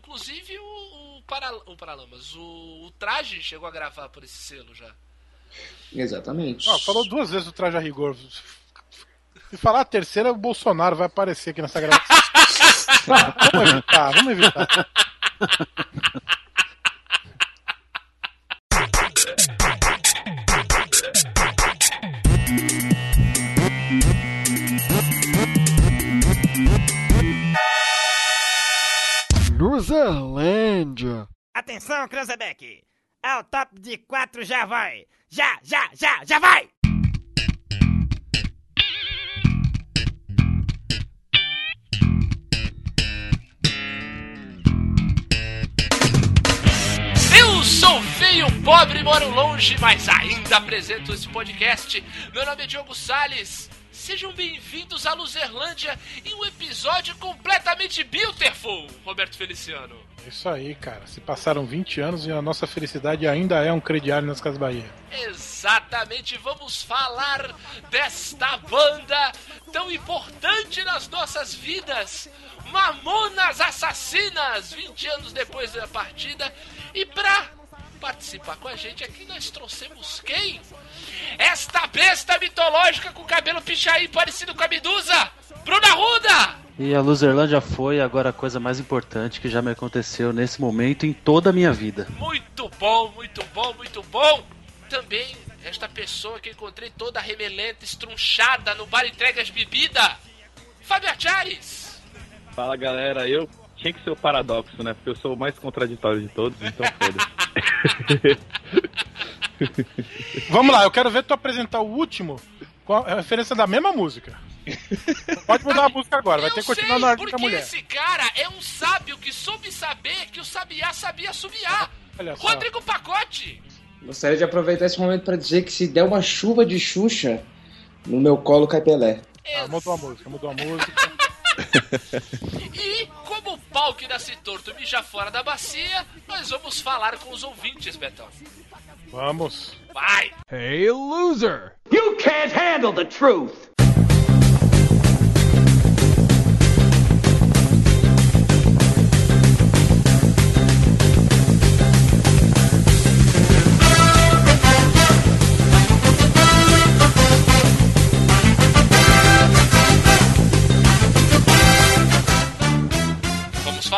inclusive o, o, para, o Paralamas, o, o Traje chegou a gravar por esse selo já. Exatamente. Ó, falou duas vezes o traje a rigor. Se falar a terceira, o Bolsonaro vai aparecer aqui nessa gravação. vamos evitar, vamos evitar. Luzerlândia. Atenção, Cranzebeck! Ao top de quatro já vai! Já, já, já, já vai! Eu sou feio, pobre, moro longe, mas ainda apresento esse podcast. Meu nome é Diogo Salles. Sejam bem-vindos à Luzerlândia em um episódio completamente beautiful, Roberto Feliciano. É Isso aí, cara. Se passaram 20 anos e a nossa felicidade ainda é um crediário nas Casas Bahia. Exatamente, vamos falar desta banda tão importante nas nossas vidas. Mamonas Assassinas, 20 anos depois da partida. E pra participar com a gente aqui nós trouxemos quem? Esta besta mitológica com cabelo pichain parecido com a Medusa, Bruna Ruda! E a Luzerlândia foi agora a coisa mais importante que já me aconteceu nesse momento em toda a minha vida. Muito bom, muito bom, muito bom! Também esta pessoa que encontrei toda remelenta, estrunchada no bar entregas bebida, Fábio Achares! Fala galera, eu tinha que ser o paradoxo, né? Porque eu sou o mais contraditório de todos, então foda-se. Vamos lá, eu quero ver tu apresentar o último com a referência da mesma música. Pode mudar a música agora, vai Eu ter que continuar sei, na ordem porque da mulher. esse cara é um sábio que soube saber que o sabiá sabia subiar. Olha só. Rodrigo Pacote! Gostaria de aproveitar esse momento para dizer que se der uma chuva de Xuxa, no meu colo cai Pelé. Ah, mudou a música, mudou a música. E como o pau que nasce torto mija fora da bacia, nós vamos falar com os ouvintes, Betão. Vamos. Vai! Hey, loser! You can't handle the truth.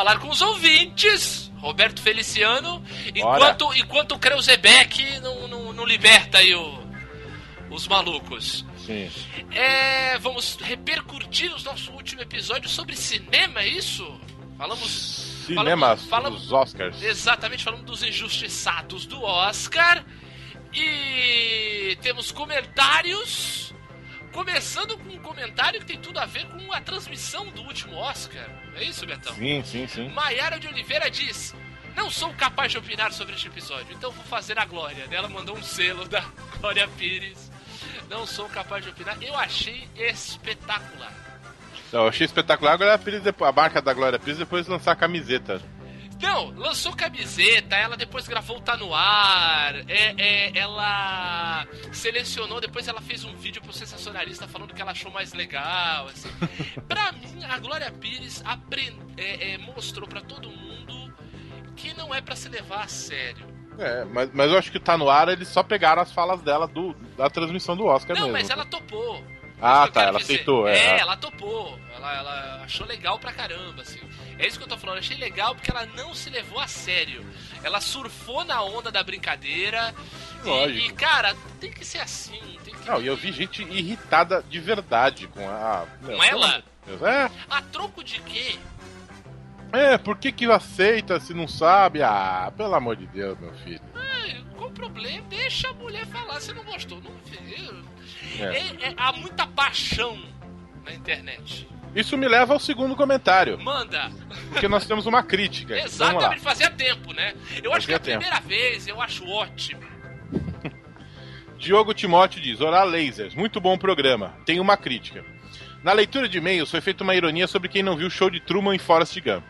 Falar com os ouvintes, Roberto Feliciano, enquanto, enquanto o Kreuzebeck não, não, não liberta aí o- os malucos. Sim. É, vamos repercutir o nosso último episódio sobre cinema, é isso? Falamos. Cinema falamos, falamos dos Oscars. Exatamente, falamos dos injustiçados do Oscar. E temos comentários. Começando com um comentário que tem tudo a ver com a transmissão do último Oscar. É isso, Betão? Sim, sim, sim. Maiara de Oliveira diz: Não sou capaz de opinar sobre este episódio, então vou fazer a Glória. Ela mandou um selo da Glória Pires. Não sou capaz de opinar. Eu achei espetacular. Eu achei espetacular. Agora a, Pires, depois- a marca da Glória Pires depois lançar a camiseta. Não, lançou camiseta, ela depois gravou o Tá No Ar, é, é, ela selecionou, depois ela fez um vídeo pro sensacionalista falando que ela achou mais legal, assim. pra mim, a Glória Pires apren- é, é, mostrou pra todo mundo que não é pra se levar a sério. É, mas, mas eu acho que tá no ar, eles só pegaram as falas dela do, da transmissão do Oscar não, mesmo. mas ela topou. Ah, tá, ela dizer. aceitou, é. É, ela topou. Ela, ela achou legal pra caramba, assim. É isso que eu tô falando. Achei legal porque ela não se levou a sério. Ela surfou na onda da brincadeira. E, Lógico. e, cara, tem que ser assim. Tem que... Não, e eu vi gente irritada de verdade com a. meu, Com ela? Deus. É, A troco de quê? é, por que que aceita se não sabe? Ah, pelo amor de Deus, meu filho. Qual o problema? Deixa a mulher falar. Se não gostou, não fez. É. É, é, há muita paixão na internet. Isso me leva ao segundo comentário, Manda. porque nós temos uma crítica. Vamos lá. Exatamente, fazia tempo, né? Eu acho que é a Fazia tempo. primeira vez, eu acho ótimo. Diogo Timóteo diz: Olá, lasers, muito bom programa. Tem uma crítica. Na leitura de e-mails foi feita uma ironia sobre quem não viu o show de Truman e Forrest Gump.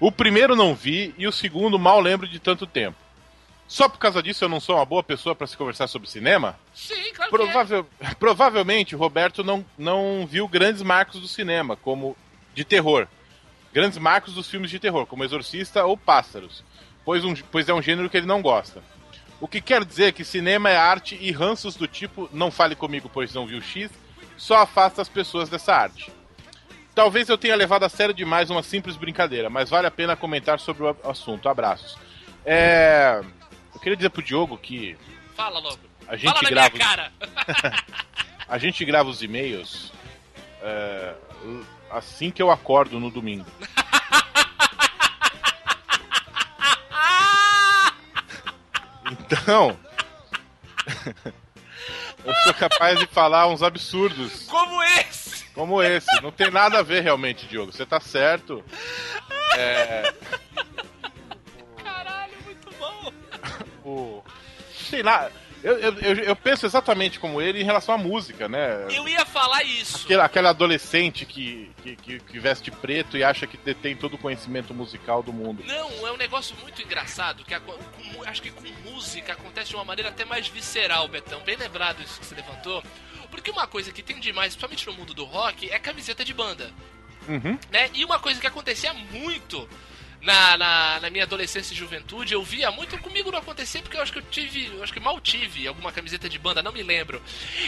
O primeiro não vi e o segundo mal lembro de tanto tempo. Só por causa disso eu não sou uma boa pessoa para se conversar sobre cinema? Sim, claro Provável- Provavelmente o Roberto não, não viu grandes marcos do cinema, como de terror. grandes marcos dos filmes de terror, como Exorcista ou Pássaros, pois, um, pois é um gênero que ele não gosta. O que quer dizer que cinema é arte e ranços do tipo não fale comigo pois não viu X só afasta as pessoas dessa arte. Talvez eu tenha levado a sério demais uma simples brincadeira, mas vale a pena comentar sobre o assunto. Abraços. É... Eu queria dizer pro Diogo que. Fala logo. A gente Fala grava. cara. a gente grava os e-mails é, assim que eu acordo no domingo. Então. eu sou capaz de falar uns absurdos. Como esse! Como esse. Não tem nada a ver realmente, Diogo. Você tá certo. É. Caralho, muito bom! O. Sei lá. Eu, eu, eu, penso exatamente como ele em relação à música, né? Eu ia falar isso. Aquele, aquele adolescente que, que, que, veste preto e acha que detém todo o conhecimento musical do mundo. Não, é um negócio muito engraçado, que com- acho que com música acontece de uma maneira até mais visceral, Betão. Bem lembrado isso que você levantou. Porque uma coisa que tem demais, principalmente no mundo do rock, é camiseta de banda. Uhum. né? E uma coisa que acontecia muito na, na, na minha adolescência e juventude, eu via muito, comigo não acontecia porque eu acho que eu tive, eu acho que mal tive alguma camiseta de banda, não me lembro.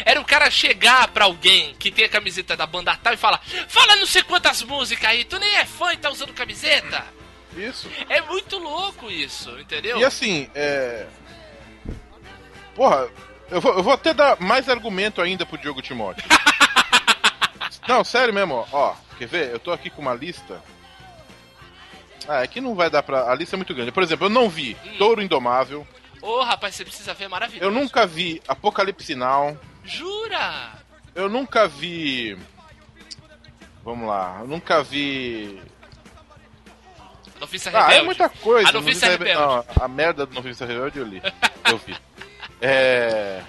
Era o cara chegar pra alguém que tem a camiseta da banda tal e falar: Fala não sei quantas músicas aí, tu nem é fã e tá usando camiseta. Isso. É muito louco isso, entendeu? E assim, é. Porra, eu vou, eu vou até dar mais argumento ainda pro Diogo Timóteo. não, sério mesmo, ó. Quer ver? Eu tô aqui com uma lista. Ah, é que não vai dar pra. A lista é muito grande. Por exemplo, eu não vi Touro Indomável. Ô, rapaz, você precisa ver, é maravilhoso. Eu nunca vi Apocalipse Now. Jura? Eu nunca vi. Vamos lá, eu nunca vi. Noviça Ah, Rebelde. é muita coisa. A Noviça Rebe- Rebelde. Não, a merda do Noviça Rebelde eu li. Eu vi. É.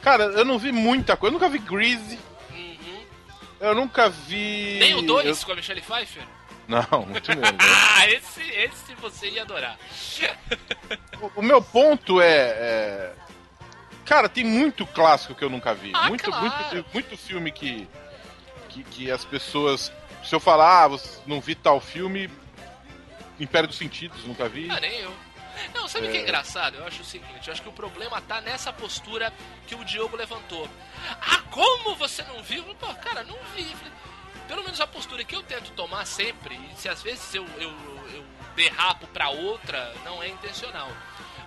Cara, eu não vi muita coisa. Eu nunca vi Greasy. Uhum. Eu nunca vi. Nem o 2 eu- com a Michelle Pfeiffer? Não, muito menos. Ah, esse, esse você ia adorar. o, o meu ponto é, é- Cara, tem muito clássico que eu nunca vi. Ah, muito, claro. muito, muito filme que, que. que as pessoas. Se eu falar, ah, você não vi tal filme. Império dos Sentidos, nunca vi. Ah, nem eu. Não, sabe o que é É. engraçado? Eu acho o seguinte, eu acho que o problema tá nessa postura que o Diogo levantou. Ah, como você não viu? Pô, cara, não vi. Falei, Pelo menos a postura que eu tento tomar sempre, e se às vezes eu, eu, eu derrapo pra outra, não é intencional.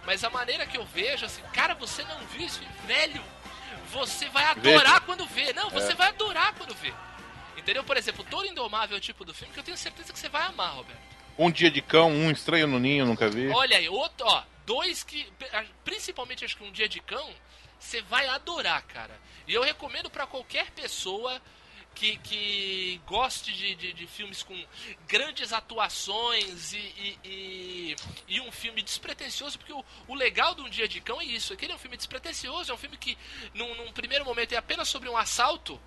Mas a maneira que eu vejo, assim, cara, você não viu isso, velho? Você vai adorar quando vê. Não, você É. vai adorar quando vê. Entendeu? Por exemplo, Todo Indomável é o tipo do filme que eu tenho certeza que você vai amar, Roberto. Um Dia de Cão, Um Estranho no Ninho, nunca vi. Olha aí, outro, ó, dois que, principalmente acho que um dia de cão, você vai adorar, cara. E eu recomendo pra qualquer pessoa que, que goste de, de, de filmes com grandes atuações e, e, e, e um filme despretensioso, porque o, o legal de um dia de cão é isso, é que ele é um filme despretensioso, é um filme que num, num primeiro momento é apenas sobre um assalto,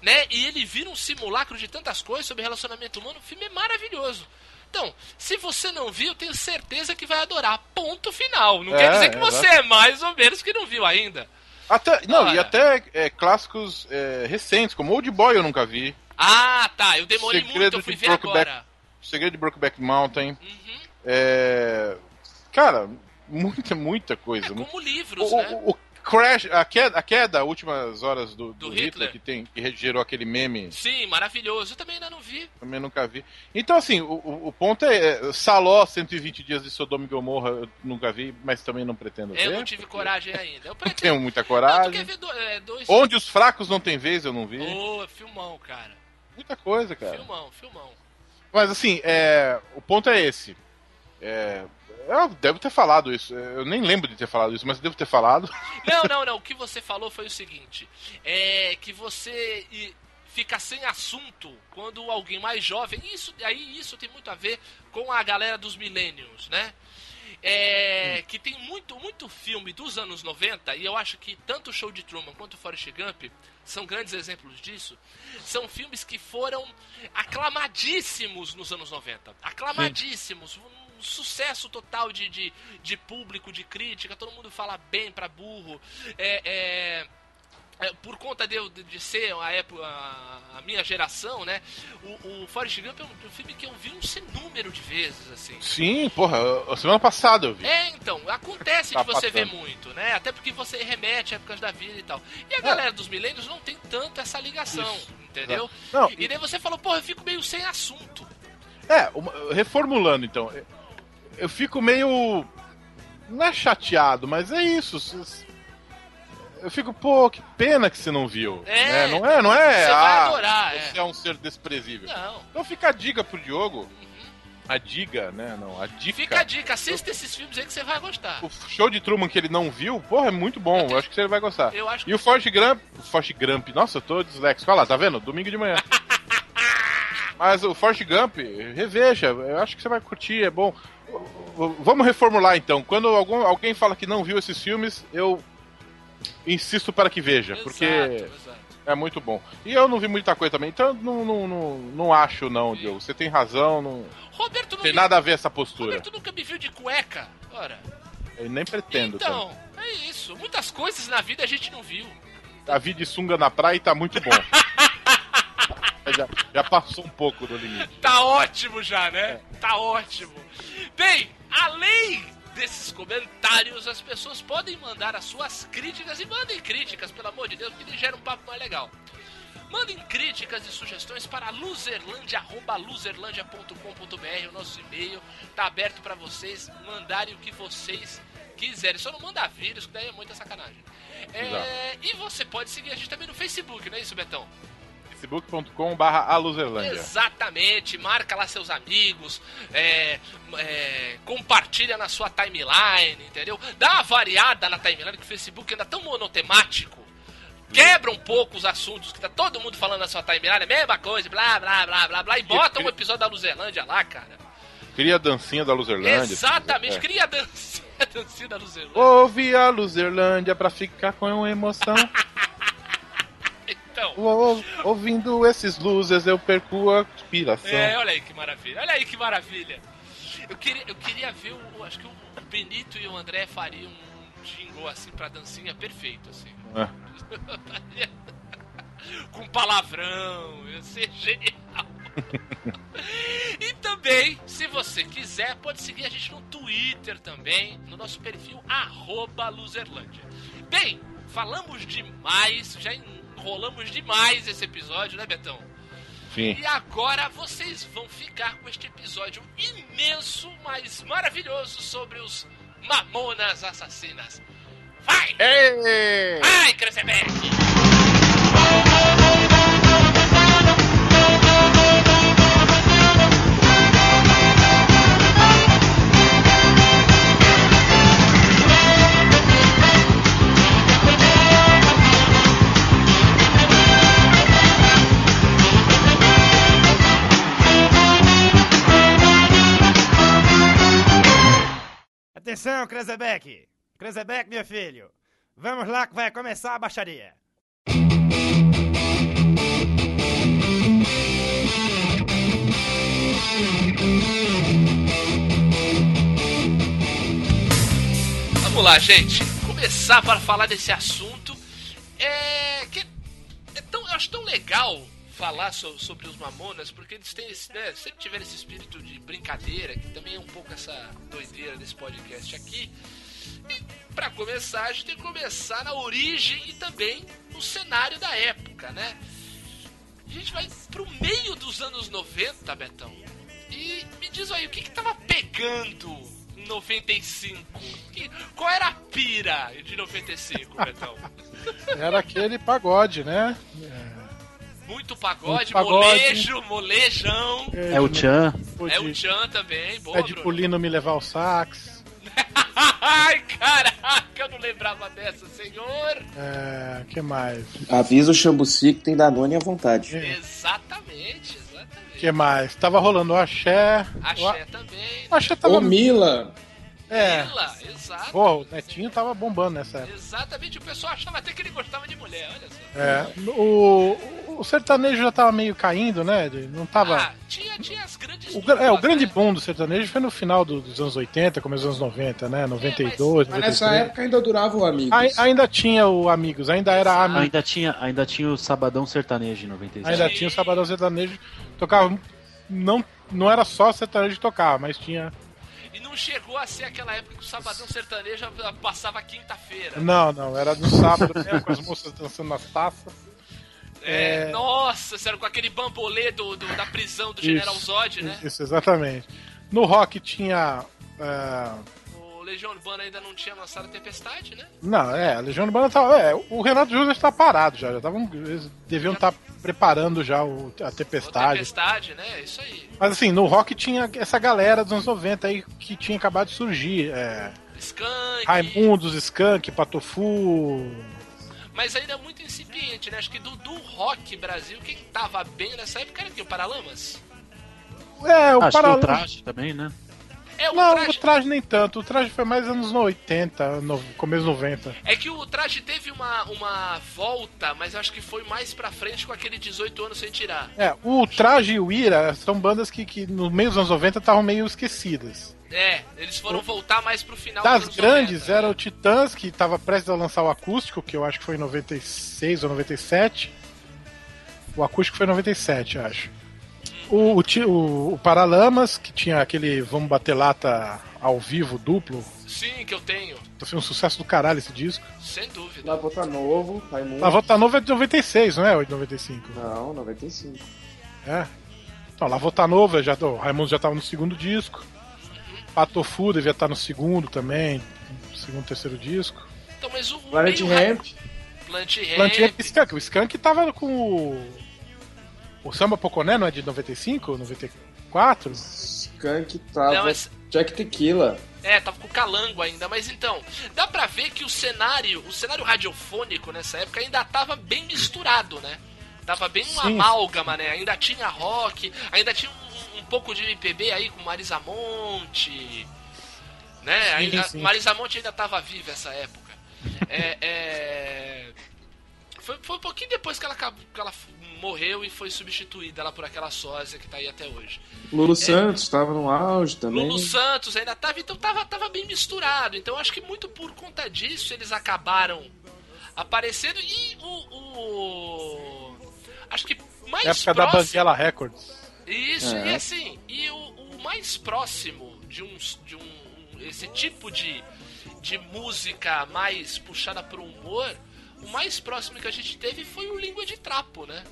né? E ele vira um simulacro de tantas coisas sobre relacionamento humano, o filme é maravilhoso. Então, se você não viu, eu tenho certeza que vai adorar. Ponto final. Não É, quer dizer que você exato. é mais ou menos que não viu ainda. Até, não, e Olha. até é, clássicos é, recentes, como Old Boy eu nunca vi. Ah, tá. Eu demorei Segredo muito, eu fui ver Brokeback- agora. O Segredo de Brokeback Mountain. Uhum. É, cara, muita, muita coisa. É como livros, o, né? o- o Crash, a queda, a queda, últimas horas do, do Do Hitler, Hitler. que, tem, que gerou aquele meme, Sim, maravilhoso. Eu também ainda não vi. também nunca vi. Então, assim, o, o- ponto é, é, Saló, 120 dias de Sodoma e Gomorra, eu nunca vi, mas também não pretendo ver. Eu não tive coragem ainda. Eu Não pretendo. tenho muita Não, coragem. ver do- é, dois. Onde os fracos não têm vez, eu não vi. Ô, filmão, cara. Muita coisa, cara. Filmão, filmão. Mas assim, é, o ponto é esse. É, eu devo ter falado isso. Eu nem lembro de ter falado isso, mas devo ter falado. Não, não, não. O que você falou foi o seguinte: é que você fica sem assunto quando alguém mais jovem. Isso aí isso tem muito a ver com a galera dos millennials, né? É, que tem muito, muito filme dos anos 90, e eu acho que tanto o Show de Truman quanto o Forrest Gump são grandes exemplos disso. São filmes que foram aclamadíssimos nos anos 90. Aclamadíssimos. Um sucesso total de, de, de público, de crítica, todo mundo fala bem pra burro. É, é, é, por conta de, de, de ser a época a, a minha geração, né? O, o Forrest Gump é um, um filme que eu vi um sem número de vezes, assim. Sim, porra, a semana passada eu vi. É, então, acontece Tá de você ver passando. muito, né? Até porque você remete a épocas da vida e tal. E a galera dos milênios não tem tanto essa ligação, Isso. entendeu? Não, E daí você falou, porra, eu fico meio sem assunto. É, uma- reformulando então. Eu- Eu fico meio. Não é chateado, mas é isso. Eu fico, pô, que pena que você não viu. É, né? Não é, não é? você vai ah, adorar, é. Você é um ser desprezível. Não. Então fica a dica pro Diogo. A dica, né? Não, a dica. Fica a dica, assista esses filmes aí que você vai gostar. O show de Truman que ele não viu, porra, é muito bom. Eu acho que você vai gostar. Eu acho que E o Forte Gramp. O Forte Gramp. Nossa, eu tô disléxico. Olha lá, tá vendo? Domingo de manhã. Mas o Forte Gump, reveja. Eu acho que você vai curtir, é bom. Vamos reformular então. Quando algum, alguém fala que não viu esses filmes, eu insisto para que veja, porque Exato, exato. é muito bom. E eu não vi muita coisa também, então não, não, não, não acho não, Diogo. Você tem razão, não Roberto não tem nada a ver essa postura. Roberto nunca me viu de cueca. Ora. Eu nem pretendo. Então, é isso. Muitas coisas na vida a gente não viu. também. A vida de sunga na praia tá muito bom. já, já passou um pouco do limite. Tá ótimo já, É. né? Tá ótimo. Bem, além desses comentários, as pessoas podem mandar as suas críticas e mandem críticas, pelo amor de Deus, porque gera um papo mais legal. Mandem críticas e sugestões para loserlandia.loserlandia.com.br, o nosso e-mail tá aberto para vocês mandarem o que vocês quiserem. Só não manda vírus, que daí é muita sacanagem. É, e você pode seguir a gente também no Facebook, não é isso, Betão? facebook.com barra aluzerlândia. Exatamente, marca lá seus amigos, é, é, compartilha na sua timeline, entendeu? Dá uma variada na timeline, que o Facebook anda tão monotemático. Quebra um pouco os assuntos que tá todo mundo falando na sua timeline, a mesma coisa, blá blá blá blá blá, e bota um episódio da Luzerlândia lá, cara. Cria a dancinha da Luzerlândia. Exatamente, É. cria a dancinha, a dancinha da Luzerlândia. Ouve a Luzerlândia pra ficar com emoção. Então, Ou- ouvindo esses luzes eu perco a inspiração. É, olha aí que maravilha. Olha aí que maravilha. Eu queria, eu queria ver o. Acho que o Benito e o André fariam um jingle assim pra dancinha perfeito, assim. É. Com palavrão, ia ser genial. e também, se você quiser, pode seguir a gente no Twitter também, no nosso perfil arroba Luzerlândia. Bem, falamos demais, já enrolamos demais esse episódio, né, Betão? Sim. E agora vocês vão ficar com este episódio imenso, mas maravilhoso sobre os Mamonas Assassinas. Vai! Ei! Vai, Crescebeck! Atenção, Krezebeck! Krezebeck, meu filho! Vamos lá que vai começar a baixaria! Vamos lá, gente. Começar para falar desse assunto. É. Que é tão, eu acho tão legal falar so- sobre os Mamonas, porque eles têm esse, né, sempre tiveram esse espírito de brincadeira, que também é um pouco essa doideira desse podcast aqui. E para começar, a gente tem que começar na origem e também no cenário da época, né? A gente vai pro meio dos anos 90, Betão. E me diz aí, o que que tava pegando em 95? Que- qual era a pira de 95, Betão? Era aquele pagode, né? Muito pagode, Muito pagode. molejo, molejão. É o Chan. É o Chan também, boa, É de Bruno. Pulino me levar o sax. Ai, caraca, eu não lembrava dessa, senhor. É, que mais? Avisa o Xambuci que tem Danone à vontade. Exatamente, exatamente. que mais? Tava rolando o axé. Axé também. O axé tava. Ô Mila, É. Exato. Pô, o Netinho tava bombando nessa época. Exatamente, o pessoal achava até que ele gostava de mulher, olha só. É. O, o sertanejo já tava meio caindo, né? Não tava. Ah, tinha, tinha as grandes. O, é, o grande né? boom do sertanejo foi no final do- dos anos 80, começo dos anos 90, né? 92, Mas nessa 93. época ainda durava o Amigos. Ai- ainda tinha o Amigos, ainda era amigo. Ainda tinha, ainda tinha o Sabadão Sertanejo em 96. Ainda tinha o Sabadão Sertanejo. Tocava. Não, não era só sertanejo que tocava, mas tinha. Não chegou a ser aquela época que o Sabadão Sertanejo passava quinta-feira. Não, não, era no sábado mesmo, com as moças dançando nas taças. É, É. Nossa, sério, com aquele bambolê do, do- da prisão do General Isso, Zod, né? Isso, exatamente. No rock tinha. O Legião Urbana ainda não tinha lançado a Tempestade, né? Não, é, a Legião Urbana tava. É, o Renato Júnior está parado já. já tavam, eles deviam estar preparando já o, a tempestade. Tempestade, né? Isso aí. Mas assim, no rock tinha essa galera dos anos 90 aí que tinha acabado de surgir. É, Skank. Raimundos, Skank, Patofu. Mas ainda é muito incipiente, né? Acho que do, do rock Brasil, quem tava bem nessa época era? O Paralamas? É, o Acho o Paralamas. traje também, né? É, o Não, traje. o traje nem tanto. O traje foi mais anos 80, no, começo 90. É que o traje teve uma, uma volta, mas acho que foi mais pra frente com aquele 18 anos sem tirar. É, o traje e o Ira são bandas que, que no meio dos anos 90 estavam meio esquecidas. É, eles foram voltar mais pro final Das grandes 90. era o Titãs, que estava prestes a lançar o acústico, que eu acho que foi em 96 ou 97. O acústico foi em 97, eu acho. O, o, o, o Paralamas, que tinha aquele Vamos Bater Lata ao vivo duplo. Sim, que eu tenho, Foi um sucesso do caralho esse disco. sem dúvida. Lá Volta Novo, Raimundo. A Volta Nova é de 96, não é? Ou de 95? Não, 95. É. Então, La Volta Nova, já, o Raimundo já estava no segundo disco. Patofu devia estar no segundo também. Segundo, terceiro disco. Então, mas o. Planet Ramp. Plant Ramp. Plant Ramp e Skank. O Skank tava com o. O Samba Poconé não é de 95? 94? Skunk tava. Não, mas- Jack Tequila. É, tava com calango ainda, mas então, dá pra ver que o cenário, o cenário radiofônico nessa época ainda tava bem misturado, né? Tava bem uma Sim. amálgama, né? Ainda tinha rock, ainda tinha um, um pouco de MPB aí com Marisa Monte, né? Ainda, sim. Marisa Monte ainda tava viva essa época. É, é... Foi, foi um pouquinho depois que ela, acabou- que ela morreu e foi substituída lá por aquela sósia que tá aí até hoje. Lulu Santos tava no auge também. Lulu Santos ainda tava, então tava, tava bem misturado. Então acho que muito por conta disso eles acabaram aparecendo e o. o- acho que mais época da próximo. Banguela Records. Isso, É. e assim, e o, o mais próximo de um. De um esse tipo de, de música mais puxada pro humor, o mais próximo que a gente teve foi o Língua de Trapo, né?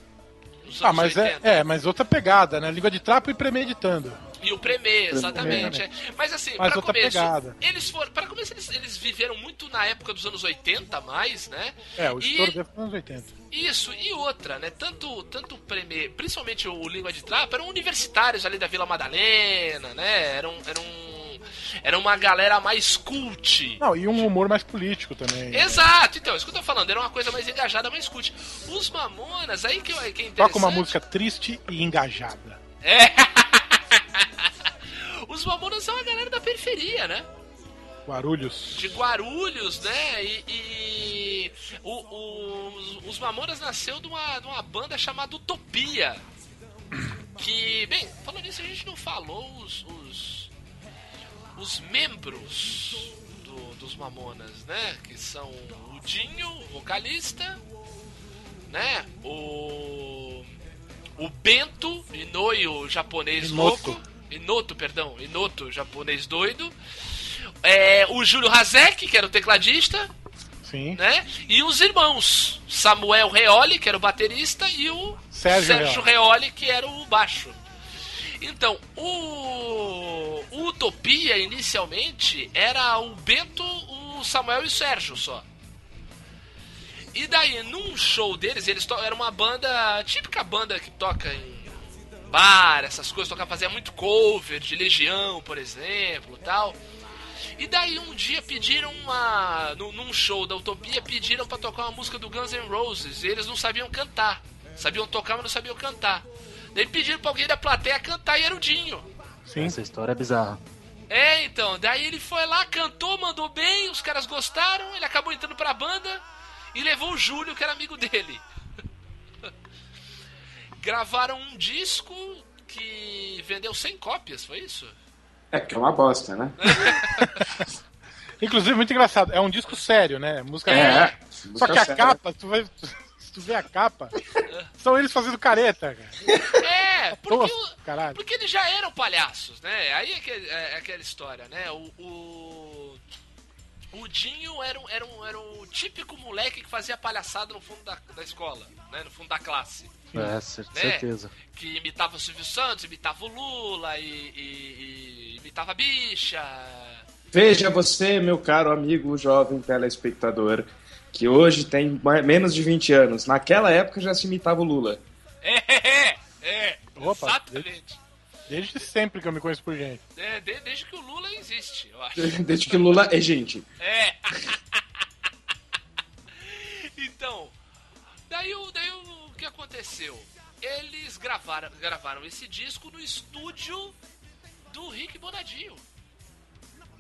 Nos Ah, anos mas é, 80. é, mas outra pegada, né? Língua de trapo e premeditando. E o Premier, exatamente. é. Mas assim, outra começo, pegada. eles foram. Para começo, eles, eles viveram muito na época dos anos 80 mais, né? É, o estouro deve ser nos 80. Isso, e outra, né? Tanto, tanto o Premier, principalmente o Língua de Trapo, eram universitários ali da Vila Madalena, né? Eram. eram era uma galera mais cult. Não, e um humor mais político também. né? Exato, então, isso que eu tô falando, era uma coisa mais engajada, mais cult. Os Mamonas, aí que, que é interessante. Toca uma música triste e engajada. É. Os Mamonas são a galera da periferia, né? Guarulhos. de Guarulhos, né? E, e o- o- os, os Mamonas nasceu de uma, de uma banda chamada Utopia. Que, bem, falando nisso, a gente não falou os, os, os membros do- dos Mamonas, né? Que são o Dinho, vocalista, né? O, o Bento, Inoi, o japonês Inoto. louco. Inoto, perdão, Inoto, japonês doido. É, o Júlio Hazek, que era o tecladista, Sim. né? E os irmãos, Samuel Reoli, que era o baterista, e o Sérgio Reoli, que era o baixo. Então, o, Utopia, inicialmente, era o Bento, o Samuel e o Sérgio só. E daí, num show deles, eles to- era uma banda, típica banda que toca em bar, essas coisas, toca, fazia muito cover de Legião, por exemplo, tal. E daí um dia pediram uma. Num show da Utopia, pediram pra tocar uma música do Guns N' Roses. E eles não sabiam cantar. Sabiam tocar, mas não sabiam cantar. Daí pediram pra alguém da plateia cantar e era o Dinho. Sim. Essa história é bizarra. É, então, daí ele foi lá, cantou, mandou bem, os caras gostaram, ele acabou entrando pra banda e levou o Júlio, que era amigo dele. Gravaram um disco que vendeu 100 cópias, foi isso? É, que é uma bosta, né? Inclusive, muito engraçado. É um disco sério, né? Música É. Só música que a séria. capa, tu vai. Tu vê a capa, são eles fazendo careta, cara. É, porque, o- porque eles já eram palhaços, né? Aí é, que- é aquela história, né? O, o, o Dinho era, um, era, um, era o típico moleque que fazia palhaçada no fundo da, da escola, né? No fundo da classe. É, Né? certeza. Que imitava o Silvio Santos, imitava o Lula e, e- e imitava a bicha. Veja você, meu caro amigo jovem telespectador, que hoje tem mais- menos de 20 anos. Naquela época já se imitava o Lula. É, é, é, Opa, exatamente. Desde sempre que eu me conheço por gente. É, de- desde que o Lula existe, eu acho. Desde que o Lula é gente. É. então, daí, o, daí o que aconteceu? Eles gravaram, gravaram esse disco no estúdio do Rick Bonadinho.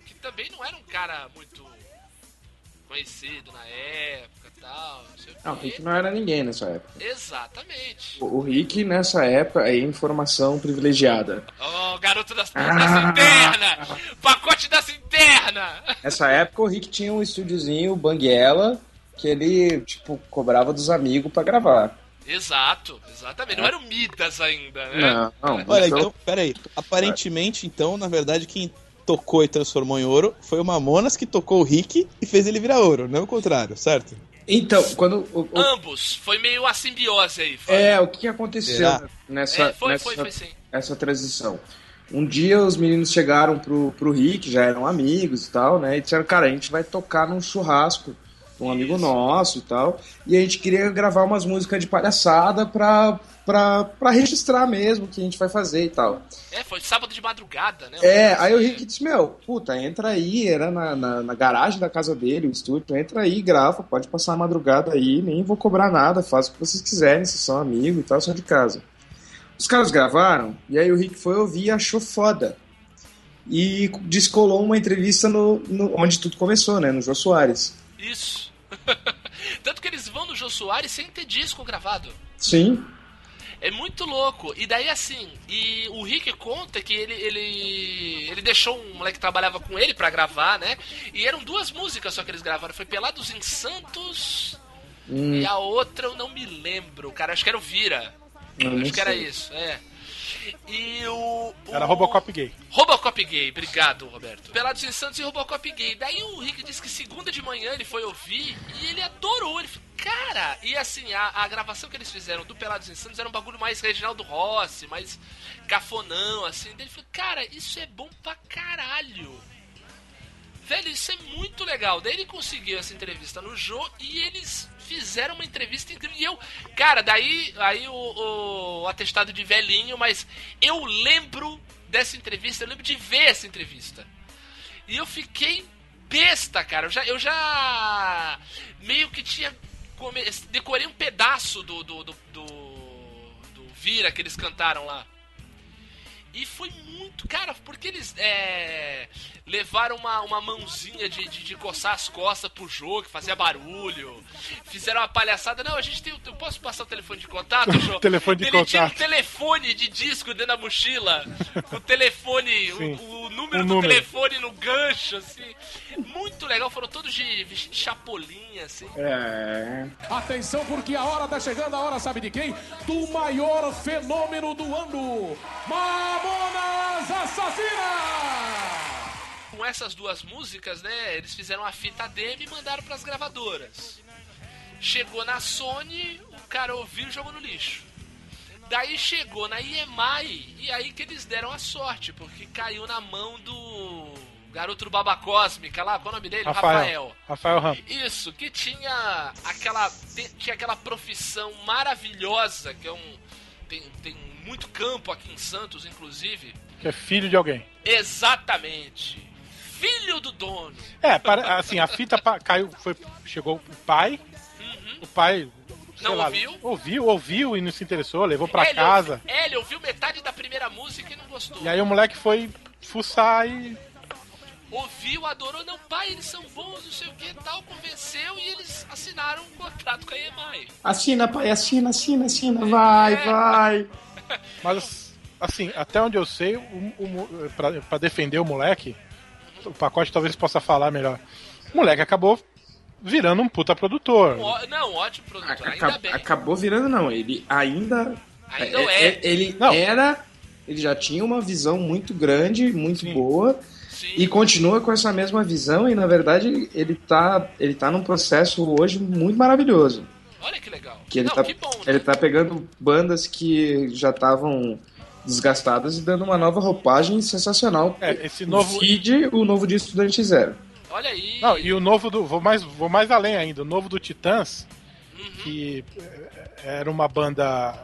Que também não era um cara muito conhecido na época e tal, não sei o Não, o quê. Rick não era ninguém nessa época. Exatamente. O o Rick, nessa época, é informação privilegiada. Oh, garoto das, Ah. da interna! Pacote das interna! Nessa época, o Rick tinha um estúdiozinho, o Banguela, que ele, tipo, cobrava dos amigos pra gravar. Exato, exatamente. Não era o Midas ainda, né? Não, não. Olha, então- então, peraí. Aparentemente, então, na verdade, quem tocou e transformou em ouro foi o Mamonas que tocou o Rick e fez ele virar ouro, não o contrário, certo? Então, quando. o- o- Ambos. Foi meio a simbiose aí. Foi. é, o que aconteceu Será? nessa, É, foi, nessa, foi, foi sim. essa transição? Um dia os meninos chegaram pro, pro Rick, já eram amigos e tal, né? E disseram, cara, a gente vai tocar num churrasco um amigo Isso. nosso e tal. E a gente queria gravar umas músicas de palhaçada pra, pra, pra registrar mesmo o que a gente vai fazer e tal. É, foi sábado de madrugada, né? É, aí o Rick disse, meu, puta, entra aí, era na, na, na garagem da casa dele, o estúdio, entra aí, grava, pode passar a madrugada aí, nem vou cobrar nada, faz o que vocês quiserem, vocês são amigos e tal, só de casa. Os caras gravaram, e aí o Rick foi ouvir e achou foda. E descolou uma entrevista no, no- onde tudo começou, né, no Jô Soares. Isso. Tanto que eles vão no Jô Soares sem ter disco gravado. Sim, É muito louco. E daí assim, e o Rick conta que ele ele ele deixou um moleque que trabalhava com ele pra gravar, né? E eram duas músicas só que eles gravaram, foi Pelados em Santos Hum, e a outra eu não me lembro, cara, acho que era o Vira. eu acho que era isso, é. E o, o Era Robocop gay. Robocop gay, obrigado, Roberto. Pelados em Santos e Robocop gay. Daí o Rick disse que segunda de manhã ele foi ouvir e ele adorou. Ele falou, cara, e assim, a, a gravação que eles fizeram do Pelados em Santos era um bagulho mais Reginaldo Rossi, mais cafonão, assim. Daí ele falou, cara, isso é bom pra caralho. Velho, isso é muito legal. Daí ele conseguiu essa entrevista no Jô e eles fizeram uma entrevista incrível. E eu, cara, daí aí o, o atestado de velhinho, mas eu lembro dessa entrevista, eu lembro de ver essa entrevista. E eu fiquei besta, cara. Eu já, eu já meio que tinha. come- Decorei um pedaço do, do, do, do, do Vira que eles cantaram lá. E foi muito, cara, porque eles é, levaram uma, uma mãozinha de, de, de coçar as costas pro jogo, que fazia barulho. Fizeram uma palhaçada. Não, a gente tem. o- Eu posso passar o telefone de contato, Jô? Telefone de Ele tinha um contato. telefone de disco dentro da mochila. O telefone, o, o número O do número. telefone no gancho, assim. Muito legal, foram todos de de chapolim, assim. É. Atenção, porque a hora tá chegando, a hora sabe de quem? Do maior fenômeno do ano, Mamonas Assassinas! com essas duas músicas, né, eles fizeram a fita demo e mandaram pras gravadoras. Chegou na Sony, o cara ouviu e jogou no lixo. Daí chegou na EMI e aí que eles deram a sorte, porque caiu na mão do garoto do Baba Cósmica lá, qual é o nome dele? Rafael. Rafael Ramos. Isso, que tinha aquela tinha aquela profissão maravilhosa que é um tem, tem muito campo aqui em Santos, inclusive. Que é filho de alguém. Exatamente. Filho do dono. É, para- assim, a fita caiu, foi, chegou o pai, o pai Não lá, ouviu? ouviu, ouviu e não se interessou, levou pra Ele casa. ouviu- é, ele ouviu metade da primeira música e não gostou. E aí o moleque foi fuçar e ouviu, adorou, não, pai, eles são bons, não sei o que tal, convenceu e eles assinaram um contrato com a EMI. Assina, pai, assina, assina, assina, vai, É. vai. Mas, assim, até onde eu sei, o, o, pra, pra defender o moleque, o pacote talvez possa falar melhor. O moleque acabou virando um puta produtor. Não, ótimo produtor, ainda Aca- bem. acabou virando, não. Ele ainda. Ainda é. Ele Não. era. Ele já tinha uma visão muito grande, muito boa. Sim. E continua com essa mesma visão, e na verdade ele tá, ele tá num processo hoje muito maravilhoso. Olha que legal. Que ele, não, tá, que bom, né? ele tá pegando bandas que já estavam desgastadas e dando uma nova roupagem sensacional. É, esse novo. Feed, o novo de Estudante Zero. Olha aí. Não, e o novo do. Vou mais, vou mais além ainda. O novo do Titãs, Uhum. que eh, era uma banda.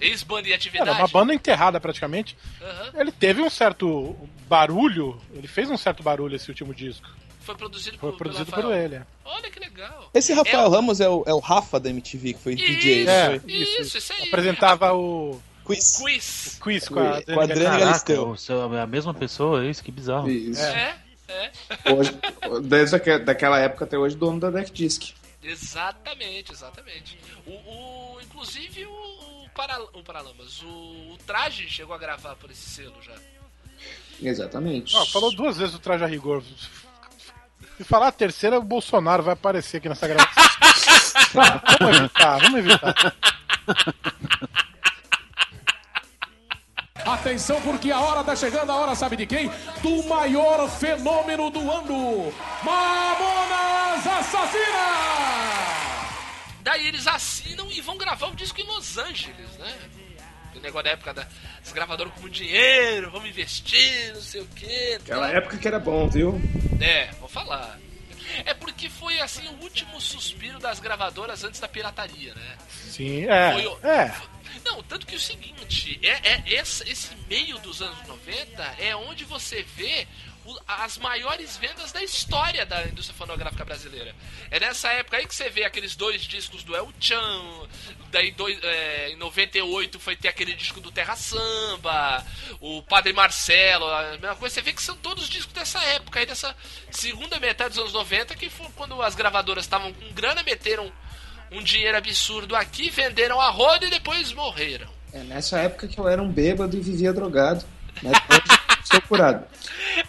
Ex-banda em atividade. Era uma banda enterrada praticamente. Aham. Ele teve um certo barulho. Ele fez um certo barulho esse último disco. Foi produzido, Foi por, produzido por ele. Olha que legal. Esse Rafael É o- Ramos é o, é o Rafa da MTV, que foi DJ. Isso, não É, foi? isso, isso, aí. Apresentava o Quiz. Quiz. quiz com a Com a Adriana Galisteu. o é a mesma pessoa, é isso? Que bizarro. Isso. É, é. Hoje, desde aque- daquela época até hoje, dono da Deck Disc. Exatamente, exatamente. O, o- inclusive o, o, para, o Paralamas, o, o Traje chegou a gravar por esse selo já. Exatamente. Ó, falou duas vezes o traje a rigor. Se falar a terceira, o Bolsonaro vai aparecer aqui nessa gravação. vamos evitar, vamos evitar. Atenção, porque a hora tá chegando, a hora sabe de quem? Do maior fenômeno do ano, Mamonas Assassina! Daí eles assinam e vão gravar o disco em Los Angeles, né? O negócio da época das gravadoras com dinheiro, vamos investir, não sei o quê. Aquela época que era bom, viu? É, vou falar. É porque foi assim o último suspiro das gravadoras antes da pirataria, né? Sim, é. Foi É. Não, tanto que o seguinte, é, é esse, esse meio dos anos 90 é onde você vê as maiores vendas da história da indústria fonográfica brasileira. É nessa época aí que você vê aqueles dois discos do El Chan, daí dois, é, em 98 foi ter aquele disco do Terra Samba, o Padre Marcelo, a mesma coisa. Você vê que são todos discos dessa época aí, dessa segunda metade dos anos 90, que foi quando as gravadoras estavam com grana, meteram um dinheiro absurdo aqui, venderam a roda e depois morreram. É nessa época que eu era um bêbado e vivia drogado. Mas hoje estou curado.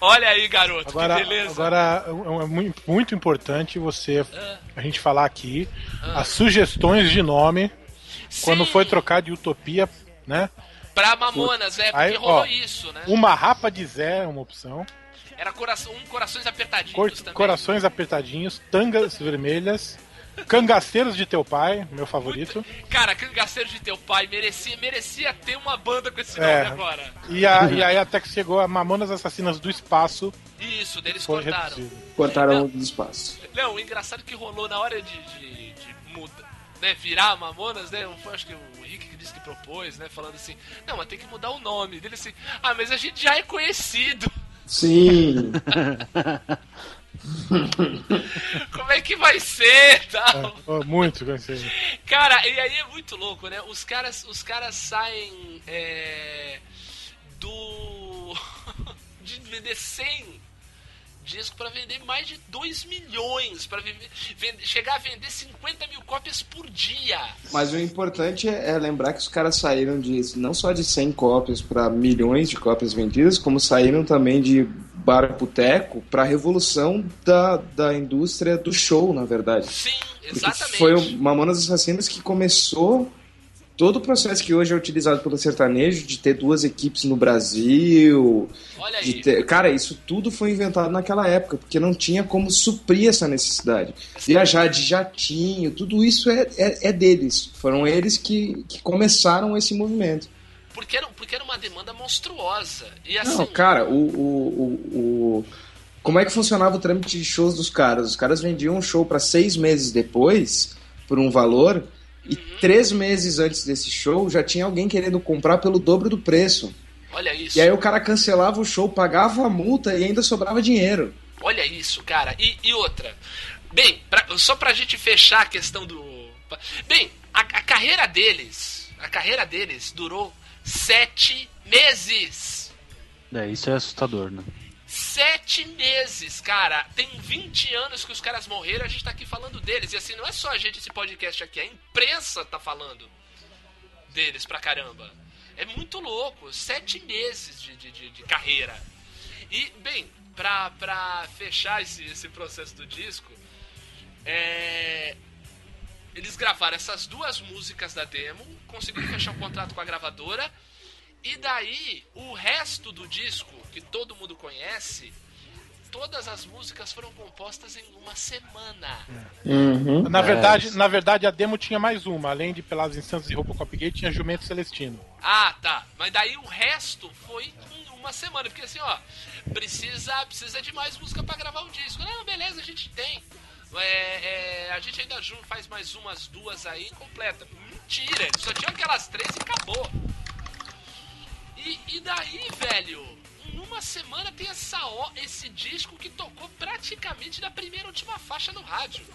Olha aí, garoto, Agora, que beleza. agora é muito, muito importante você Ah. a gente falar aqui as sugestões de nome quando Sim, foi trocar de Utopia, né? Pra Mamonas, é, porque Aí, rolou ó, isso, né? Uma rapa de Zé é uma opção. Era coração, um corações apertadinhos Cor- também. corações apertadinhos, tangas vermelhas, cangaceiros de teu pai, meu favorito. Cara, Cangaceiro de teu pai merecia, merecia ter uma banda com esse É. nome agora. E, a- e aí até que chegou a Mamonas Assassinas do Espaço, Isso, deles foi cortaram. reduzido. Cortaram o espaço. Não, o engraçado que rolou na hora de, de, de muda, né, virar a Mamonas, né? Foi acho que o Rick que disse que propôs, né? Falando assim, não, mas tem que mudar o nome. Dele assim, ah, mas a gente já é conhecido. Sim. Como é que vai ser? Tal. Oh, muito conhecido. Cara, e aí é muito louco, né? Os caras, os caras saem é, do. de vender 100 discos pra vender mais de 2 milhões. Vender- chegar a vender 50 mil cópias por dia. Mas o importante é é lembrar que os caras saíram de não só de 100 cópias para milhões de cópias vendidas, como saíram também de bar boteco para a revolução da, da indústria do show, na verdade. Sim, Porque exatamente. foi o Mamonas Assassinas que começou todo o processo que hoje é utilizado pelo sertanejo de ter duas equipes no Brasil. Olha aí. ter- Cara, isso tudo foi inventado naquela época, porque não tinha como suprir essa necessidade. Viajar de jatinho, tudo isso é, é, é deles. Foram eles que, que começaram esse movimento. Porque era, porque era uma demanda monstruosa. E assim. Não, cara, o, o, o, o- Como é que funcionava o trâmite de shows dos caras? Os caras vendiam um show para seis meses depois, por um valor, e Uhum. três meses antes desse show já tinha alguém querendo comprar pelo dobro do preço. Olha isso. E aí o cara cancelava o show, pagava a multa e ainda sobrava dinheiro. Olha isso, cara. E, e outra. Bem, pra- só pra gente fechar a questão do. Bem, a, a carreira deles. A carreira deles durou sete meses. É, isso é assustador, né? Sete meses, cara. Tem 20 anos que os caras morreram, a gente tá aqui falando deles. E assim, não é só a gente esse podcast aqui, a imprensa tá falando deles pra caramba. É muito louco. Sete meses de, de, de, de carreira. E, bem, pra, pra fechar esse, esse processo do disco, é, eles gravaram essas duas músicas da demo, conseguiram fechar um contrato com a gravadora, e daí o resto do disco, que todo mundo conhece, todas as músicas foram compostas em uma semana. Uhum. Na verdade, na verdade, a demo tinha mais uma. Além de Pelas Instâncias e Robocop Gate, tinha Jumento Celestino. Ah, tá. Mas daí o resto foi em uma semana. Porque assim, ó, precisa, precisa de mais música pra gravar o disco. Não, beleza, a gente tem. É, é, a gente ainda junto faz mais umas duas aí completa. Mentira, só tinham aquelas três e acabou. E, e daí, velho, em uma semana tem essa, ó- esse disco que tocou praticamente da primeira última faixa no rádio.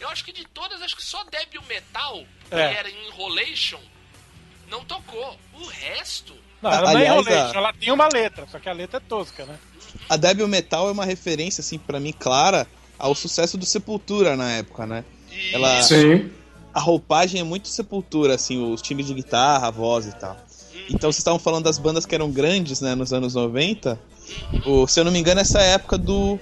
Eu acho que de todas, acho que só Debil Metal, que É. era em Enrolation, não tocou. O resto. Não, ela não é Aliás, enrolation, a- ela tem uma letra, só que a letra é tosca, né? A Debil Metal é uma referência, assim, pra mim, clara ao sucesso do Sepultura na época, né? Ela, Sim. a roupagem é muito Sepultura, assim, os timbres de guitarra, a voz e tal. Então vocês estavam falando das bandas que eram grandes, né, nos anos 90. O, se eu não me engano, essa é época do.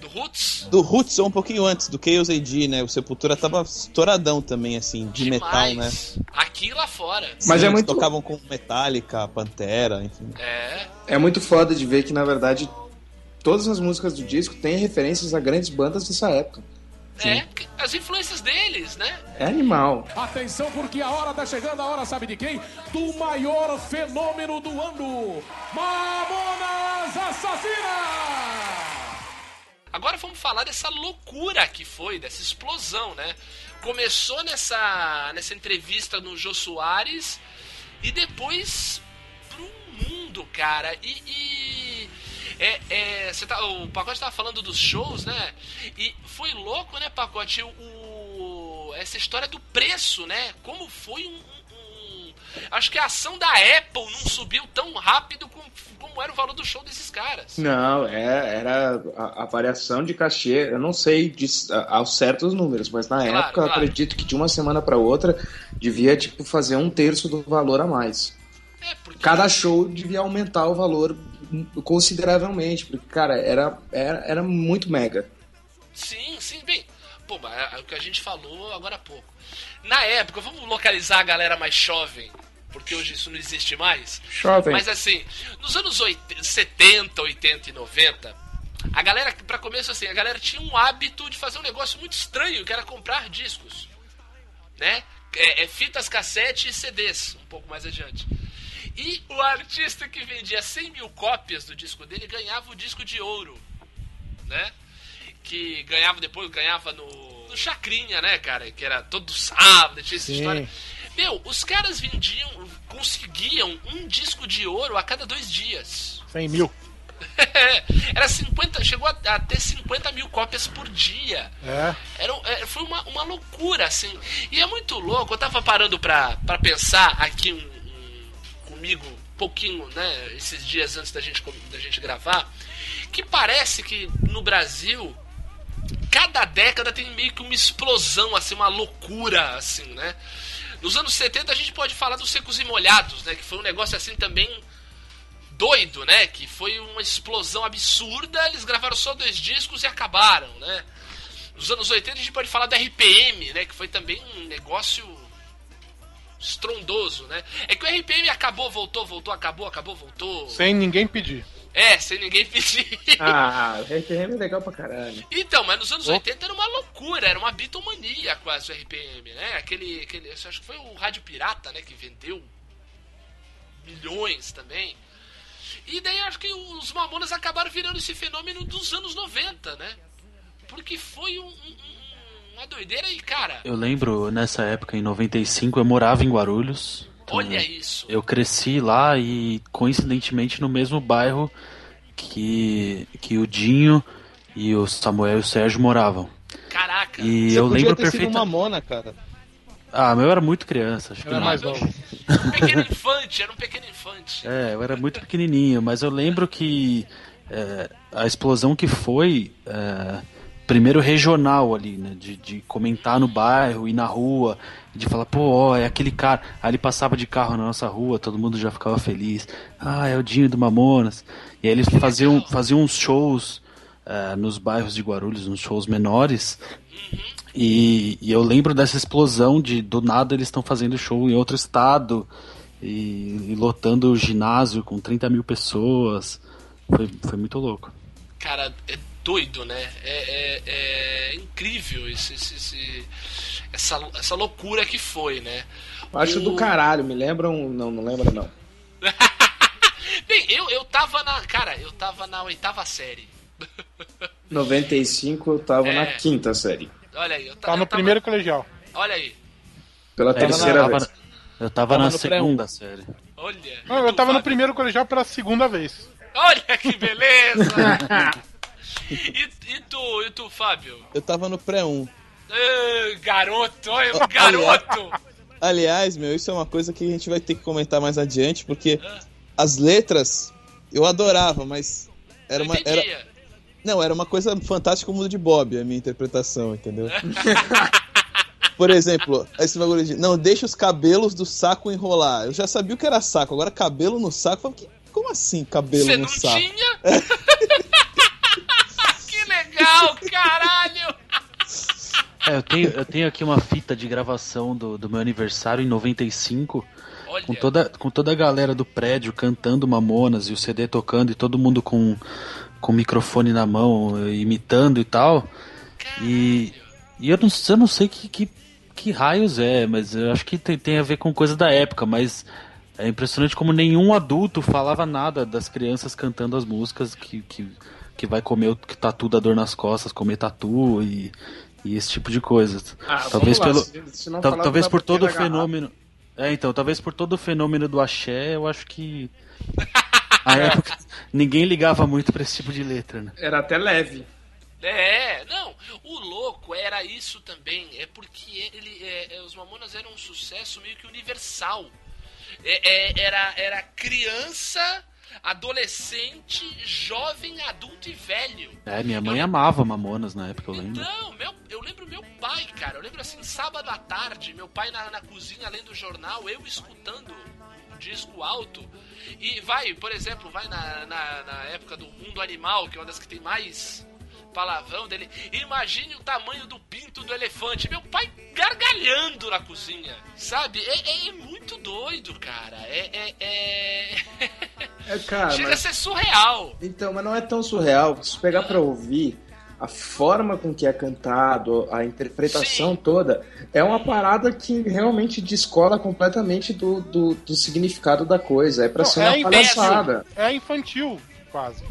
Do Roots? Do Roots, ou um pouquinho antes, do Chaos AD, né? O Sepultura tava estouradão também, assim, de metal, né? Aqui e lá fora. Mas Sim, é eles muito- tocavam com Metallica, Pantera, enfim. É. É muito foda de ver que, na verdade, todas as músicas do disco têm referências a grandes bandas dessa época. É, as influências deles, né? É animal. Atenção, porque a hora tá chegando, a hora sabe de quem? Do maior fenômeno do ano, Mamonas Assassinas! Agora vamos falar dessa loucura que foi, dessa explosão, né? Começou nessa, nessa entrevista no Jô Soares e depois pro mundo, cara. E. e é, é, você tá, o Pacote tava falando dos shows, né? E foi louco, né, Pacote? O, o- essa história do preço, né? Como foi um, um- Acho que a ação da Apple não subiu tão rápido como, como era o valor do show desses caras. Não, é, era a, a variação de cachê. Eu não sei de, a- aos certos números, mas na Claro, época eu claro. acredito que de uma semana para outra devia tipo fazer um terço do valor a mais. É, porque Cada show devia aumentar o valor consideravelmente, porque cara era, era, era muito mega. Sim, sim, bem. Pô, mas é o que a gente falou agora há pouco. Na época, vamos localizar a galera mais jovem, porque hoje isso não existe mais. Jovem. Mas assim, nos anos 80, 70, 80 e 90, a galera, pra começo assim, a galera tinha um hábito de fazer um negócio muito estranho, que era comprar discos. Né? É, é fitas cassete e CDs, um pouco mais adiante. E o artista que vendia 100 mil cópias do disco dele ganhava o disco de ouro, né? Que ganhava depois, ganhava no, no Chacrinha, né, cara? Que era todo sábado, tinha essa Sim. história. Meu, os caras vendiam, conseguiam um disco de ouro a cada dois dias. 100 mil. Era 50, chegou a, a ter 50 mil cópias por dia. É. Era, é, foi uma, uma loucura, assim. E é muito louco, eu tava parando pra, pra pensar aqui um- comigo pouquinho, né, esses dias antes da gente, da gente gravar, que parece que no Brasil, cada década tem meio que uma explosão, assim, uma loucura, assim, né? Nos anos 70 a gente pode falar dos secos e molhados, né? Que foi um negócio assim também doido, né? Que foi uma explosão absurda. Eles gravaram só dois discos e acabaram, né? Nos anos 80 a gente pode falar da RPM, né? Que foi também um negócio estrondoso, né? É que o RPM acabou, voltou, voltou, acabou, acabou, voltou. Sem ninguém pedir. É, sem ninguém pedir. Ah, o RPM é legal pra caralho. Então, mas nos anos Oh. 80 era uma loucura, era uma bitomania quase o RPM, né? Aquele, aquele. Acho que foi o Rádio Pirata, né? Que vendeu milhões também. E daí acho que os Mamonas acabaram virando esse fenômeno dos anos 90, né? Porque foi um- um- uma doideira e, cara, Eu lembro, nessa época, em 95, eu morava em Guarulhos. Então, olha isso. Eu cresci lá e, coincidentemente, no mesmo bairro que, que o Dinho e o Samuel e o Sérgio moravam. Caraca. E Você eu podia lembro ter sido perfeitamente. Mamona, cara. Ah, mas eu era muito criança, acho que Era não. mais novo. Um pequeno infante, era um pequeno infante. É, eu era muito pequenininho, mas eu lembro que é, a explosão que foi é, primeiro regional ali, né? De, de comentar no bairro e na rua, de falar, pô, ó, é aquele cara. Aí ele passava de carro na nossa rua, todo mundo já ficava feliz. Ah, é o Dinho do Mamonas. E aí eles faziam, faziam uns shows é, nos bairros de Guarulhos, uns shows menores. E, e eu lembro dessa explosão de do nada eles estão fazendo show em outro estado e, e lotando o ginásio com 30 mil pessoas. Foi, foi muito louco. Cara, doido, né? É, é- é incrível esse, esse- esse- essa, essa loucura que foi, né? Acho O- do caralho, me lembram. Não, não lembra não. Bem, eu, eu tava na. Cara, eu tava na oitava série. 95 eu tava É. na quinta série. Olha aí, eu, Tá eu no tava- primeiro colegial. Olha aí. Pela eu terceira tava, vez. eu tava Tava na segunda série. Olha. Não, eu tava no primeiro colegial pela segunda vez. Olha que beleza! e, e tu, e tu, Fábio? Eu tava no pré-1. Ah, garoto, olha, Olha. garoto! Aliás, meu, isso é uma coisa que a gente vai ter que comentar mais adiante, porque as letras eu adorava, mas era uma. Era, não, era uma coisa fantástica como o de Bob, a minha interpretação, entendeu? Por exemplo, esse bagulho de. Não, deixa os cabelos do saco enrolar. Eu já sabia o que era saco, agora cabelo no saco. eu falei, "Que- Como assim cabelo Você no não saco? tinha? legal, caralho! É, eu tenho, eu tenho aqui uma fita de gravação do, do meu aniversário em 95, Olha, com toda, com toda a galera do prédio cantando Mamonas e o CD tocando e todo mundo com, com o microfone na mão, imitando e tal. E, e eu, não, eu não sei que, que, que raios é, mas eu acho que tem, tem a ver com coisa da época, mas é impressionante como nenhum adulto falava nada das crianças cantando as músicas que, que, que vai comer o que tatu da dor nas costas, comer tatu e, e esse tipo de coisa. Ah, talvez lá, pelo, se- se talvez por todo o fenômeno. É, então, talvez por todo o fenômeno do axé, eu acho que. A época, ninguém ligava muito pra esse tipo de letra, né? Era até leve. É, não, o louco era isso também, é porque ele, é, é, os Mamonas eram um sucesso meio que universal. É, é, era, era criança, adolescente, jovem, adulto e velho. É, minha mãe amava Mamonas na época, eu lembro. Não, meu, eu lembro meu pai, cara. Eu lembro assim, sábado à tarde, meu pai na, na cozinha lendo o jornal, eu escutando um disco alto. E vai, por exemplo, vai na, na, na época do Mundo Animal, que é uma das que tem mais palavrão dele. Imagine o tamanho do pinto do elefante. Meu pai gargalhando na cozinha, sabe? É, é- é muito doido, cara. É. é, é... É, cara, Chega mas- a ser surreal. Então, mas não é tão surreal. Se pegar pra ouvir, a forma com que é cantado, a interpretação toda, é uma parada que realmente descola completamente do, do, do significado da coisa. É pra Não, ser é uma palhaçada. É infantil, quase.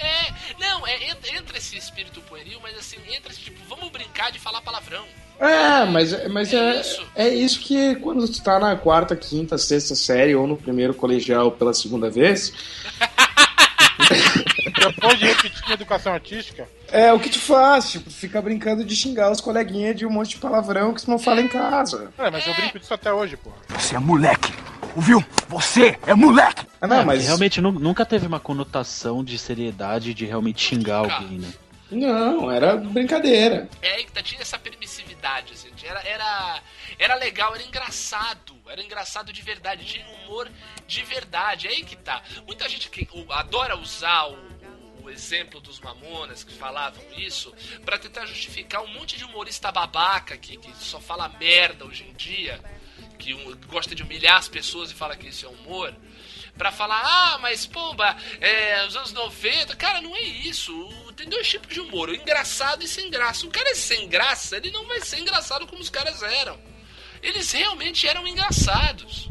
É, não, é, entra, esse espírito pueril, mas assim, entra esse tipo, vamos brincar de falar palavrão. É, mas, mas É é, isso. é isso que quando tu tá na quarta, quinta, sexta série ou no primeiro colegial pela segunda vez, Depois de repetir a educação artística, é o que tu faz, tipo, fica brincando de xingar os coleguinhas de um monte de palavrão que tu não fala em casa. é, mas eu brinco disso até hoje, pô. Você é moleque. Ouviu? Você é moleque. Ah, não, É, mas Realmente nu- nunca teve uma conotação de seriedade de realmente xingar alguém, né? não, era brincadeira. É aí que tá, tinha essa permissividade, assim, era, era, era legal, era engraçado, era engraçado de verdade, tinha um humor de verdade, é aí que tá. Muita gente que o- adora usar o, o- o exemplo dos mamonas que falavam isso pra tentar justificar um monte de humorista babaca que, que só fala merda hoje em dia, que um- gosta de humilhar as pessoas e fala que isso é humor. Pra falar, ah, mas pomba, é, os anos 90, cara, não é isso. Tem dois tipos de humor, o engraçado e sem graça. O cara é sem graça, ele não vai ser engraçado como os caras eram. Eles realmente eram engraçados.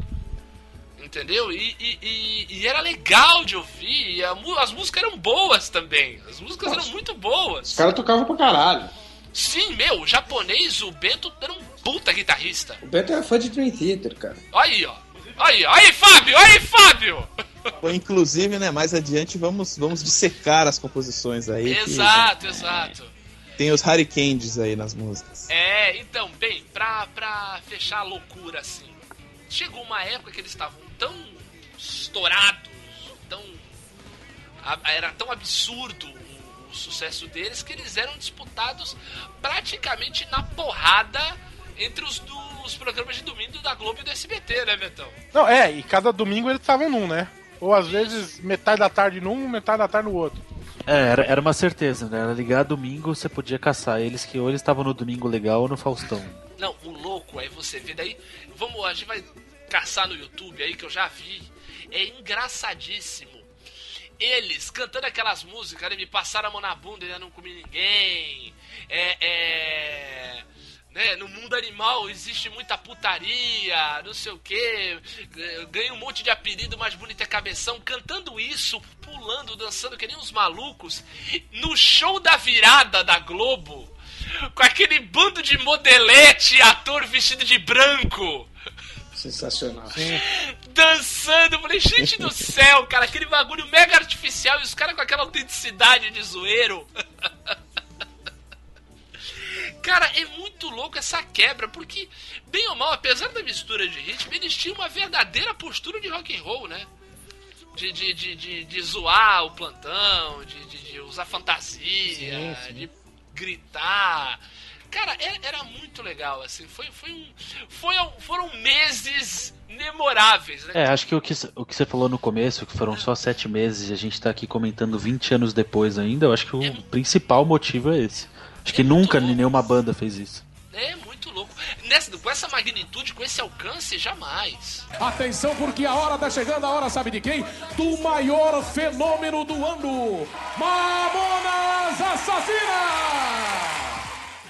Entendeu? E, e- e- e era legal de ouvir. e as músicas eram boas também. As músicas eram muito boas. Os caras tocavam pra caralho. Sim, meu, o japonês, o Bento era um puta guitarrista. O Beto é fã de Dream Theater, cara. Aí, ó. Aí, aí, Fábio! Aí, Fábio! Inclusive, né, mais adiante vamos, vamos dissecar as composições aí. que Exato, exato. Tem os Hurricanes aí nas músicas. É, então, bem, pra, pra fechar a loucura assim, chegou uma época que eles estavam tão estourados, tão a- era tão absurdo o, sucesso deles que eles eram disputados praticamente na porrada entre os, do- os programas de domingo da Globo e do SBT, né, Betão? Não, é, e cada domingo eles estavam num, né? Ou às vezes metade da tarde num, metade da tarde no outro. É, era, era uma certeza, né? Era ligar domingo, você podia caçar eles que ou eles estavam no Domingo Legal ou no Faustão. Não, o louco aí você vê daí. Vamos, a gente vai caçar no YouTube aí que eu já vi. É engraçadíssimo. Eles cantando aquelas músicas, né? Me passaram a mão na bunda ainda não comi ninguém. É. é né, no mundo animal existe muita putaria, não sei o que, ganha um monte de apelido, mais bonito é cabeção, cantando isso, pulando, dançando que nem uns malucos, no show da virada da Globo, com aquele bando de modelete ator vestido de branco. Sensacional. Dançando, eu falei, gente do céu, cara, aquele bagulho mega artificial e os caras com aquela autenticidade de zoeiro. Cara, é muito louco essa quebra, porque, bem ou mal, apesar da mistura de ritmo, eles tinham uma verdadeira postura de rock and roll, né? De, de, de, de, de zoar o plantão, de, de, de usar fantasia, Sim, sim. de gritar. Cara, era, era muito legal, assim. Foi, foi um, foi, foram meses memoráveis, né? É, acho que o que, o que você falou no começo, que foram só sete meses e a gente tá aqui comentando 20 anos depois ainda, eu acho que o principal motivo é esse. Acho que nunca nenhuma banda fez isso. É muito louco. Nessa, com essa magnitude, com esse alcance, jamais. Atenção, porque a hora tá chegando, a hora sabe de quem? Do maior fenômeno do ano, Mamonas Assassinas!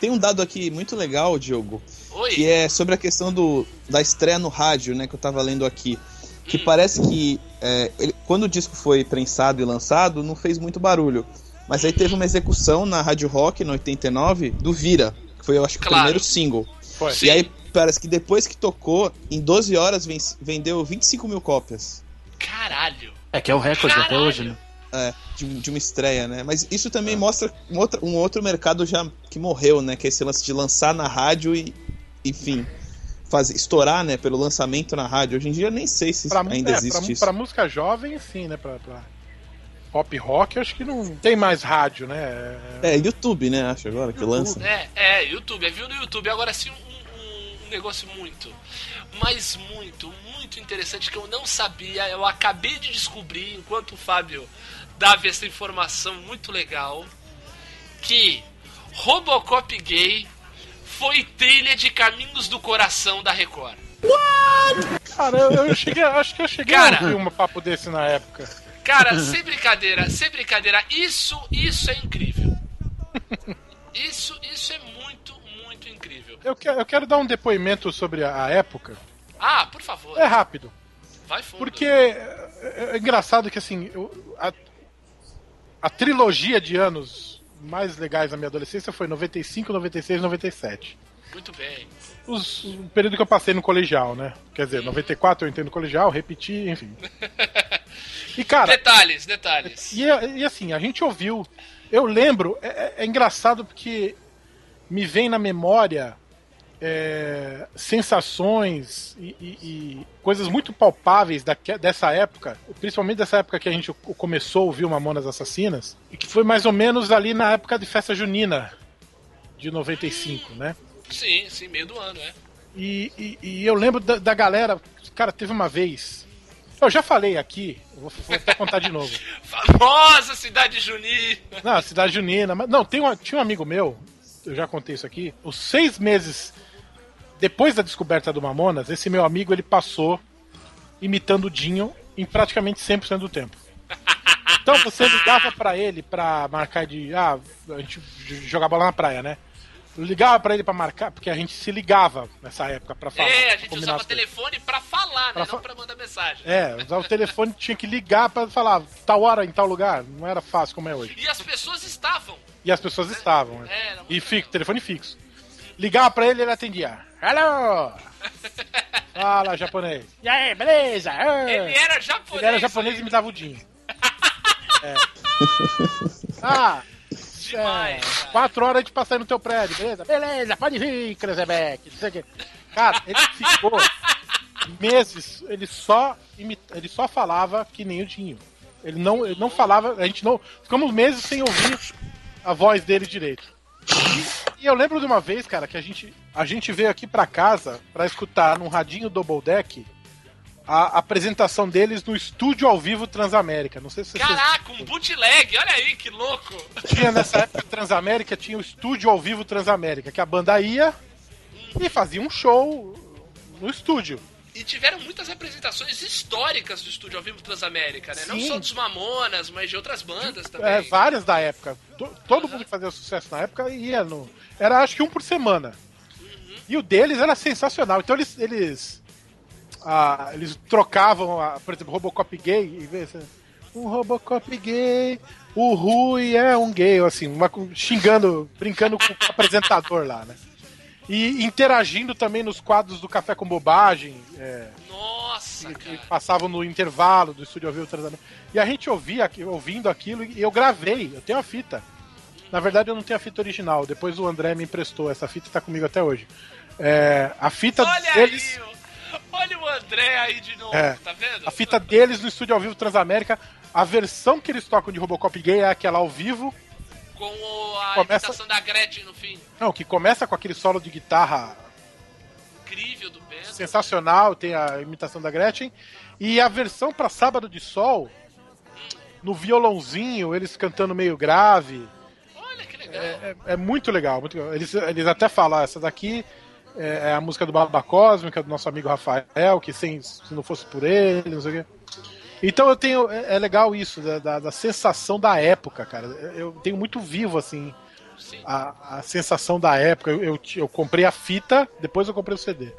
Tem um dado aqui muito legal, Diogo, Oi. que é sobre a questão do, da estreia no rádio, né, que eu tava lendo aqui. Que Hum. parece que é, ele- quando o disco foi prensado e lançado, não fez muito barulho. Mas aí teve uma execução na Rádio Rock, no 89, do Vira, que foi, eu acho, que o Claro. primeiro single. Foi. Sim. E aí parece que depois que tocou, em 12 horas ven- vendeu 25 mil cópias. Caralho. É que é o recorde até Caralho. hoje, né? É, de, de uma estreia, né? Mas isso também mostra um outro, um outro mercado já que morreu, né? Que é esse lance de lançar na rádio e, enfim, fazer, estourar, né? Pelo lançamento na rádio. Hoje em dia eu nem sei se Pra, ainda é, existe pra, isso. pra música jovem, sim, né? Pra, pra pop rock, acho que não tem mais rádio, né? É, YouTube, né? Acho agora que lança. É, é, YouTube, é, viu no YouTube. Agora sim, um, um- um negócio muito, mas muito, muito interessante que eu não sabia. Eu acabei de descobrir, enquanto o Fábio dava essa informação muito legal, que Robocop gay foi trilha de Caminhos do Coração da Record. Cara, eu, eu cheguei, acho que eu cheguei Cara. a ouvir um papo desse na época. Cara, sem brincadeira, sem brincadeira, isso, isso é incrível. Isso, isso é muito, muito incrível. Eu, que- eu quero dar um depoimento sobre a, a época. Ah, por favor, É rápido. vai fundo. Porque é, é engraçado que assim, eu- a, a trilogia de anos mais legais da minha adolescência foi 95, 96 97. Muito bem. Os, o período que eu passei no colegial, né? Quer dizer, 94 eu entrei no colegial, repeti, enfim. E cara, Detalhes, detalhes. e, e assim, a gente ouviu. Eu lembro, é, é- é engraçado porque me vem na memória é, sensações e, e- e coisas muito palpáveis daque- dessa época, principalmente dessa época que a gente começou a ouvir o Mamonas Assassinas, e que foi mais ou menos ali na época de festa junina de 95, né? Sim, sim, meio do ano, é. E, e- e eu lembro da, da galera. Cara, teve uma vez. Eu já falei aqui, vou, vou até contar de novo. Famosa cidade junina. Não, cidade junina. Mas, não, tem um, tinha um amigo meu, eu já contei isso aqui. Os seis meses depois da descoberta do Mamonas, esse meu amigo ele passou imitando o Dinho em praticamente 100% do tempo. Então você ligava pra ele pra marcar de. Ah, a gente jogar bola na praia, né? Ligava pra ele pra marcar, porque a gente se ligava nessa época pra falar. é, a gente usava coisas. telefone pra falar, Pra né? fa- Não pra mandar mensagem. É, usava o telefone, tinha que ligar pra falar tal hora em tal lugar. Não era fácil como é hoje. E as pessoas estavam. E as pessoas estavam. né? É, era muito E fi, telefone fixo. Ligava pra ele ele atendia. Hello! Fala, japonês. E aí, beleza? Ah. Ele era japonês. Ele era japonês e me dava o dinho. É. Ah, Demais, é, quatro horas de passar no teu prédio, beleza? Beleza, pode vir, Krezebeck. Não sei o quê. Cara, ele ficou meses, ele só, imita, ele só falava que nem o Dinho. Ele não, ele não falava, a gente não. Ficamos meses sem ouvir a voz dele direito. E, e eu lembro de uma vez, cara, que a gente, a gente veio aqui pra casa pra escutar num radinho Double Deck a apresentação deles no estúdio ao vivo Transamérica. Não sei se vocês Caraca, um bootleg, olha aí que louco. tinha nessa época Transamérica, tinha o estúdio ao vivo Transamérica, que a banda ia e fazia um show no estúdio. E tiveram muitas representações históricas do estúdio ao vivo Transamérica, né? Não Sim. só dos Mamonas, mas de outras bandas também. É, várias da época. To- Todo mundo que fazia sucesso na época ia no. Era acho que um por semana. E o deles era sensacional. Então eles. Eles, ah, eles trocavam, ah, por exemplo, Robocop gay. E vê, assim, um Robocop gay. O Rui é um gay, assim, uma- xingando, brincando com o apresentador lá, né? E interagindo também nos quadros do Café com Bobagem. é, Nossa, que cara. passavam no intervalo do estúdio ao vivo Transamérica. E a gente ouvia, ouvindo aquilo, e eu gravei, eu tenho a fita. Na verdade, eu não tenho a fita original. Depois o André me emprestou. Essa fita tá comigo até hoje. É, a fita Olha deles. aí, olha o André aí de novo, É. tá vendo? A fita deles no estúdio ao vivo Transamérica. A versão que eles tocam de Robocop gay é aquela ao vivo. Com o- a Começa- imitação da Gretchen no fim. Não, que começa com aquele solo de guitarra Incrível do Pedro. sensacional, tem a imitação da Gretchen. E a versão pra Sábado de Sol, no violãozinho, eles cantando meio grave. Olha que legal. É, é muito legal, muito legal. Eles, eles até falam, "Ah, essa daqui é, é a música do Baba Cósmica, do nosso amigo Rafael, que sem, se não fosse por ele, não sei o quê. Então eu tenho. É, é legal isso, da, da- da sensação da época, cara. Eu tenho muito vivo, assim, Sim. a, a sensação da época. Eu, eu, eu comprei a fita, depois eu comprei o CD.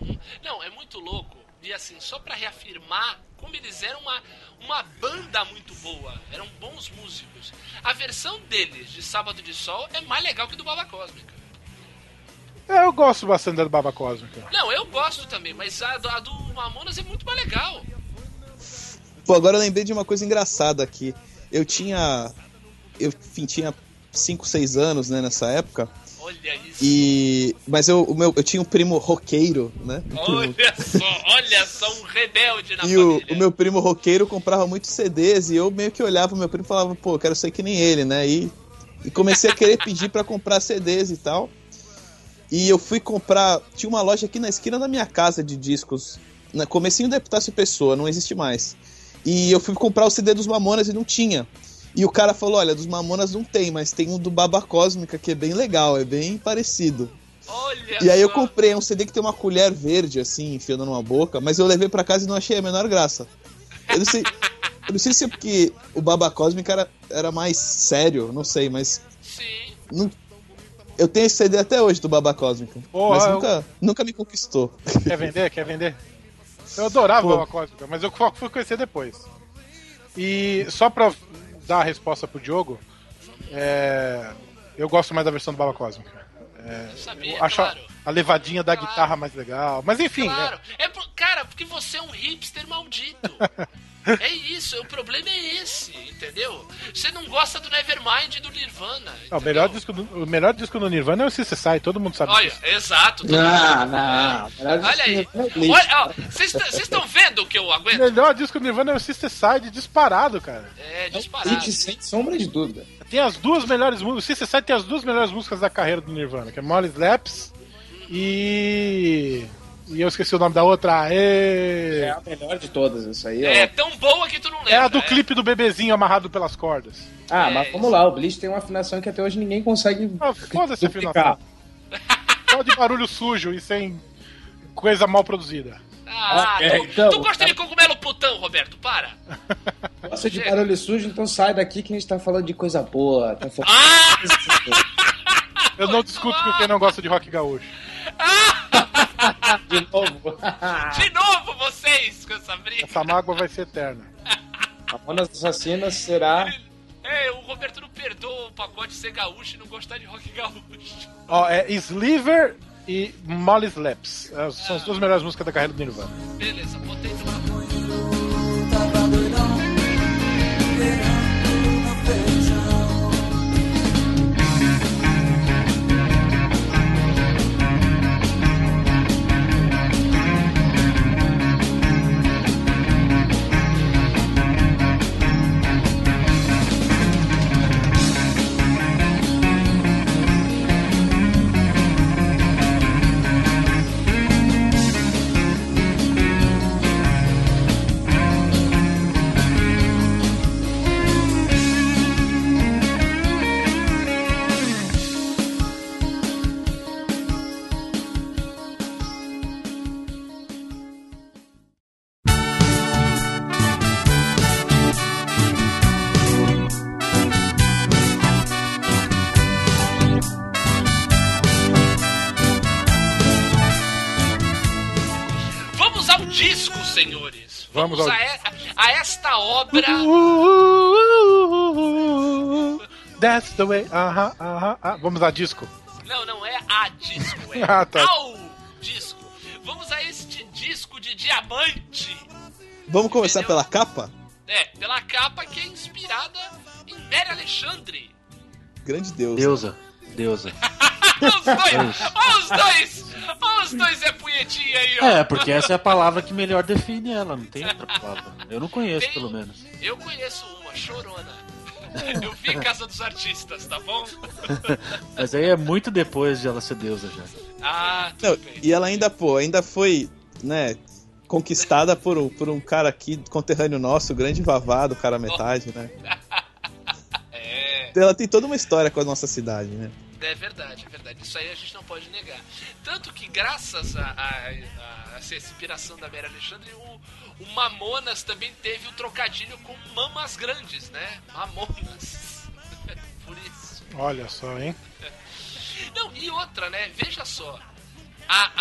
Uhum. Não, é muito louco. E assim, só pra reafirmar como eles eram uma, uma banda muito boa. Eram bons músicos. A versão deles de Sábado de Sol é mais legal que do Baba Cósmica. É, eu gosto bastante da Baba Cósmica. Não, eu gosto também, mas a, do- a do Mamonas é muito mais legal. Pô, agora eu lembrei de uma coisa engraçada aqui. Eu tinha. Eu enfim, tinha 5, 6 anos, né, nessa época. Olha isso. E. Mas eu, o meu, eu tinha um primo roqueiro, né? Um primo- Olha só, olha só, um rebelde na E o, família. o meu primo roqueiro comprava muitos CDs e eu meio que olhava o meu primo e falava, pô, quero ser que nem ele, né? E, e comecei a querer pedir pra comprar CDs e tal. E eu fui comprar. Tinha uma loja aqui na esquina da minha casa de discos. Na comecinho da Epitácio Pessoa, não existe mais. E eu fui comprar o CD dos Mamonas e não tinha. E o cara falou: olha, dos Mamonas não tem, mas tem um do Baba Cósmica que é bem legal, é bem parecido. Olha E aí eu comprei um CD que tem uma colher verde, assim, enfiando numa boca, mas eu levei pra casa e não achei a menor graça. Eu não sei. Eu não sei se é porque o Baba Cósmica era, era mais sério, não sei, mas. Sim. Não, eu tenho esse CD até hoje do Baba Cósmica. Pô, mas eu- nunca, nunca me conquistou. Quer vender? Quer vender? Eu adorava Pô. Baba Cósmica, mas eu fui conhecer depois. E só pra dar a resposta pro Diogo, é, eu gosto mais da versão do Baba Cósmica. Eu sabia, acho claro. a, a levadinha da Claro. guitarra mais legal. Mas enfim, Claro. É por- cara, porque você é um hipster maldito. é isso, o problema é esse, entendeu? Você não gosta do Nevermind e do Nirvana. é, o, melhor disco do, o melhor disco do Nirvana é o Sister Sai, todo mundo sabe Olha, disso. exato. Não, mundo. não. Olha aí. ó, vocês estão vendo que eu O aguento? melhor disco do Nirvana é o Sister Side, disparado, cara. É, disparado. sem sombra de dúvida. Tem as duas melhores músicas. O Sister Side tem as duas melhores músicas da carreira do Nirvana, que é Molly Slaps e. E eu esqueci o nome da outra. Aê! É a melhor de todas, isso aí. É ó. tão boa que tu não lembra. É a do clipe do bebezinho amarrado pelas cordas. Ah, É, mas vamos lá, o Bleach tem uma afinação que até hoje ninguém consegue Ah, foda-se afinação. Só de barulho sujo e sem coisa mal produzida. Ah, É, tu, então, tu gosta de cogumelo putão, Roberto? Para. Gosta de barulho sujo, então sai daqui que a gente tá falando de coisa boa. Tá falando... Ah! Eu não discuto com quem não gosta de rock gaúcho. de novo. De novo vocês com essa briga. Essa mágoa vai ser eterna. Mamonas Assassinas será. É, o Roberto não perdoa o pacote ser gaúcho e não gostar de rock gaúcho. Ó, é Sliver e Molly Slaps. É, São as duas melhores músicas da carreira do Nirvana. Beleza, botei senhores. Vamos Vamos, ao- a, e- a esta obra. That's the way. Aham, aham, ah. Vamos a disco. Não, não é a disco, é Ah, tá. ao disco. Vamos a este disco de diamante. Vamos começar Entendeu? pela capa? É, pela capa que é inspirada em Mary Alexandre. Grande Deus. Deusa. Deusa. Os dois! os dois! Olha os dois é punhetinha aí, ó. É, porque essa é a palavra que melhor define ela, não tem outra palavra. Eu não conheço, Tem- pelo menos. Eu conheço uma, chorona. Eu vi Casa dos Artistas, tá bom? Mas aí é muito depois de ela ser deusa já. Ah, Não, tudo bem. e ela ainda, pô, ainda foi, né, conquistada por, um- por um cara aqui, conterrâneo nosso, o grande Vavá do cara metade, né? É, Ela tem toda uma história com a nossa cidade, né? É verdade, é verdade. Isso aí a gente não pode negar. Tanto que, graças a, a- a essa inspiração da Mary Alexandre, o, o Mamonas também teve o trocadilho com Mamas Grandes, né? Mamonas. Por isso. Olha só, hein? Não, e outra, né? Veja só. A,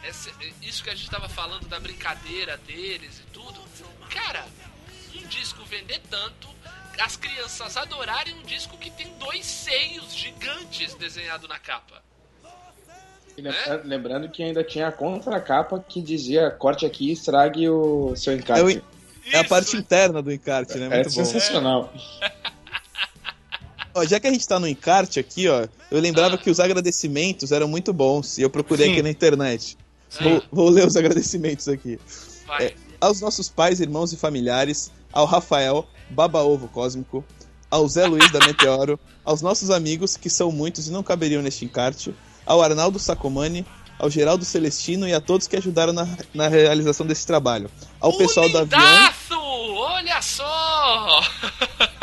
a, esse- isso que a gente tava falando da brincadeira deles e tudo. Cara, um disco vender tanto, as crianças adorarem um disco que tem dois seios gigantes desenhado na capa. E lembra- Lembrando que ainda tinha a contracapa que dizia corte aqui e estrague o seu encarte. É, o- é a parte interna do encarte, né? É Muito bom. sensacional. Ó, já que a gente tá no encarte aqui, ó, eu lembrava Ah. que os agradecimentos eram muito bons e eu procurei Sim. aqui na internet. Vou, vou ler os agradecimentos aqui. É, aos nossos pais, irmãos e familiares, ao Rafael, Baba Ovo Cósmico, ao Zé Luiz da Meteoro, aos nossos amigos, que são muitos e não caberiam neste encarte, ao Arnaldo Sacomani, ao Geraldo Celestino e a todos que ajudaram na, na realização desse trabalho. Ao pessoal do avião! Olha só!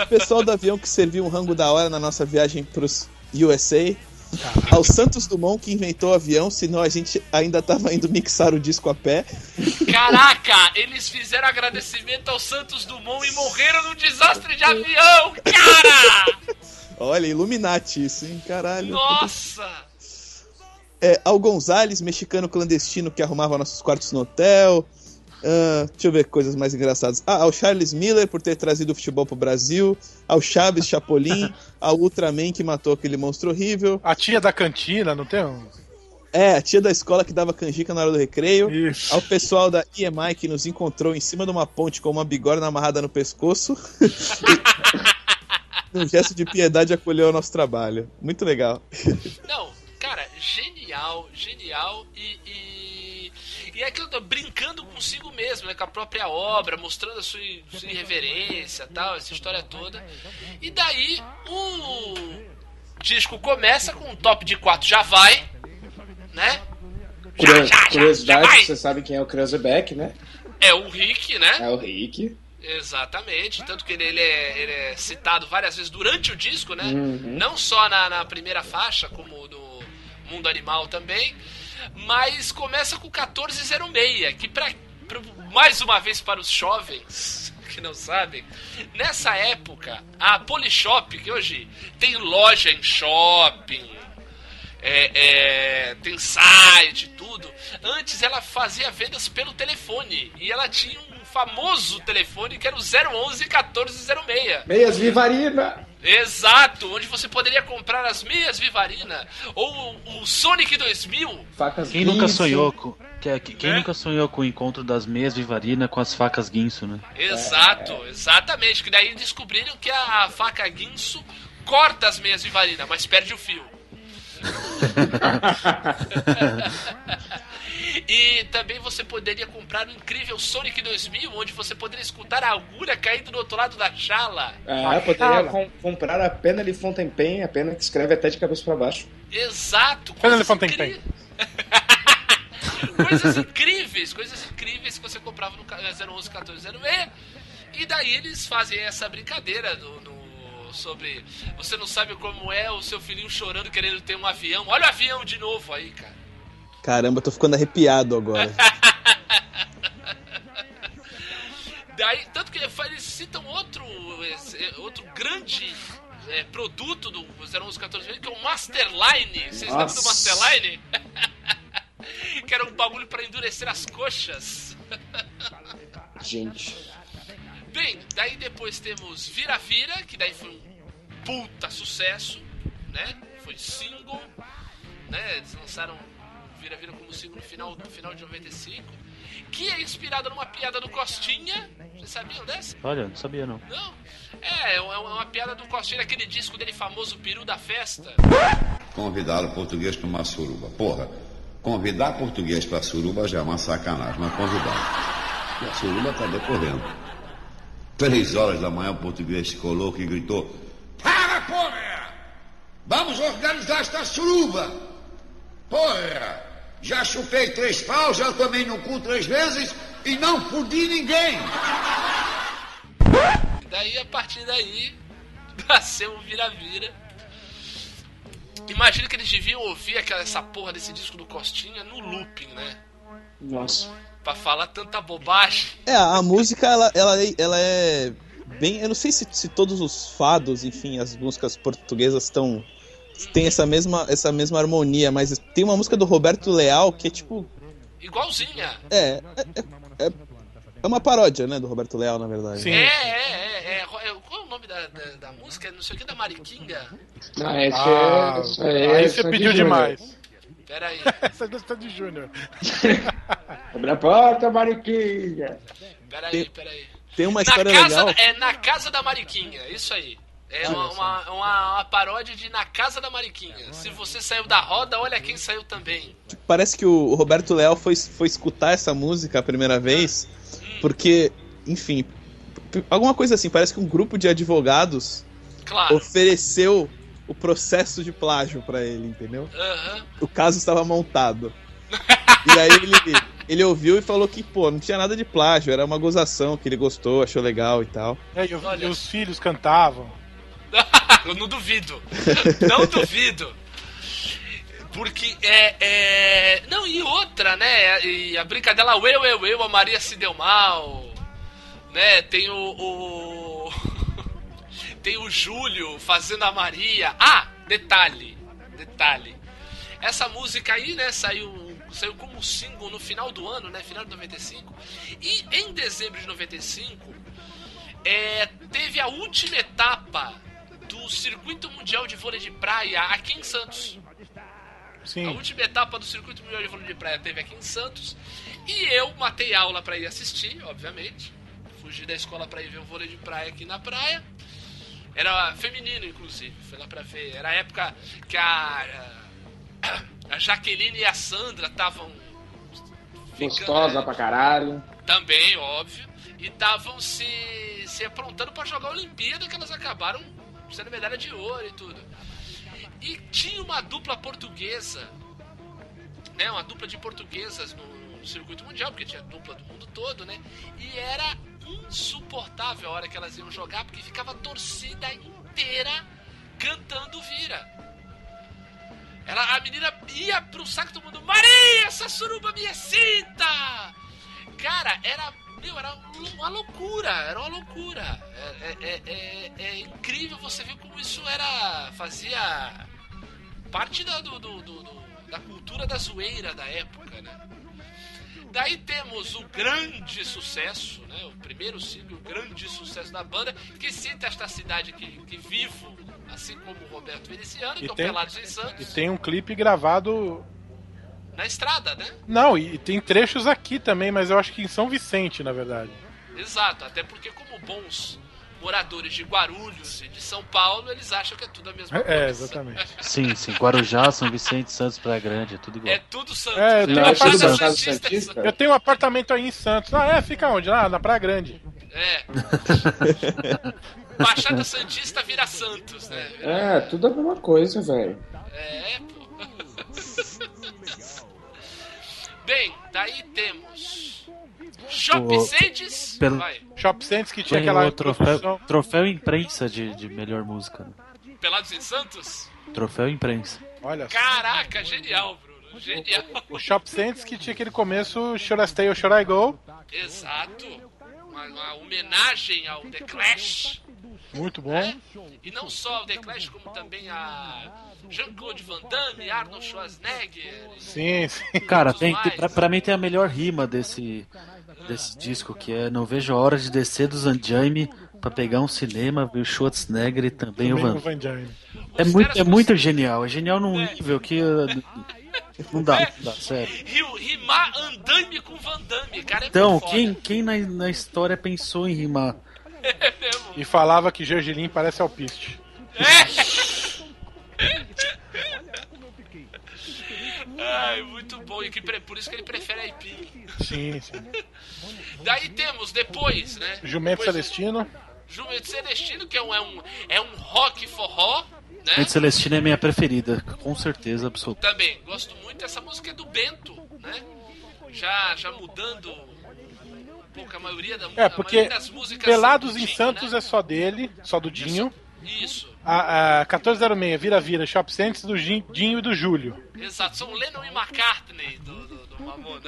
pessoal do avião que serviu um rango da hora na nossa viagem pros USA, ao Santos Dumont que inventou o avião, senão a gente ainda tava indo mixar o disco a pé. Caraca, eles fizeram agradecimento ao Santos Dumont e morreram num desastre de avião, cara! Olha, Illuminati isso, hein? Caralho. Nossa! É, ao Gonzales, mexicano clandestino que arrumava nossos quartos no hotel. Ah, deixa eu ver coisas mais engraçadas. Ah, ao Charles Miller por ter trazido o futebol pro Brasil. Ao Chaves Chapolin. ao Ultraman que matou aquele monstro horrível. A tia da cantina, não tem um. É, a tia da escola que dava canjica na hora do recreio. Isso. Ao pessoal da EMI que nos encontrou em cima de uma ponte com uma bigorna amarrada no pescoço. Num gesto de piedade acolheu o nosso trabalho. Muito legal. Não, cara, genial, genial e. e... É aquilo, brincando consigo mesmo, né? Com a própria obra, mostrando a sua, sua irreverência tal, essa história toda. E daí o disco começa com um top de 4 já vai, né? Já, Curio- já, já, já Curiosidade, vai. você sabe quem é o Kreuzebeck, né? É o Rick, né? É o Rick. Exatamente, tanto que ele, ele é, ele é citado várias vezes durante o disco, né? Uhum. Não só na, na primeira faixa, como no Mundo Animal também, mas começa com 1406, que pra, pra- mais uma vez para os jovens que não sabem, nessa época a Polishop, que hoje tem loja em shopping, é, é, tem site, tudo. Antes ela fazia vendas pelo telefone e ela tinha um famoso telefone que era o 011 1406. Meias Vivarina! Exato, onde você poderia comprar as meias Vivarina ou o Sonic 2000. Facas Quem nunca Guinso. sonhou com. que- que- Quem Né? nunca sonhou com o encontro das meias Vivarina com as facas guinso, né? Exato, exatamente. Que daí descobriram que a faca guinso corta as meias Vivarina, mas perde o fio. E também você poderia comprar o incrível Sonic 2000, onde você poderia escutar a agulha caindo do outro lado da chala. É, poderia com- comprar a pena de Fontainebleau, a pena que escreve até de cabeça pra baixo. Exato. Pena de incri- coisas incríveis, coisas incríveis que você comprava no ca- 011 1406. E daí eles fazem essa brincadeira do, no- sobre você não sabe como é o seu filhinho chorando querendo ter um avião. Olha o avião de novo aí, cara. Caramba, tô ficando arrepiado agora. Daí, tanto que eles citam outro, esse- outro grande é, produto do 011 14 que é o Masterline. Vocês lembram do. Masterline? que era um bagulho pra endurecer as coxas. Gente. Bem, daí depois temos Vira-Vira, que daí foi um puta sucesso, né? Foi single, né? Eles lançaram Vira-Vira como single no final, no final de 95, que é inspirado numa piada do Costinha. Vocês sabiam dessa? Olha, não sabia não. Não? É, é uma, uma piada do Costinha, aquele disco dele famoso, Peru da Festa. Convidar o português para uma suruba. Porra, convidar português para suruba já é uma sacanagem, mas convidar. E a suruba está decorrendo. Três horas da manhã o português se colocou e gritou: Para, porra! Vamos organizar esta suruba! Porra! Já chupei três paus, já tomei no cu três vezes e não fudi ninguém! Daí, a partir daí, nasceu o Vira-Vira. Imagino que eles deviam ouvir aquela, essa porra desse disco do Costinha no looping, né? Nossa. Pra falar tanta bobagem. É, a música, ela, ela, é- ela é bem. Eu não sei se, se todos os fados, enfim, as músicas portuguesas estão. Tem essa mesma, essa mesma harmonia, mas tem uma música do Roberto Leal que é tipo. Igualzinha. É. É, é, é uma paródia, né, do Roberto Leal, na verdade. É, é, é, é. Qual é o nome da, da, da música? Não sei o que, da Mariquinha? Ah, esse Ah, é. esse é aí você é de pediu Júnior. demais. Pera aí. Essa é de Júnior. Abre a porta, Mariquinha. Pera aí, Tem- pera aí. Tem uma Na história casa, legal. é na casa da Mariquinha, isso aí. É uma, uma, uma- uma paródia de Na Casa da Mariquinha. Se você saiu da roda, olha quem saiu também. Parece que o Roberto Leal foi, foi escutar essa música a primeira vez, porque, enfim, alguma coisa assim, parece que um grupo de advogados Claro. ofereceu o processo de plágio pra ele, entendeu? Aham. O caso estava montado. e aí ele, ele ouviu e falou que, pô, não tinha nada de plágio, era uma gozação que ele gostou, achou legal e tal. É, e, e os filhos cantavam. Não duvido. Não duvido. Porque é, é. Não, e outra, né? E a brincadeira, eu, eu, eu, a Maria se deu mal. Né? Tem o. o... Tem o Júlio fazendo a Maria. Ah, detalhe. Detalhe. Essa música aí, né, saiu, saiu como single no final do ano, né? Final de 95. E em dezembro de 95, é, teve a última etapa do Circuito Mundial de Vôlei de Praia aqui em Santos. A Sim. última etapa do Circuito Mundial de Vôlei de Praia teve aqui em Santos. E eu matei aula pra ir assistir, obviamente. Fugi da escola pra ir ver o vôlei de praia aqui na praia. Era feminino, inclusive. Fui lá pra ver. Era a época que a. A Jaqueline e a Sandra estavam. Gostosa pra caralho. Também, óbvio. E estavam se, se aprontando pra jogar a Olimpíada, que elas acabaram sendo medalha de ouro e tudo. E tinha uma dupla portuguesa, né? Uma dupla de portuguesas no circuito mundial, porque tinha dupla do mundo todo, né? E era insuportável a hora que elas iam jogar, porque ficava a torcida inteira cantando vira. Ela, a menina ia pro saco do mundo, Maria, essa suruba me excita! Cara, era. Meu, era uma loucura, era uma loucura. É, é- é- é incrível você ver como isso era. fazia parte da, do, do- do- da cultura da zoeira da época, né? Daí temos o grande sucesso, né? O primeiro single, o grande sucesso da banda, que cita esta cidade que, que vivo, assim como o Roberto Feliciano, que é o Pelados em e Santos, tem um clipe gravado. Na estrada, né? Não, e tem trechos aqui também, mas eu acho que em São Vicente, na verdade. Exato, até porque como bons moradores de Guarulhos e de São Paulo, eles acham que é tudo a mesma coisa. É, exatamente. Sim, sim. Guarujá, São Vicente, Santos, Praia Grande, é tudo igual. É tudo Santos. É, eu tenho, um é tudo Santista, Santista? eu tenho um apartamento aí em Santos. Ah, é? Fica onde? Lá na Praia Grande. É. Baixada Santista vira Santos, né? É, tudo a mesma coisa, velho. É, pô. Bem, daí temos Shop O- Sands. pelo- Vai. Shop Santos que tinha Tem aquela o troféu, introdução. troféu imprensa de, de melhor música. né? Pelados em Santos? Troféu imprensa. Olha só. Caraca, genial, Bruno. Genial. O Shop Santos que tinha aquele começo Should I Stay or Should I Go? Exato. Uma, uma homenagem ao The Clash. Muito bom. né? E não só ao The Clash, como também a Jean-Claude Van Damme, Arnold Schwarzenegger. Sim, sim. Cara, tem, mais. tem- pra, pra mim tem a melhor rima desse, desse disco, que é Não Vejo a Hora de Descer do Zanjaime pra pegar um cinema, ver o Schwarzenegger e também, o Também Van. o Van Dyne. É muito, é muito genial, é genial num nível que uh, não dá, não dá, sério. Rio- Rimar andaime com Van Damme, cara, é Então, quem, quem na, na história pensou em rimar? É mesmo. E falava que Gergelim parece alpiste. Ai, muito bom. E que pre- por isso que ele prefere aipim. Sim, sim. Daí temos depois, né? Jumento depois, Celestino. Jumento Celestino, que é um, é um, é um rock forró, né? Gente Celestina é minha preferida, com certeza absoluta. Também, gosto muito. Essa música é do Bento, né? Já, já mudando pouco a maioria da É, porque maioria das músicas. Pelados em Dinho, Santos né? é só dele, só do Dinho. Isso, A, a 1406, Vira Vira, Shop Cents do Dinho e do Júlio. exato. São Lennon e McCartney do, do.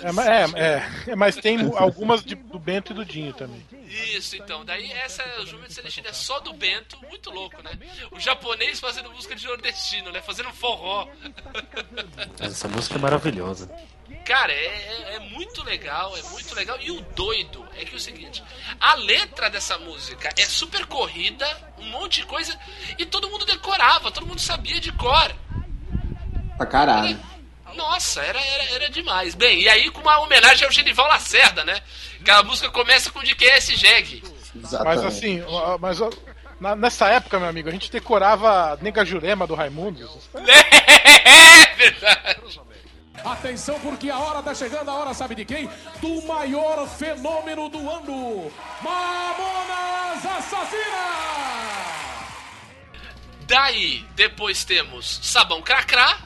É, é, é, é, mas tem algumas de- do Bento e do Dinho também. Isso, então. Daí essa o Jumento Celestino é só do Bento, muito louco, né? O japonês fazendo música de nordestino, né? Fazendo forró. Essa música é maravilhosa. Cara, é, é- é muito legal, é muito legal. E o doido é que é o seguinte: a letra dessa música é super corrida, um monte de coisa, e todo mundo decorava, todo mundo sabia de cor. Pra caralho. Nossa, era, era, era demais. Bem, e aí com uma homenagem ao Genival Lacerda, né? Que a música começa com de quem é esse jegue. Mas assim, mas, nessa época, meu amigo, a gente decorava Nega Jurema do Raimundo. É verdade. Atenção, porque a hora tá chegando, a hora sabe de quem? Do maior fenômeno do ano, Mamonas Assassinas! Daí, depois temos Sabão Cracrá,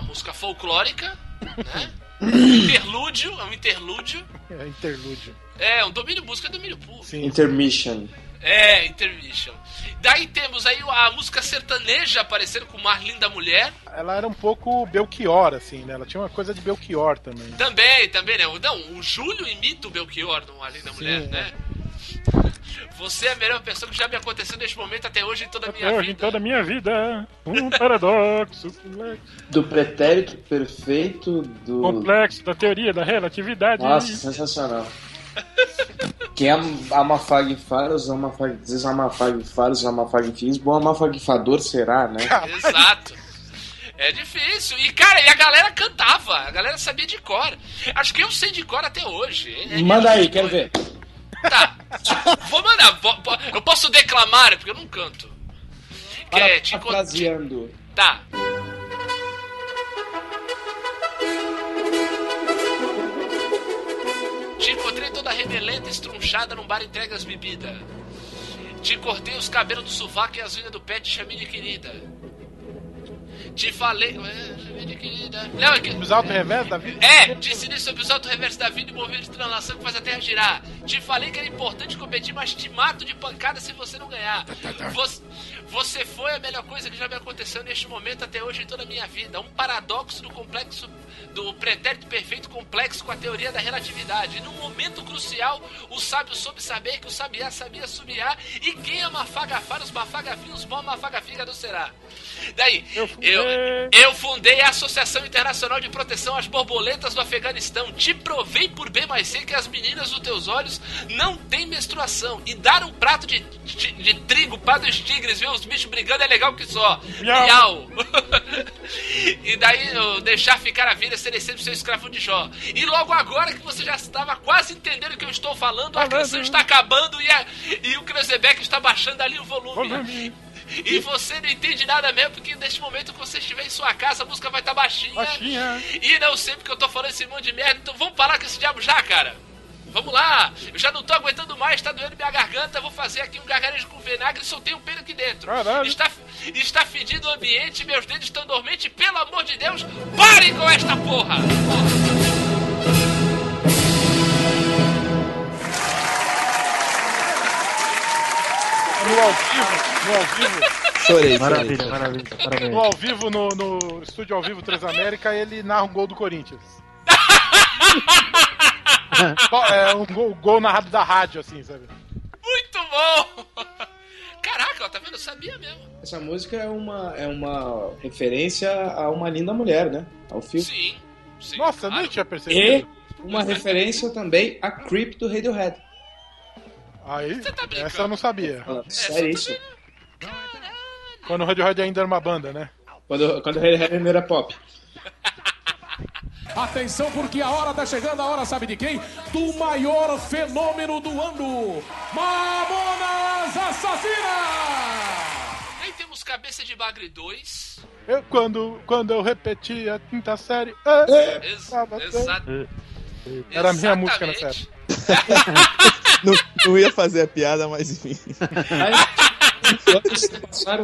uma música folclórica, né? interlúdio, é um interlúdio. É, interlúdio. É, um domínio música é domínio público. Intermission. É, intermission. Daí temos aí a música sertaneja aparecendo com Mar Linda Mulher. Ela era um pouco Belchior, assim, né? Ela tinha uma coisa de Belchior também. Também, também, né? Não, o Júlio imita o Belchior no Mar Linda Mulher, né? Você é a melhor pessoa que já me aconteceu neste momento até hoje em toda a minha Até vida. em toda a minha vida, um paradoxo complexo, Do pretérito perfeito do. complexo da teoria da relatividade. Nossa, sensacional. Quem ama, ama fagfaros, ama fag... desama fagfaros, ama fagfins, bom amafagfador será, né? Exato. É difícil. E, cara, e a galera cantava. A galera sabia de cor. Acho que eu sei de cor até hoje. É- é- Manda aí, quero ver. Tá. Vou mandar. Eu posso declamar, porque eu não canto. Que é, te Parafraseando. Tá. Te encontrei toda rebelenta, estrunchada num bar entregue as bebidas. Te cortei os cabelos do sovaco e as unhas do pé, de querida. Te falei. É. Não, é que. Os alto revés da vida? É, te ensinei sobre os altos reversos da vida e movimento de translação que faz a terra girar. Te falei que era importante competir, mas te mato de pancada se você não ganhar. Você, você foi a melhor coisa que já me aconteceu neste momento até hoje em toda a minha vida. Um paradoxo do complexo do pretérito perfeito complexo com a teoria da relatividade. E num momento crucial, o sábio soube saber que o sabiá sabia subiar e quem ama fagafar os mafagafinhos, bom mafagafígado será. Daí, eu, eu fundei a Associação Internacional de Proteção às Borboletas do Afeganistão. Te provei por B mais C que as meninas dos teus olhos não têm menstruação. E dar um prato de, de, de trigo para os tigres, ver os bichos brigando é legal que só. Miau. Miau. e daí eu deixar ficar a vida seria sempre seu escravo de Jó. E logo agora que você já estava quase entendendo o que eu estou falando, a canção está acabando e, a- e o Kreuzebeck está baixando ali o volume. E você não entende nada mesmo, porque neste momento que você estiver em sua casa, a música vai estar baixinha. Baixinha. E não sei porque eu tô falando esse monte de merda, então vamos parar com esse diabo já, cara. Vamos lá, eu já não tô aguentando mais, tá doendo minha garganta, vou fazer aqui um gargarejo com vinagre e soltei um pelo aqui dentro. Caralho. Está, está fedido o ambiente, meus dedos estão dormentes, pelo amor de Deus, parem com esta porra! No ao vivo, no ao vivo. Chorei, Maravilha, maravilha. Parabéns. No ao vivo, no, no estúdio ao vivo Transamérica, ele narra um gol do Corinthians. É um gol, gol narrado da rádio, assim, sabe? Muito bom! Caraca, tá vendo? Eu sabia mesmo. Essa música é uma, é uma referência a uma linda mulher, né? Ao filme. Sim, sim. Nossa, eu claro. nem tinha E, percebido. Uma referência também a Creep do Radiohead. Aí, tá brincando? essa eu não sabia. Falando sério isso? Quando o Radiohead ainda era uma banda, né? Quando, quando o Radiohead ainda era pop. Atenção, porque a hora tá chegando, a hora sabe de quem? Do maior fenômeno do ano, Mamonas Assassinas! Aí temos Cabeça de Bagre 2. Eu, quando, quando eu repeti a quinta série. é, Ex tava exa Era a minha música nessa exatamente. época. Não, não ia fazer a piada, mas enfim.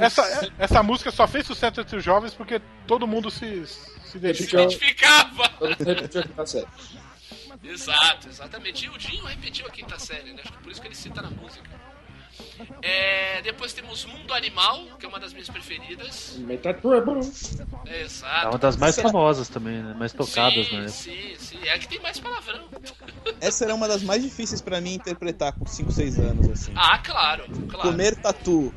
Essa, essa música só fez sucesso entre os jovens porque todo mundo se, se Se identificava. Exato, exatamente. E o Dinho repetiu a quinta série, né? Acho que por isso que ele cita na música. É, depois temos Mundo Animal, que é uma das minhas preferidas. Metade Trouble. É, É exato. uma das mais famosas também, né? Mais tocadas, sim, né? Sim, sim. É a que tem mais palavrão. Essa era uma das mais difíceis pra mim interpretar com 5, 6 anos, assim. Ah, claro, claro. Comer tatu.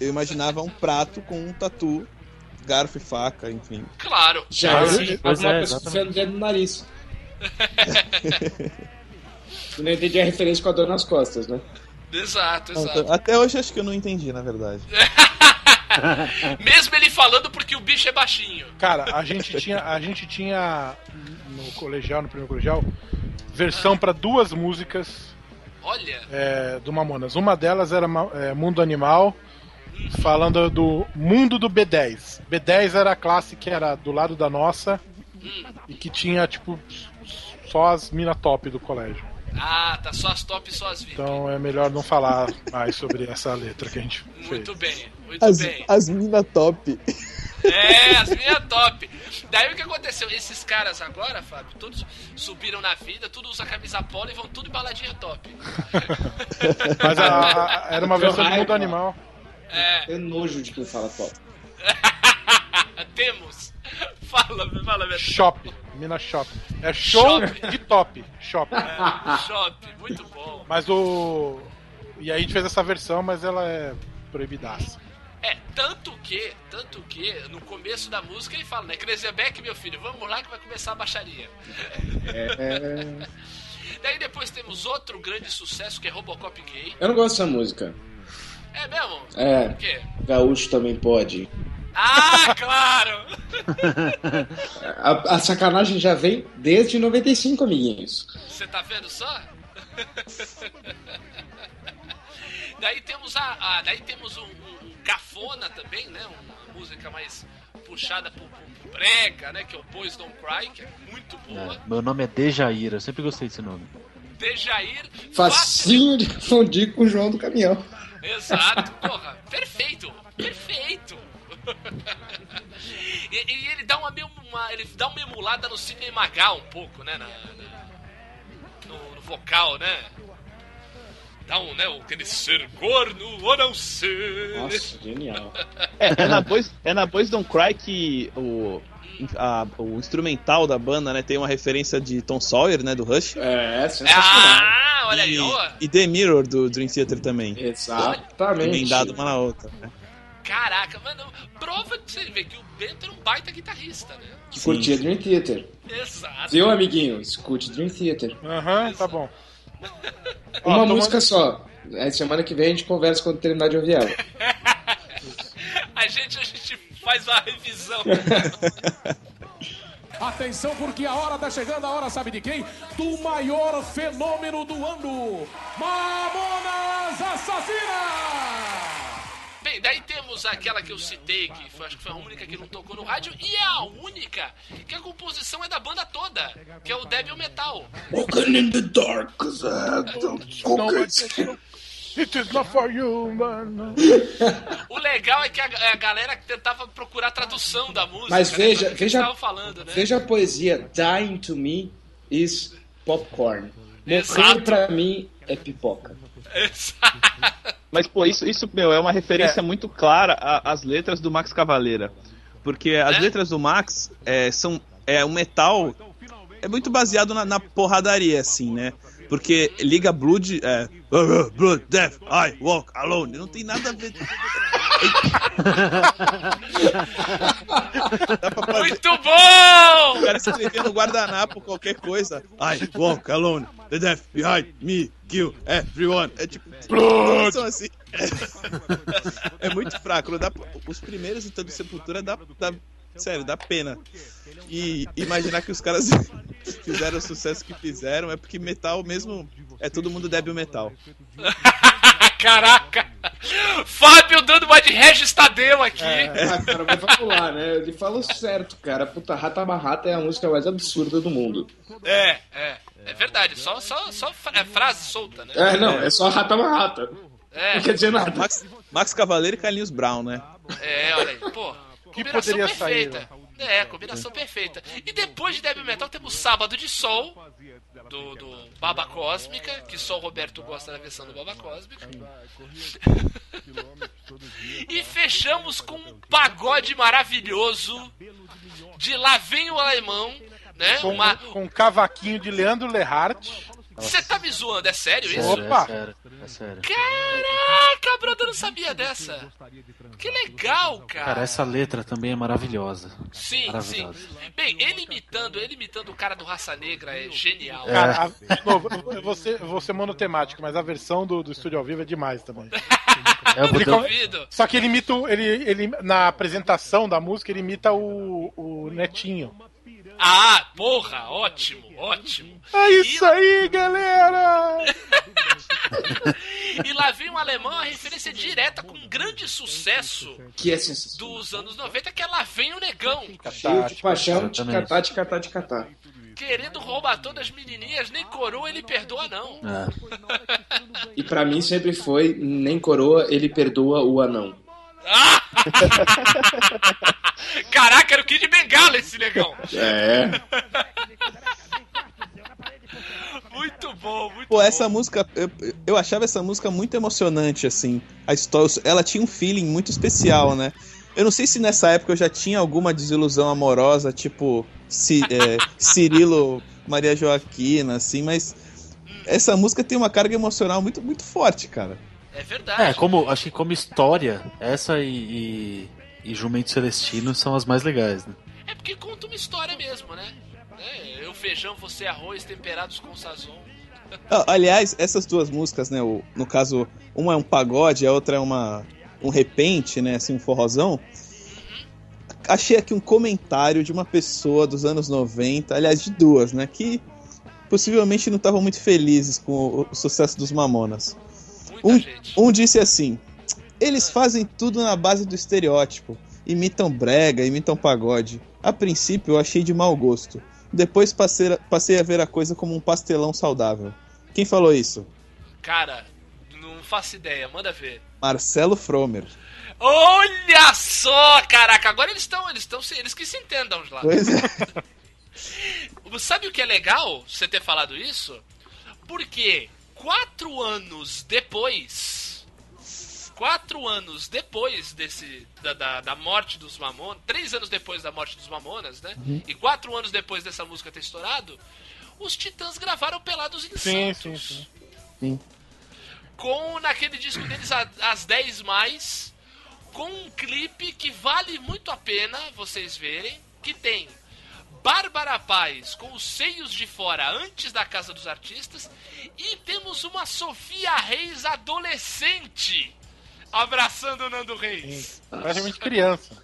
Eu imaginava um prato com um tatu, garfo e faca, enfim. Claro. Já eu sim, é, pessoa enfiando o dedo no nariz. Eu não entendi a referência com a dor nas costas, né? Exato, exato. Até hoje acho que eu não entendi, na verdade. Mesmo ele falando porque o bicho é baixinho. Cara, a gente tinha, a gente tinha no colegial, no primeiro colegial, versão pra duas músicas Olha, é, do Mamonas. Uma delas era é, Mundo Animal, falando do mundo do B10. B10 era a classe que era do lado da nossa e que tinha, tipo, só as mina top do colégio. Ah, tá só as top e só as VIP. Então é melhor não falar mais sobre essa letra que a gente fez. Muito bem, muito As, bem. as mina top. É, as minhas top. Daí o que aconteceu? Esses caras agora, Fábio, todos subiram na vida, tudo usa camisa polo e vão tudo em baladinha top. Mas a- a- era uma versão do Raiva. mundo animal. É, Tenho nojo de quem fala top. temos. Fala, fala, Beto. Shop. Mina Shop. É show Shop. de top. Shop. É, shop, muito bom. Mas o. E aí a gente fez essa versão, mas ela é proibidaça. É, tanto que, tanto que, no começo da música ele fala, né? Krezebeck, meu filho, vamos lá que vai começar a baixaria. É... Daí depois temos outro grande sucesso que é Robocop Gay. Eu não gosto dessa música. É mesmo? É. Por quê? Gaúcho também pode. Ah, claro! A, a sacanagem já vem desde 95, amiguinhos. Você tá vendo só? daí temos a, a- daí temos um, um- um cafona também, né? Uma música mais puxada pro, pro, pro brega, né? Que é o Boys Don't Cry, que é muito boa. É, meu nome é Dejair, eu sempre gostei desse nome. Dejair. Facinho de confundir com o João do caminhão. Exato, porra, perfeito, perfeito. E, e ele dá uma, uma- ele dá uma emulada no Sidney Magal um pouco, né, na- na- no, no vocal, né? Dá um, né, o aquele ser corno ou não ser. Nossa, genial. É, é na Boys, é na Boys Don't Cry que o, a- o instrumental da banda, né, tem uma referência de Tom Sawyer, né, do Rush. É, sensacional. Ah, olha aí, E, e The Mirror do Dream Theater também. Exatamente. Emendado uma na outra. Né? Caraca, mano, prova de você ver que o Bento era um baita guitarrista, né? Que curtia Dream Theater. Exato. Viu, amiguinho? Escute Dream Theater. Aham, tá bom. Uma Ó, música só. Aí semana que vem a gente conversa quando terminar de ouvir ela. A gente, a gente faz uma revisão. Atenção, porque a hora tá chegando, a hora sabe de quem? Do maior fenômeno do ano, Mamonas Assassinas! Bem, daí temos aquela que eu citei, que foi, acho que foi a única que não tocou no rádio, e é a única que a composição é da banda toda, que é o Devil Metal. Walking in the dark, cause I don't It is not for you, man. O legal é que a, a galera tentava procurar a tradução da música. Mas né, veja, que veja, falando, né? veja a poesia. Dying to me is popcorn. Exato. pra mim é pipoca. Mas, pô, isso, isso meu, é uma referência muito clara às letras do Max Cavaleira. Porque as letras do Max é, são. É um metal. É muito baseado na, na porradaria, assim, né? Porque liga Blood, é, Blood, Death, I Walk Alone. Não tem nada a ver. Muito bom! O cara escrevendo no guardanapo qualquer coisa. I walk alone. The death behind me. Kill everyone. É tipo. Blood. são assim. É, muito fraco. os primeiros então do Sepultura dá, dá. Sério, dá pena. E imaginar que os caras fizeram o sucesso que fizeram é porque metal mesmo. É todo mundo débil metal. Caraca! Fábio dando uma de Regis Tadeu aqui. Ah, cara, mas vamos lá, né? Ele falou certo, cara. Puta, Rata Barrata é a música mais absurda do mundo. É, é. É verdade, só, só, só é frase solta, né? É, não, é só Rata Barrata. É. Não quer dizer nada. Max, Max Cavaleiro e Carlinhos Brown, né? É, olha aí, pô. Que Combinação poderia sair, perfeita. É, combinação perfeita. E depois de Debbie Metal temos Sábado de Sol, do, do Baba Cósmica, que só o Roberto gosta da versão do Baba Cósmica. e fechamos com um pagode maravilhoso de Lá Vem o Alemão, né? Com, Uma... com um cavaquinho de Leandro Lehart. Você tá me zoando, é sério isso? Sério, Opa! É sério, é sério. Caraca, brother, eu não sabia dessa. Que legal, cara. Cara, essa letra também é maravilhosa. Sim, sim. Maravilhosa. Bem, ele imitando, ele imitando o cara do Raça Negra é genial. Cara, a- de novo, eu vou ser, eu vou ser monotemático, mas a versão do, do estúdio ao vivo é demais também. É, Ele. Só que ele imita o, ele, ele na apresentação da música ele imita o, o Netinho. Ah, porra, ótimo, ótimo. É isso aí, galera! E lá vem um alemão, a referência direta com um grande sucesso Que é dos anos 90, que é Lá Vem o Negão, Cheio de paixão, de catar, de catar, de catar. querendo roubar todas as menininhas, nem coroa ele perdoa não. É. E pra mim sempre foi, nem coroa, ele perdoa o anão. Caraca, era o Kid Bengala esse negão. É. Muito bom, muito Pô, bom. essa música, eu, eu achava essa música muito emocionante, assim. A história, ela tinha um feeling muito especial, né? Eu não sei se nessa época eu já tinha alguma desilusão amorosa, tipo Ci- é, Cirilo, Maria Joaquina, assim, mas essa música tem uma carga emocional muito, muito forte, cara. É verdade. É, como, acho que como história, essa e, e, e Jumento Celestino são as mais legais, né? É porque conta uma história mesmo, né? É, eu feijão, você arroz, temperados com sazon. Ah, Aliás, essas duas músicas, né? o- no caso, uma é um pagode, a outra é uma um repente, né? Assim, um forrozão. Achei aqui um comentário de uma pessoa dos anos 90, aliás, de duas, né? Que possivelmente não estavam muito felizes com o, o sucesso dos Mamonas. Muita Um, gente. um disse assim: eles fazem tudo na base do estereótipo. Imitam brega, imitam pagode. A princípio eu achei de mau gosto. Depois passei, a- passei a ver a coisa como um pastelão saudável. Quem falou isso? Cara, não faço ideia, manda ver. Marcelo Fromer. Olha só, caraca, agora eles estão, eles estão, eles que se entendam lá. Pois é. Sabe o que é legal você ter falado isso? Porque quatro anos depois, quatro anos depois desse da, da, da morte dos Mamonas, três anos depois da morte dos Mamonas, né? E quatro anos depois dessa música ter estourado, os Titãs gravaram Pelados em Sim, Santos. sim, sim. Sim. Com naquele disco deles a- as 10 mais, com um clipe que vale muito a pena vocês verem, que tem Bárbara Paz com os seios de fora antes da Casa dos Artistas e temos uma Sofia Reis adolescente abraçando o Nando Reis. Praticamente criança.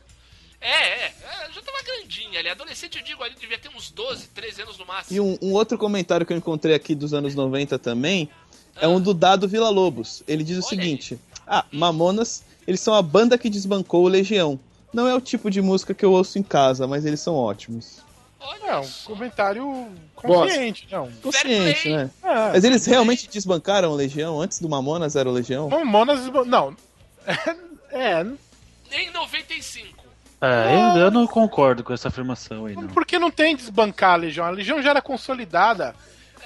É, é, é, já tava grandinha ali. Adolescente, eu digo ali, devia ter uns 12, 13 anos no máximo. E um, um outro comentário que eu encontrei aqui dos anos 90 também é um do Dado Vila Lobos. Ele diz o Olha seguinte: Ah, Mamonas, eles são a banda que desbancou o Legião. Não é o tipo de música que eu ouço em casa, mas eles são ótimos. Olha É um só. comentário consciente, não. Consciente, né? É, Mas eles realmente desbancaram o Legião? Antes do Mamonas era o Legião? Mamonas. Não. É, Em 95. É, eu, eu não concordo com essa afirmação aí, não. porque não tem desbancar a Legião. A Legião já era consolidada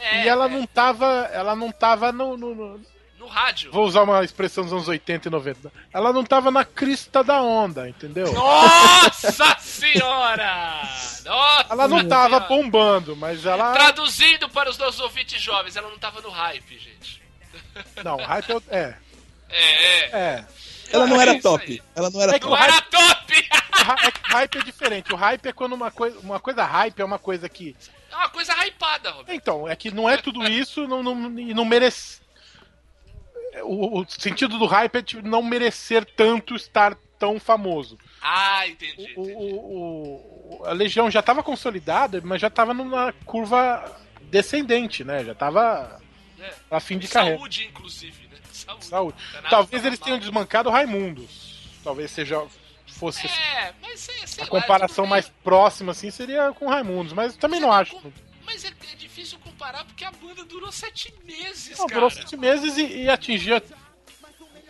É, e ela é, não tava. Ela não tava no, no- no- no rádio. Vou usar uma expressão dos anos 80 e 90. Ela não tava na crista da onda, entendeu? Nossa senhora! Nossa Ela não tava bombando, mas ela. Traduzindo para os nossos ouvintes jovens, ela não tava no hype, gente. Não, hype é. É. É, é. é. Ela não É era isso top. Ela não era É que Não top. era top! É que hype é diferente. O hype é quando uma coisa. Uma coisa hype é uma coisa que. É uma coisa hypada, Roberto. Então, é que não é tudo isso não, não, e não merece. O, o sentido do hype é tipo, não merecer tanto estar tão famoso. Ah, entendi. O, entendi. o- o- a Legião já estava consolidada, mas já estava numa curva descendente, né? Já estava É. a fim de carreira. Saúde, inclusive? Saúde. Saúde. Talvez eles mal. tenham desmancado o Raimundos. Talvez seja fosse É, mas sei, sei a lá, comparação mais próxima assim seria com o Raimundos, mas também não acho. Mas é, é difícil comparar porque a banda durou sete meses, Não, cara. durou sete meses e, e atingia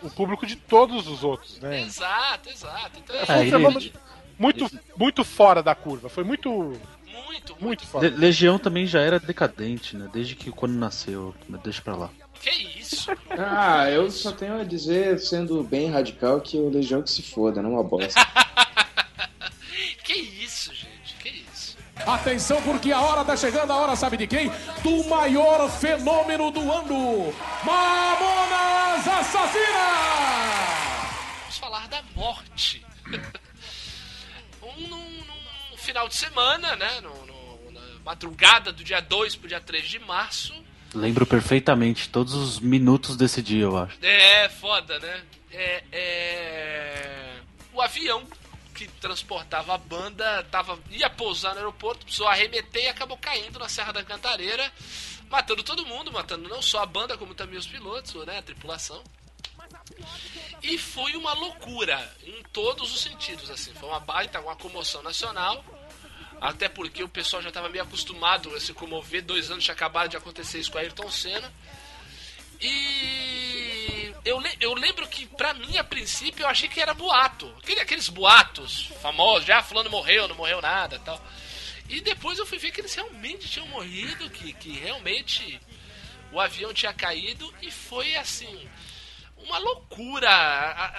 o público de todos os outros, né? Exato, exato. Então Foi um É, ele- fenômeno muito, muito fora da curva. Foi muito, muito, muito. muito fora. Le- Legião também já era decadente, né? Desde que quando nasceu. Mas deixa pra lá. Que isso? Ah, eu só tenho a dizer, sendo bem radical, que o Legião que se foda, não uma bosta. Que isso, gente? Que isso? Atenção, porque a hora tá chegando, a hora sabe de quem? Do maior fenômeno do ano, Mamonas Assassinas! Vamos falar da morte. um num, num final de semana, né? No, no- na madrugada do dia 2 pro dia 3 de março. Lembro perfeitamente todos os minutos desse dia, eu acho. É, foda, né? É, é... O avião que transportava a banda tava, ia pousar no aeroporto, precisou arremeter e acabou caindo na Serra da Cantareira, matando todo mundo, matando não só a banda, como também os pilotos, né? A tripulação. E foi uma loucura em todos os sentidos, assim. Foi uma baita, uma comoção nacional. Até porque o pessoal já estava meio acostumado a se comover. Dois anos tinha acabado de acontecer isso com a Ayrton Senna. E eu, le- eu lembro que, pra mim, a princípio, eu achei que era boato. Aquele- aqueles boatos famosos, já fulano morreu, não morreu nada tal. E depois eu fui ver que eles realmente tinham morrido, que, que realmente o avião tinha caído e foi assim. Uma loucura.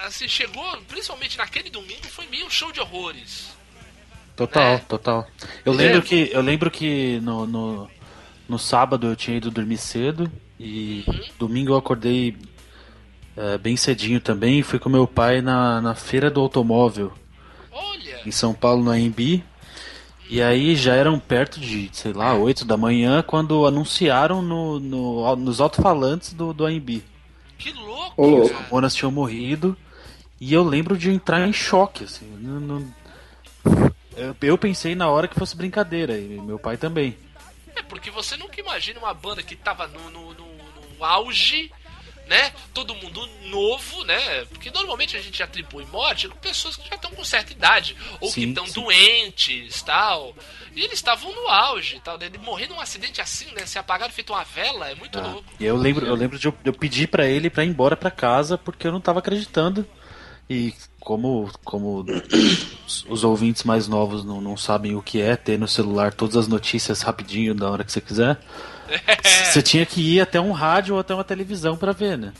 Assim, chegou, principalmente naquele domingo, foi meio um show de horrores. Total, É. total. Eu lembro que, eu lembro que no, no, no sábado eu tinha ido dormir cedo e domingo eu acordei eh, bem cedinho também e fui com meu pai na, na feira do automóvel Olha, em São Paulo, no AMB. E aí já eram perto de, sei lá, 8 da manhã quando anunciaram no, no- nos alto-falantes do, do AMB. que louco, Ô, louco. Os Monas tinham morrido. E eu lembro de entrar em choque, assim. não- não- Eu, eu pensei na hora que fosse brincadeira, e meu pai também. É porque você nunca imagina uma banda que tava no, no, no- no auge, né? Todo mundo novo, né? Porque normalmente a gente atribui morte com pessoas que já estão com certa idade, ou que Sim, estão sim. doentes tal. E eles estavam no auge tal. Ele morrer num acidente assim, né? Se apagaram feito uma vela, é muito Ah, louco. E eu lembro, eu lembro de eu, eu pedir pra ele pra ir embora pra casa porque eu não tava acreditando. E como, como os, ouvintes mais novos não, não sabem o que é ter no celular todas as notícias rapidinho da hora que você quiser, você tinha que ir até um rádio ou até uma televisão pra ver, né?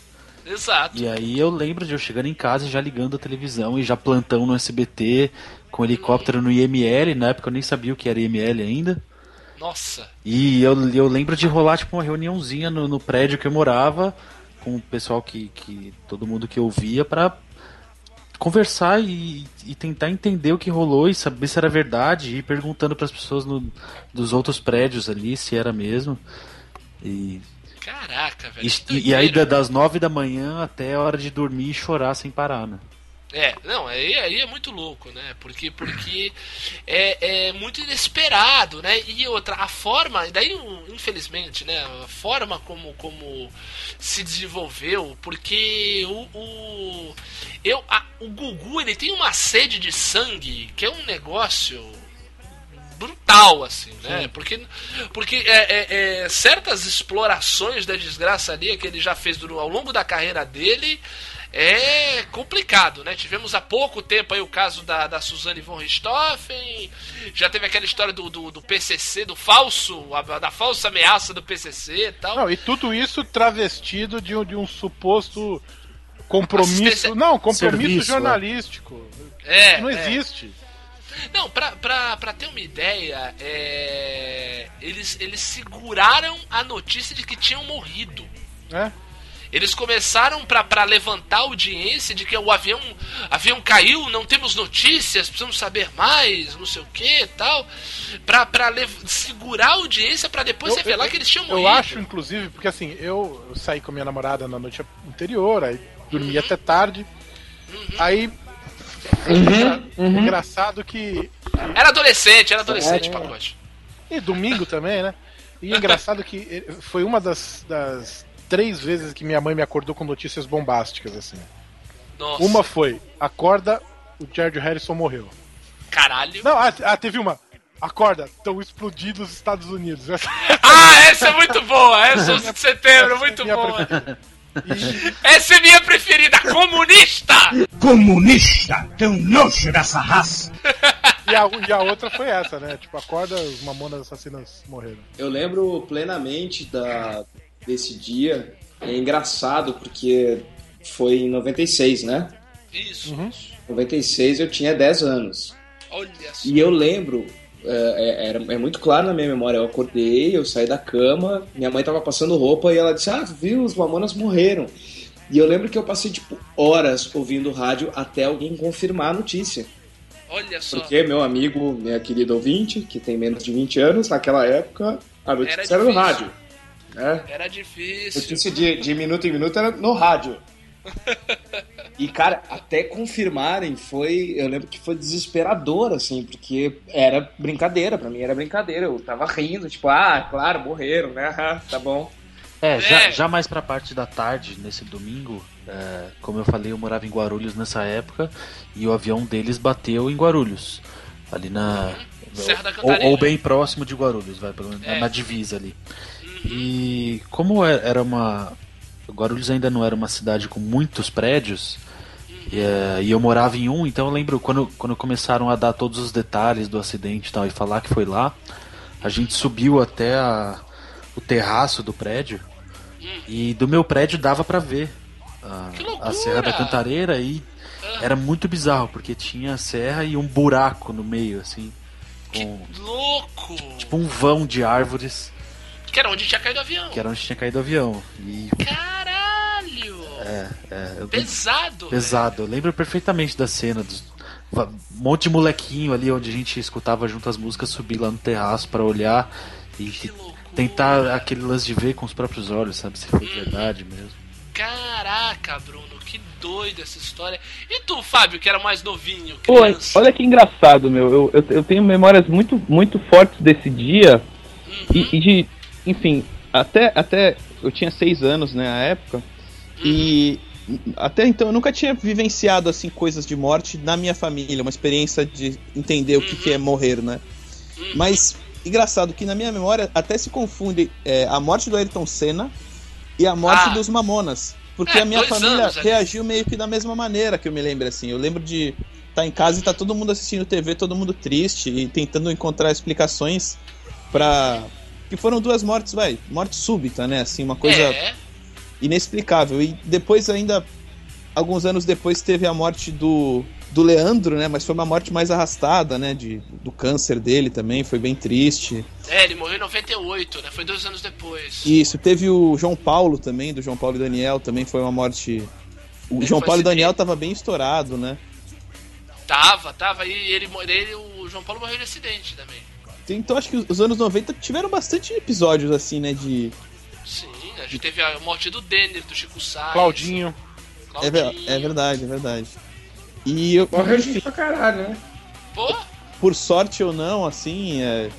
Exato. E aí eu lembro de eu chegando em casa e já ligando a televisão e já plantão no SBT com helicóptero no IML, na época eu nem sabia o que era IML ainda. Nossa. E eu, eu lembro de rolar tipo uma reuniãozinha no, no prédio que eu morava com o pessoal que, que todo mundo que ouvia pra conversar e, e tentar entender o que rolou e saber se era verdade e ir perguntando pras pessoas no, dos outros prédios ali se era mesmo. E, Caraca, velho. e, e aí da- das nove da manhã até a hora de dormir e chorar sem parar, né? É, não, aí, aí é muito louco, né? Porque, porque é, é muito inesperado, né? E outra, a forma, daí, infelizmente, né? A forma como, como se desenvolveu, porque o, o, eu, a- o Gugu, ele tem uma sede de sangue que é um negócio brutal, assim, né? Porque, porque é, é, é, certas explorações da desgraça ali que ele já fez ao longo da carreira dele é complicado, né? Tivemos há pouco tempo aí o caso da, da Suzane von Richthofen, já teve aquela história do, do, do PCC, do falso, a- da falsa ameaça do PCC e tal. Não, e tudo isso travestido de um, de um suposto compromisso. Assistência- Não, compromisso Serviço, jornalístico. É, não é. existe. Não, pra, pra, pra ter uma ideia, é, eles, eles seguraram a notícia de que tinham morrido. É? Eles começaram pra pra levantar a audiência de que o avião, avião caiu, não temos notícias, precisamos saber mais, não sei o que e tal. Pra, segurar a audiência pra depois Eu- revelar eu- que eles tinham Eu morrido. acho, inclusive, porque assim, eu saí com minha namorada na noite anterior, aí dormi até tarde. Aí. engra- uhum. Engraçado que. Era adolescente, era adolescente, É. pacote. E domingo também, né? E engraçado que foi uma das, das três vezes que minha mãe me acordou com notícias bombásticas, assim. Nossa, Uma foi, acorda, o George Harrison morreu. caralho. Não, ah, ah, teve uma. Acorda, estão explodindo os Estados Unidos. Essa Ah, essa é muito boa, essa é 11 de setembro, muito minha boa. preferida. Essa é minha preferida, comunista! Comunista! Tão nojo dessa raça! E a, e a outra foi essa, né? Tipo, acorda, os mamonas assassinas morreram. Eu lembro plenamente da, desse dia. É engraçado porque foi em 96, né? Isso, Uhum. 96 eu tinha 10 anos. olha só. E eu lembro, é, é, é muito claro na minha memória, eu acordei, eu saí da cama, minha mãe tava passando roupa e ela disse, ah, viu, os mamonas morreram. E eu lembro que eu passei, tipo, horas ouvindo rádio até alguém confirmar a notícia. Olha só. Porque meu amigo, minha querida ouvinte, que tem menos de 20 anos, naquela época, a notícia Era era, no rádio. Né? Era difícil. Notícia de, de minuto em minuto era no rádio. E, cara, até confirmarem foi. Eu lembro que foi desesperador, assim, porque era brincadeira, pra mim era brincadeira. Eu tava rindo, tipo, ah, claro, morreram, né? Ah, tá bom. É, já, É. já mais pra parte da tarde, nesse domingo, é, como eu falei, eu morava em Guarulhos nessa época e o avião deles bateu em Guarulhos. Ali na. Serra da ou, ou bem próximo de Guarulhos, vai, pelo menos, É. na divisa ali. E como é- era uma. Guarulhos ainda não era uma cidade com muitos prédios, e, é, e eu morava em um, então eu lembro quando, quando começaram a dar todos os detalhes do acidente e tal, e falar que foi lá, a gente subiu até a- o terraço do prédio, e do meu prédio dava pra ver a, Que a Serra da Cantareira, e era muito bizarro, porque tinha a serra e um buraco no meio, assim, com Louco! tipo um vão de árvores, Que era onde tinha caído o avião. que era onde tinha caído o avião. E Caralho! é, é, eu Pesado. Pesado. Eu lembro perfeitamente da cena dos um monte de molequinho ali onde a gente escutava junto as músicas, subir lá no terraço pra olhar e Que tentar aquele lance de ver com os próprios olhos, sabe, se foi verdade mesmo. Caraca, Bruno, que doido essa história. E tu, Fábio, que era mais novinho, Pô, olha que engraçado, meu. Eu, eu, eu tenho memórias muito, muito fortes desse dia. E, e de. Enfim, até, até. Eu tinha seis anos, né, à época. E. Até então eu nunca tinha vivenciado assim coisas de morte na minha família, uma experiência de entender o que, que é morrer, né? Mas engraçado que na minha memória até se confunde é, a morte do Ayrton Senna e a morte Ah. dos Mamonas. Porque É, a minha família anos ali. reagiu meio que da mesma maneira que eu me lembro assim. Eu lembro de estar em casa e tá todo mundo assistindo TV, todo mundo triste e tentando encontrar explicações pra. Que foram duas mortes, vai, morte súbita, né? Assim, uma coisa É, inexplicável. E depois ainda alguns anos depois teve a morte do do Leandro, né? Mas foi uma morte mais arrastada, né? De, do câncer dele também, foi bem triste. é, ele morreu em 98, né? Foi dois anos depois. Isso, teve o João Paulo também, do João Paulo e Daniel, também foi uma morte. O Ele João Paulo e acidente. Daniel tava bem estourado, né? Tava, tava. E ele, ele, o João Paulo morreu de acidente também. Então acho que os anos 90 tiveram bastante episódios assim, né? De. Sim, a gente teve a morte do Denner, do Chico Sainz. Claudinho. É, Claudinho. é verdade, é verdade. E eu, Morreu gente pra caralho, né? Pô, por sorte ou não, assim, é,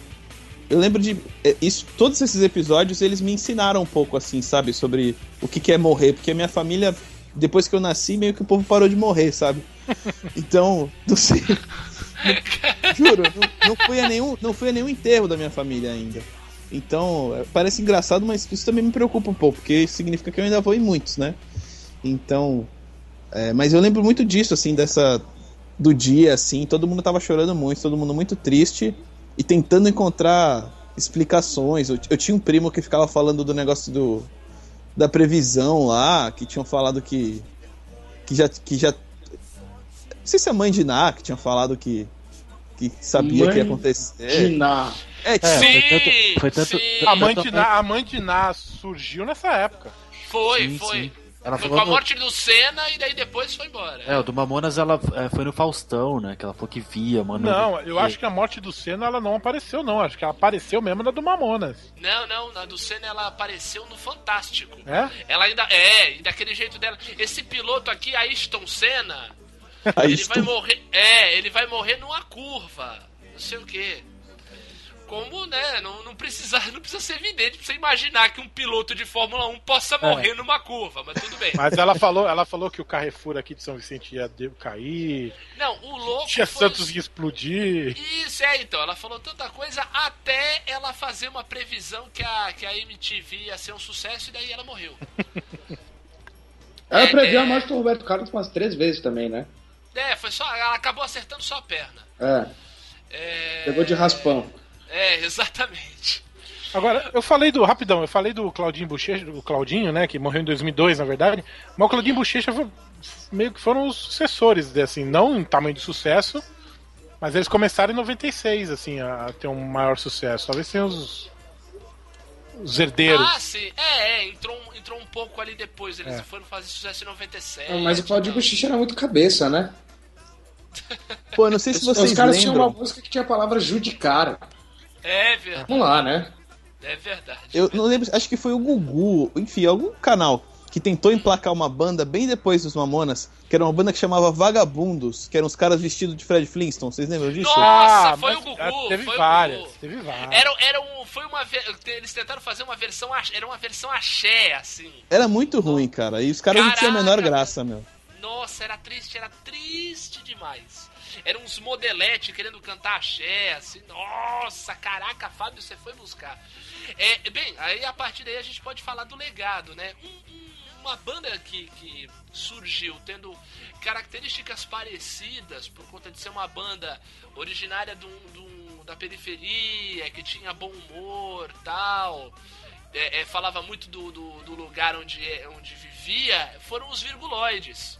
eu lembro de é, isso, todos esses episódios eles me ensinaram um pouco assim, sabe, sobre o que que é morrer, porque a minha família depois que eu nasci meio que o povo parou de morrer, sabe? Então, não sei. Juro, não, não fui a nenhum, não fui a nenhum enterro da minha família ainda. Então, é, parece engraçado, mas isso também me preocupa um pouco, porque significa que eu ainda vou em muitos, né? Então, é, mas eu lembro muito disso, assim, dessa do dia, assim, todo mundo tava chorando muito, todo mundo muito triste e tentando encontrar explicações. Eu, eu tinha um primo que ficava falando do negócio do da previsão lá, que tinham falado que que já que já não sei se a mãe de Ná que tinha falado que que sabia que ia acontecer. Diná. É, Sim, foi tanto- foi tanto- sim. A mãe de Ná, a mãe de Ná surgiu nessa época. Foi, Sim, foi. sim. Ela Foi com a no- morte do Senna e daí depois foi embora. É, o do Mamonas ela é, foi no Faustão, né? Que ela falou que via, mano. Não, eu acho que a morte do Senna ela não apareceu, não. Acho que ela apareceu mesmo na do Mamonas. Não, não, na do Senna ela apareceu no Fantástico. É? Ela ainda. É, e daquele jeito dela. Esse piloto aqui, Ayrton Senna, Aí ele vai estou- morrer. É, ele vai morrer numa curva. Não sei o quê. Como, né? Não, não, precisa, não precisa ser evidente pra você imaginar que um piloto de Fórmula 1 possa morrer numa curva, mas tudo bem. Mas ela falou, ela falou que o Carrefour aqui de São Vicente ia cair, Não, o louco. Tia foi Santos ia explodir. Isso, é, então. Ela falou tanta coisa até ela fazer uma previsão que a, que a MTV ia ser um sucesso e daí ela morreu. Ela É, previu é. a morte do Roberto Carlos umas três vezes também, né? É, foi só. Ela acabou acertando só a perna. É, É, pegou de raspão. É, exatamente. Agora, eu falei do. Rapidão, eu falei do Claudinho Bochecha, o Claudinho, né? Que morreu em 2002, na verdade. Mas o Claudinho Bochecha foi- meio que foram os sucessores, assim, não em tamanho de sucesso, mas eles começaram em 96, assim, a ter um maior sucesso. Talvez tenham os. Os herdeiros. Ah, sim. É, é, entrou, um- entrou um pouco ali depois. Eles É. foram fazer sucesso em 97. Ah, Mas o Claudinho Bochicha era muito cabeça, né? Pô, eu não sei se vocês Os caras tinham lembram. uma música que tinha a palavra judicar. É verdade. Vamos lá, né? É verdade. Eu não lembro, acho que foi o Gugu, enfim, algum canal que tentou emplacar uma banda bem depois dos Mamonas, que era uma banda que chamava Vagabundos, que eram os caras vestidos de Fred Flintstone. Vocês lembram disso? Nossa, Ah, foi o Gugu. ah, Teve foi o várias, Gugu. teve várias. Era, era um, foi uma eles tentaram fazer uma versão era uma versão axé assim. Era muito ruim, cara. E os caras não tinham a menor Caraca, graça, meu. Nossa, era triste, era triste demais. Eram uns modelete querendo cantar axé, assim. Nossa, caraca, Fábio, você foi buscar. É, bem, aí a partir daí a gente pode falar do legado, né? Um- um- uma banda que, que surgiu tendo características parecidas por conta de ser uma banda originária um- da periferia, que tinha bom humor tal. é, é, falava muito do, do, do lugar onde, é- onde vivia, foram os virguloides.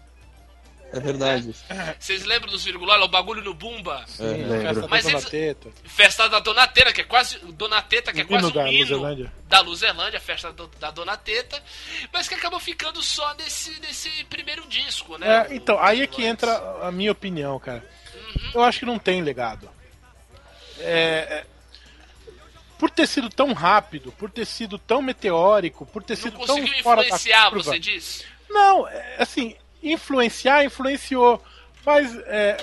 É verdade. Vocês lembram dos virguloides? O bagulho no Bumba? Sim, É, festa da Mas Dona eles- Teta. Festa da Donateta, que é quase. Donateta, que é quase hino um da hino Luzerlândia. da Luzerlândia, a festa do- da Donateta, mas que acabou ficando só nesse, nesse primeiro disco, né? É, então, aí é que entra a minha opinião, cara. Eu acho que não tem legado. É, é, por ter sido tão rápido, por ter sido tão meteórico, por ter Não sido tão conseguiu fora da influenciar, curva. você diz? Não, é, assim, influenciar, influenciou. Mas é,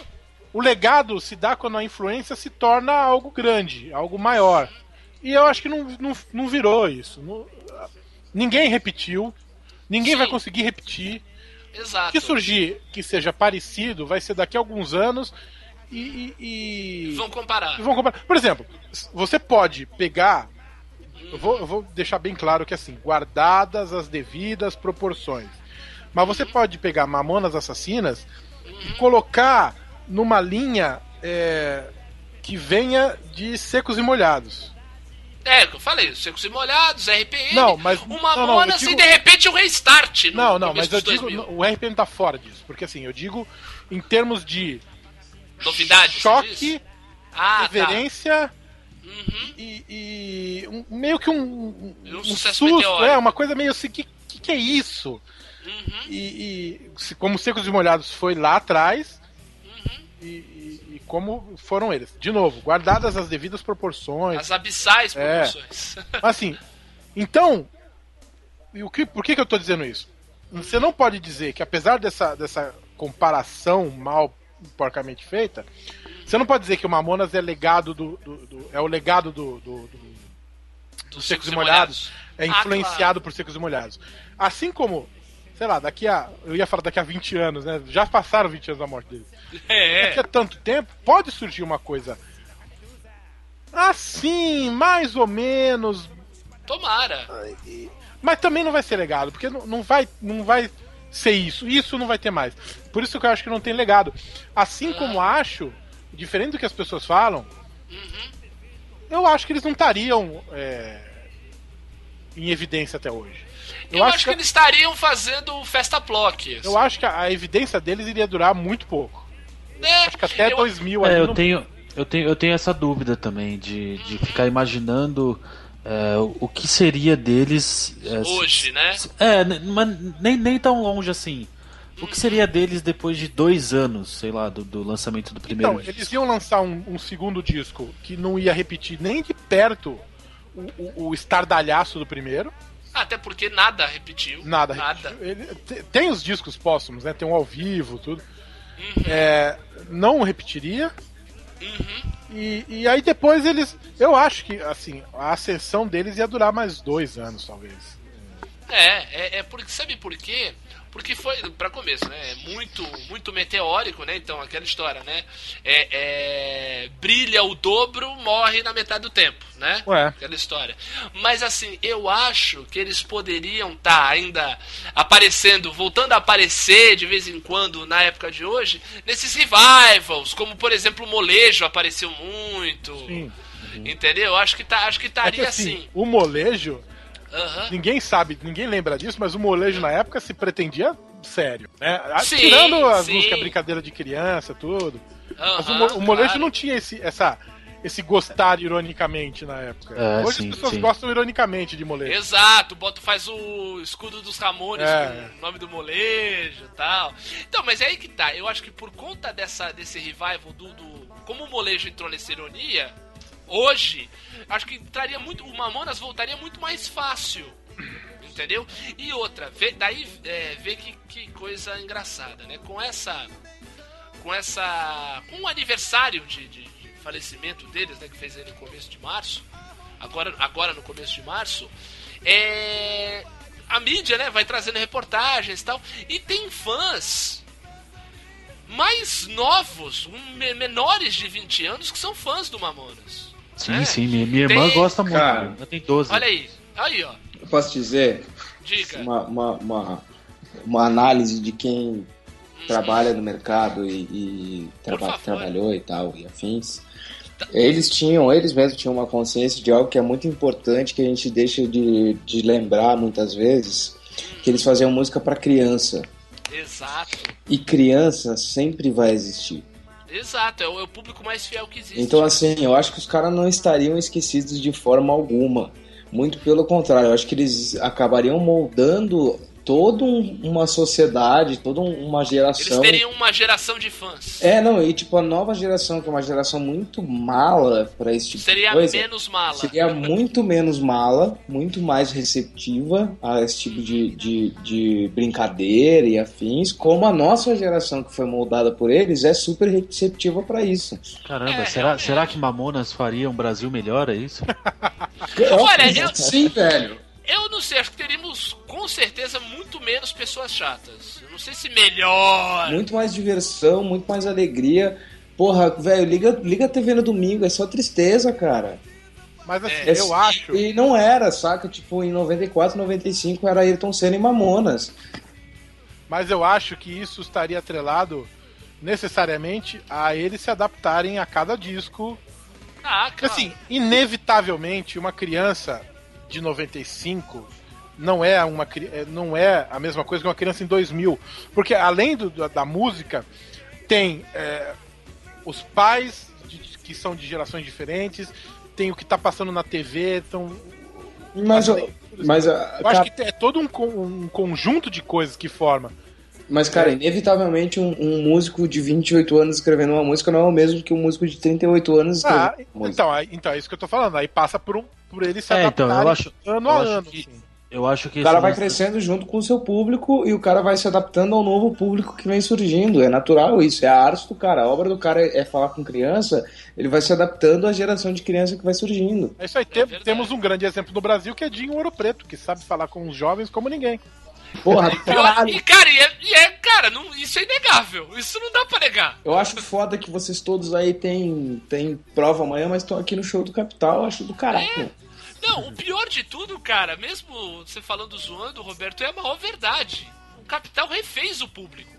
o legado se dá quando a influência se torna algo grande, algo maior. E eu acho que não, não, não virou isso. Não- ninguém repetiu, ninguém Sim. vai conseguir repetir. Exato. O que surgir que seja parecido vai ser daqui a alguns anos e. e- e- Vão comparar. vão comparar. Por exemplo, você pode pegar. Eu vou, eu vou deixar bem claro que assim, guardadas as devidas proporções. Mas você pode pegar Mamonas Assassinas e colocar numa linha é, que venha de secos e molhados. É, que eu falei, secos e molhados, RPM, Não, mas- uma não, digo- de repente um restart. Não, não, mas eu digo, 2000. o RPM tá fora disso. Porque assim, eu digo em termos de Novidade, você choque? Ah, reverência tá. Uhum. e, e um- meio que um, um, Um susto, meteórico. é uma coisa meio assim, que, que, que é isso? Uhum. E, e como Secos e Molhados foi lá atrás, Uhum. e, e- e como foram eles. De novo, guardadas as devidas proporções. As abissais É. proporções. Assim, então, e o que, por que, que eu tô dizendo isso? Você não pode dizer que apesar dessa, dessa comparação mal porcamente feita, você não pode dizer que o Mamonas é legado do, do- do- é o legado do, do, do- Dos Secos e Molhados, é Ah, influenciado claro. por Secos e Molhados. Assim como, sei lá, daqui a. Eu ia falar daqui a 20 anos, né? Já passaram 20 anos da morte dele. É, Daqui a tanto tempo, pode surgir uma coisa assim, mais ou menos, tomara. mas também não vai ser legado, porque não, vai, não vai ser isso. Isso não vai ter mais. Por isso que eu acho que não tem legado. Assim como acho, diferente do que as pessoas falam, eu acho que eles não estariam é, em evidência até hoje. Eu, acho que, eles estariam fazendo festa plock. eu acho que a, a evidência deles iria durar muito pouco. É, Acho que até eu- 2000 É, eu não- tenho, Eu tenho, eu tenho essa dúvida também, de, de ficar imaginando é, o, o que seria deles. é, Hoje, né? É, mas nem, nem tão longe assim. O que seria deles depois de dois anos, sei lá, do, do lançamento do primeiro Então, eles iam lançar um, um segundo disco que não ia repetir nem de perto o, o, o estardalhaço do primeiro. Até porque nada repetiu. Nada. Nada. repetiu. Ele- te- tem os discos póstumos, né? Tem um ao vivo, tudo. É, não repetiria. E, e aí depois eles. Eu acho que, assim, a ascensão deles ia durar mais dois anos, talvez. É, é, é porque sabe por quê? Porque foi, pra começo, né? É muito, muito meteórico, né? Então, aquela história, né? É, é, brilha o dobro, morre na metade do tempo, né? Ué. Aquela história. Mas assim, eu acho que eles poderiam estar ainda aparecendo, voltando a aparecer de vez em quando na época de hoje, nesses revivals, como por exemplo o Molejo apareceu muito. Sim. Entendeu? Eu Acho que tá, acho que É que estaria assim, assim. o molejo, Ninguém sabe, ninguém lembra disso, mas o molejo na época se pretendia sério, né? Sim, Tirando as sim. músicas brincadeira de criança, tudo. Mas o, mo- o molejo claro. não tinha esse, essa, esse gostar ironicamente na época. É, Hoje sim, as pessoas sim. gostam ironicamente de molejo. Exato, bota, faz o escudo dos Ramones É. com o nome do molejo e tal. Então, mas é aí que tá. Eu acho que por conta dessa, desse revival do, do- Como o molejo entrou nessa ironia, hoje, acho que traria muito. O Mamonas voltaria muito mais fácil. Entendeu? E outra, vê, daí é, vê que, que coisa engraçada, né? Com essa. Com essa. Com o aniversário de, de- de falecimento deles, né? Que fez aí no começo de março. Agora, agora no começo de março. É. A mídia, né? Vai trazendo reportagens e tal. E tem fãs mais novos, me- menores de 20 anos, que são fãs do Mamonas. Sim, É. sim, minha, minha irmã Tem- gosta muito. Cara, minha irmã tem 12. Olha aí. Aí, ó. Eu posso dizer Diga. uma, uma, uma, uma análise de quem trabalha no mercado e, e traba- favor. trabalhou e tal, e afins. Eles tinham, eles mesmos tinham uma consciência de algo que é muito importante, que a gente deixa de, de lembrar muitas vezes, que eles faziam música para criança. Exato. E criança sempre vai existir. Exato. É o, é o público mais fiel que existe. Então, assim, eu acho que os caras não estariam esquecidos de forma alguma. Muito pelo contrário, eu acho que eles acabariam moldando toda um- uma sociedade, toda um- uma Eles geração. teriam uma geração de fãs. É, não, e tipo, a nova geração, que é uma geração muito mala pra esse tipo Seria de coisa. menos mala. Seria muito menos mala, muito mais receptiva a esse tipo de, de, de brincadeira e afins, como a nossa geração que foi moldada por eles é super receptiva pra isso. Caramba, É, será, realmente. será que Mamonas faria um Brasil melhor, é isso? Olha, eu- Sim, velho. Eu não sei, acho que teríamos com certeza muito menos pessoas chatas. Eu não sei se melhor. Muito mais diversão, muito mais alegria. Porra, velho, liga, liga a TV no domingo, é só tristeza, cara. Mas assim, É, eu acho. E não era, saca? Tipo, em 94, 95 era Ayrton Senna e Mamonas. Mas eu acho que isso estaria atrelado necessariamente a eles se adaptarem a cada disco. Ah, Porque, claro. assim, inevitavelmente, uma criança de 95 não é uma é, não é a mesma coisa que uma criança em 2000, porque além do- da, da música tem é, os pais de- que são de gerações diferentes, tem o que tá passando na TV, então Mas, eu- mas, a- eu acho que é todo um, um conjunto de coisas que forma. mas, cara, inevitavelmente um, um músico de 28 anos escrevendo uma música não é o mesmo que um músico de 38 anos escrevendo Ah, uma música. então, então é isso que eu tô falando. Aí passa por um por ele se É, então, adaptarem eu acho- ano eu a acho ano. que- assim. Eu acho que O cara vai lance- crescendo junto com o seu público e o cara vai se adaptando ao novo público que vem surgindo. É natural isso, é a arte do cara. A obra do cara é falar com criança, ele vai se adaptando à geração de criança que vai surgindo. É isso aí. Tem- temos um grande exemplo no Brasil que é Dinho Ouro Preto, que sabe falar com os jovens como ninguém. Porra, e, cara, e é, e é- cara, não, isso é inegável. Isso não dá pra negar. Eu acho foda que vocês todos aí têm, têm prova amanhã, mas estão aqui no show do Capital, eu acho do caralho. Não, o pior de tudo, cara, mesmo você falando zoando, Roberto, é a maior verdade. O Capital refez o público.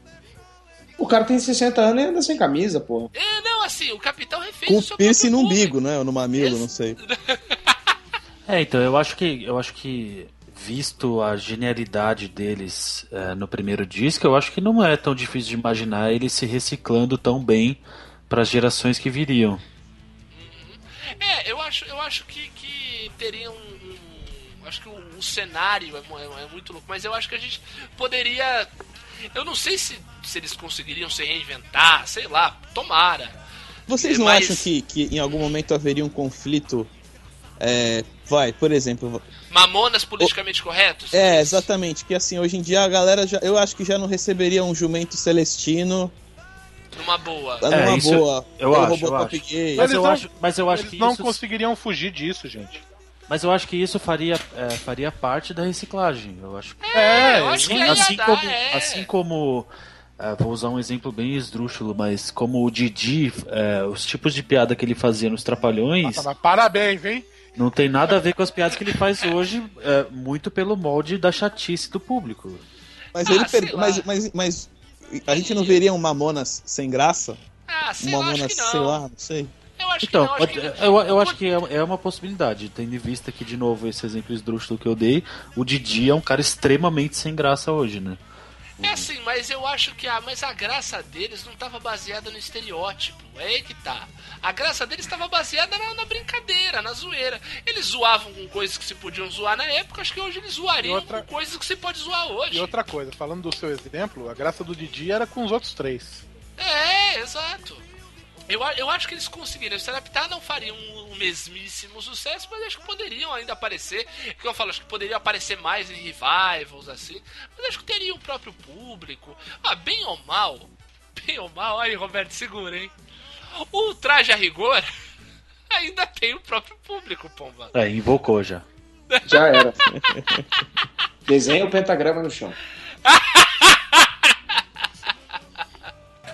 O cara tem 60 anos e anda sem camisa, porra. É, não, assim, o Capital refez Com o seu piercing no umbigo, né? Ou no mamilo, não sei. É, então, eu acho que eu acho que visto a genialidade deles é, no primeiro disco, eu acho que não é tão difícil de imaginar eles se reciclando tão bem para as gerações que viriam. Eu acho, eu acho que, que teria um, um- Acho que o, o cenário é, é- é muito louco, mas eu acho que a gente poderia. Eu não sei se, se eles conseguiriam se reinventar, sei lá, tomara. Vocês não Mas- acham que, que em algum momento haveria um conflito? é, vai, por exemplo. Mamonas politicamente corretos? É, exatamente. Que assim, hoje em dia a galera já. Eu acho que já não receberia um jumento celestino Numa boa. numa É, isso boa. eu pelo acho, eu acho. Mas Eles eu não- acho, mas eu acho Eles que não isso, conseguiriam fugir disso, gente. mas eu acho que isso faria, é, faria parte da reciclagem. Eu acho. É, eu acho que assim dar, como, é. assim como é, vou usar um exemplo bem esdrúxulo, mas como o Didi, é, os tipos de piada que ele fazia nos Trapalhões, Nossa, parabéns, hein? não tem nada a ver com as piadas que ele faz hoje, é, muito pelo molde da chatice do público. Mas Ah, ele mas, mas, mas a gente não veria um Mamonas sem graça? Ah, sei Um Mamonas, que não. sei lá, não sei. Eu acho Então, que não, acho pode- que... eu, eu acho que é, é uma possibilidade, tendo em vista que, de novo, esse exemplo esdrúxulo que eu dei, o Didi é um cara extremamente sem graça hoje, né? É assim, mas eu acho que a, mas a graça deles não estava baseada no estereótipo. É aí que tá. A graça deles estava baseada na, na brincadeira, na zoeira. Eles zoavam com coisas que se podiam zoar na época, acho que hoje eles zoariam outra- com coisas que se pode zoar hoje. E outra coisa, falando do seu exemplo, a graça do Didi era com os outros três. É, exato. Eu, eu acho que eles conseguiriam se adaptar, não fariam um, um mesmíssimo sucesso, mas acho que poderiam ainda aparecer. Que eu falo, acho que poderiam aparecer mais em revivals, assim. Mas acho que teria o próprio público. Ah, bem ou mal, bem ou mal, aí Roberto, segura, hein? O traje a rigor ainda tem o próprio público, pomba. É, invocou já. Já era. Desenha o pentagrama no chão.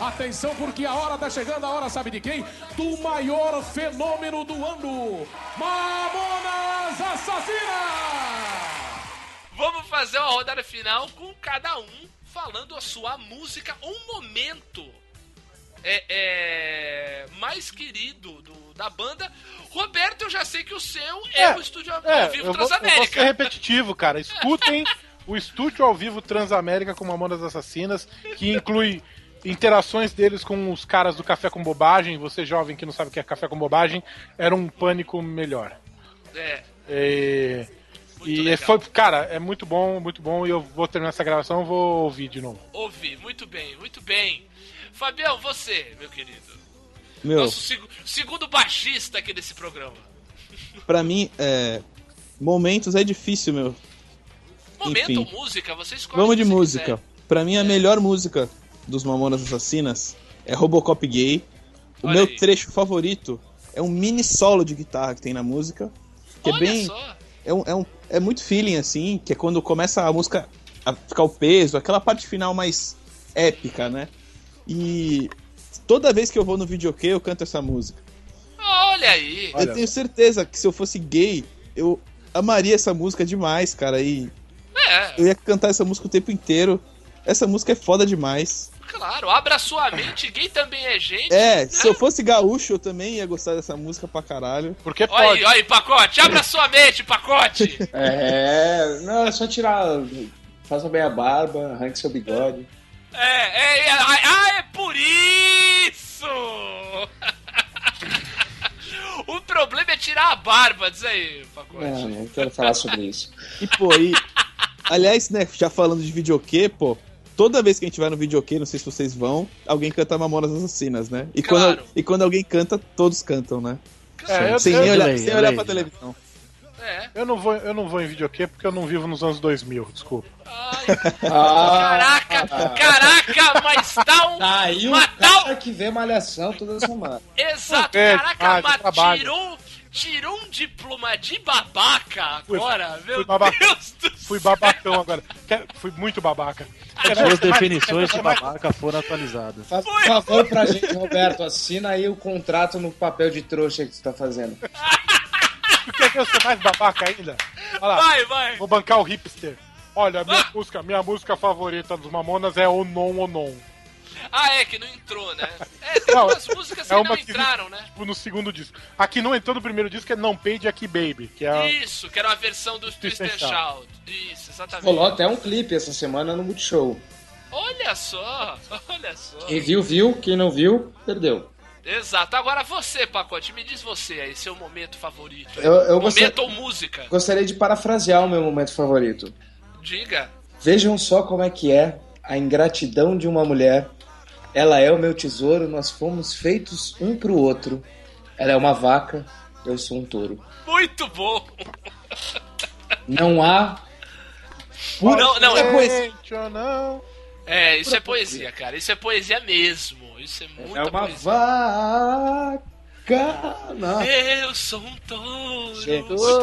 Atenção, porque a hora tá chegando, a hora sabe de quem? Do maior fenômeno do ano, Mamonas Assassinas! Vamos fazer uma rodada final com cada um falando a sua música, um momento é, é, mais querido do- da banda. Roberto, eu já sei que o seu é, É, o estúdio ao É, vivo eu vou, eu vou ser Transamérica. repetitivo, cara. Escutem o estúdio ao vivo Transamérica com Mamonas Assassinas, que inclui interações deles com os caras do Café com Bobagem. Você jovem que não sabe o que é Café com Bobagem, era um pânico melhor. É, E, Muito e legal. foi, cara, é muito bom, muito bom. E eu vou terminar essa gravação, vou ouvir de novo. ouvi, muito bem, muito bem. Fabião, você, meu querido. Meu, Nosso seg- segundo baixista aqui desse programa. pra mim, é, momentos é difícil, meu. Momento Enfim. música, você escolhe Vamos de música. quiser. Pra mim, a melhor música dos Mamonas Assassinas é Robocop Gay. O Olha meu aí. trecho favorito é um mini solo de guitarra que tem na música. Que Olha é bem. só. É, um, é, um, é muito feeling, assim, que é quando começa a música a ficar o peso, aquela parte final mais épica, né? E toda vez que eu vou no videokê, eu canto essa música. Olha aí. Eu tenho certeza que se eu fosse gay, eu amaria essa música demais, cara. E É, eu ia cantar essa música o tempo inteiro. Essa música é foda demais. Claro, abra sua mente, gay também é gente. É, se eu fosse gaúcho, eu também ia gostar dessa música pra caralho. Porque Olha aí, pode. olha aí, pacote, abra sua mente, pacote. É, não, é só tirar. Faça bem a barba, arranque seu bigode. É, é, é, ah, é por isso! o problema é tirar a barba, diz aí, pacote. Não, não quero falar sobre isso. E, pô, e. Aliás, né, já falando de videokê, pô. Toda vez que a gente vai no videokê, não sei se vocês vão, alguém canta Mamonas Assassinas, né? E, Claro. quando, e quando alguém canta, todos cantam, né? É, eu, sem eu- nem olhar, lei, sem olhar lei. pra televisão. É. eu não vou, eu não vou em videokê porque eu não vivo nos anos 2000, desculpa. Ai, Ah, caraca, caraca, mas tá um. tá aí o que vê malhação toda semana. Exato, É, caraca, mas tirou, tirou um diploma de babaca agora, meu fui babaca. Deus do Fui babacão agora. Fui muito babaca. As duas definições de babaca foram atualizadas. Faz um favor pra gente, Roberto. Assina aí o contrato no papel de trouxa que você tá fazendo. Quer que eu seja mais babaca ainda? Olha lá, Vai, vai. vou bancar o hipster. Olha, a minha, Ah! música, minha música favorita dos Mamonas é O Non O Non. Ah, é, que não entrou, né? É, tem Não, umas músicas que é não que- entraram, né? Tipo, no segundo disco. Aqui não entrou no primeiro disco é Não Page Aqui Baby, que é Isso, que era uma versão do Twist and Twist and Shout. Isso, exatamente. Rolou até um clipe essa semana no Multishow. Olha só, olha só. Quem viu, viu. Quem não viu, perdeu. Exato. Agora você, Pacote, me diz você aí, seu momento favorito. Eu, eu momento gostaria, ou música? gostaria de parafrasear o meu momento favorito. Diga. Vejam só como é que é a ingratidão de uma mulher. Ela é o meu tesouro, nós fomos feitos um pro outro. Ela é uma vaca, eu sou um touro. Muito bom. Não há. Não, não, é poesia. Não. É, isso é poesia, cara. Isso é poesia mesmo. Isso é muita É uma poesia. vaca. Não. Eu sou um touro. Gente. Muito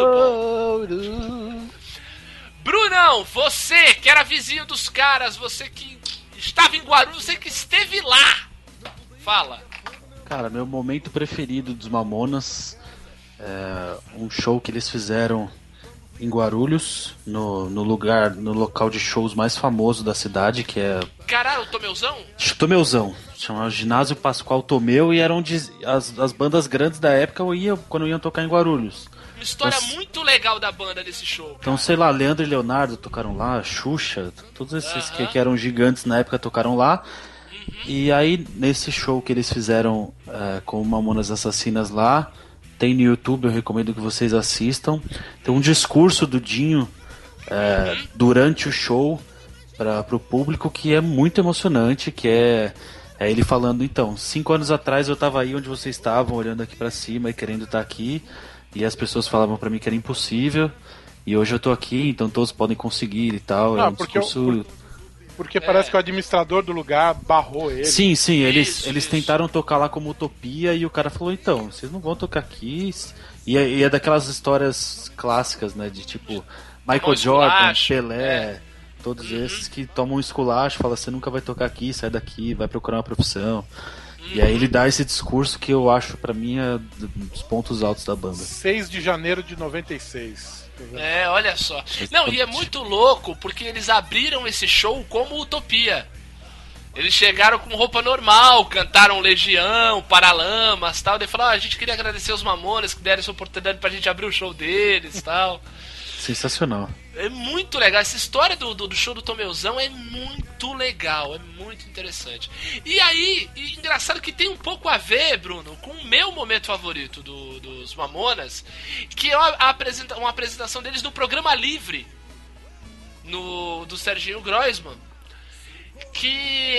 bom. Brunão, você que era vizinho dos caras, você que estava em Guarulhos, você que esteve lá. Fala. Cara, meu momento preferido dos Mamonas é um show que eles fizeram em Guarulhos, no, no lugar, no local de shows mais famoso da cidade, que é Caralho, o Tomeuzão? Tomeuzão. Chamava Ginásio Pascoal Tomeu e eram de, as, as bandas grandes da época eu ia, quando iam tocar em Guarulhos. Uma história Nossa. muito legal da banda nesse show. Então, sei lá, Leandro e Leonardo tocaram lá, Xuxa, todos esses que, Aham. que eram gigantes na época tocaram lá. E aí, nesse show que eles fizeram é, com o Mamonas Assassinas lá, tem no YouTube, eu recomendo que vocês assistam. Tem um discurso do Dinho é, durante o show para o público que é muito emocionante, que é, é ele falando, então, cinco anos atrás eu tava aí onde vocês estavam, olhando aqui para cima e querendo estar aqui, e as pessoas falavam para mim que era impossível, e hoje eu tô aqui, então todos podem conseguir e tal. é Ah, um porque eu- discurso... Porque parece que o administrador do lugar barrou ele. Sim, sim, eles, Isso, eles isso. tentaram tocar lá como utopia e o cara falou, então, vocês não vão tocar aqui. E é, e é daquelas histórias clássicas, né? De tipo, Michael Jordan, esculacho, Pelé, todos esses que tomam um esculacho, fala, você nunca vai tocar aqui, sai daqui, vai procurar uma profissão. E aí ele dá esse discurso que eu acho, pra mim, é dos pontos altos da banda. 6 de janeiro de 96. É, olha só. Não, e é muito louco porque eles abriram esse show como Utopia. Eles chegaram com roupa normal, cantaram Legião, Paralamas tal. Daí falaram: ah, a gente queria agradecer os Mamonas que deram essa oportunidade pra gente abrir o show deles tal. Sensacional. É muito legal. Essa história do, do, do show do Tomeuzão é muito legal, é muito interessante. E aí, e engraçado que tem um pouco a ver, Bruno, com o meu momento favorito do- dos Mamonas, que é a, a apresenta, uma apresentação deles no programa Livre, no, do Serginho Groisman. Que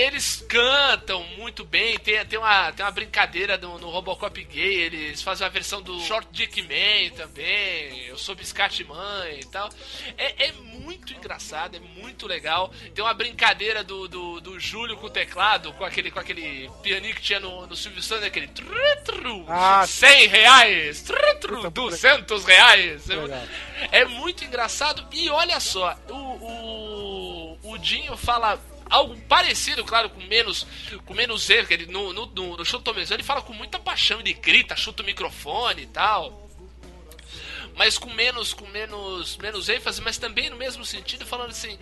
eles cantam muito bem, tem, tem, uma, tem uma brincadeira no, no Robocop gay, eles fazem a versão do Short Dick Man também, eu sou Biscate Mãe e tal. É, é muito engraçado, é muito legal. Tem uma brincadeira do, do, do Júlio com o teclado, com aquele, com aquele pianinho que tinha no, no Silvio Santos, aquele tru, tru, Ah. 100 reais, tru, tru, Puta, 200 reais. É, é muito engraçado. E olha só, o, o, o Dinho fala algo parecido, claro, com menos, com menos erro, que ele no, no, no, no Tomezão ele fala com muita paixão, ele grita, chuta o microfone e tal. Mas com menos, com menos, menos ênfase, mas também no mesmo sentido, falando assim,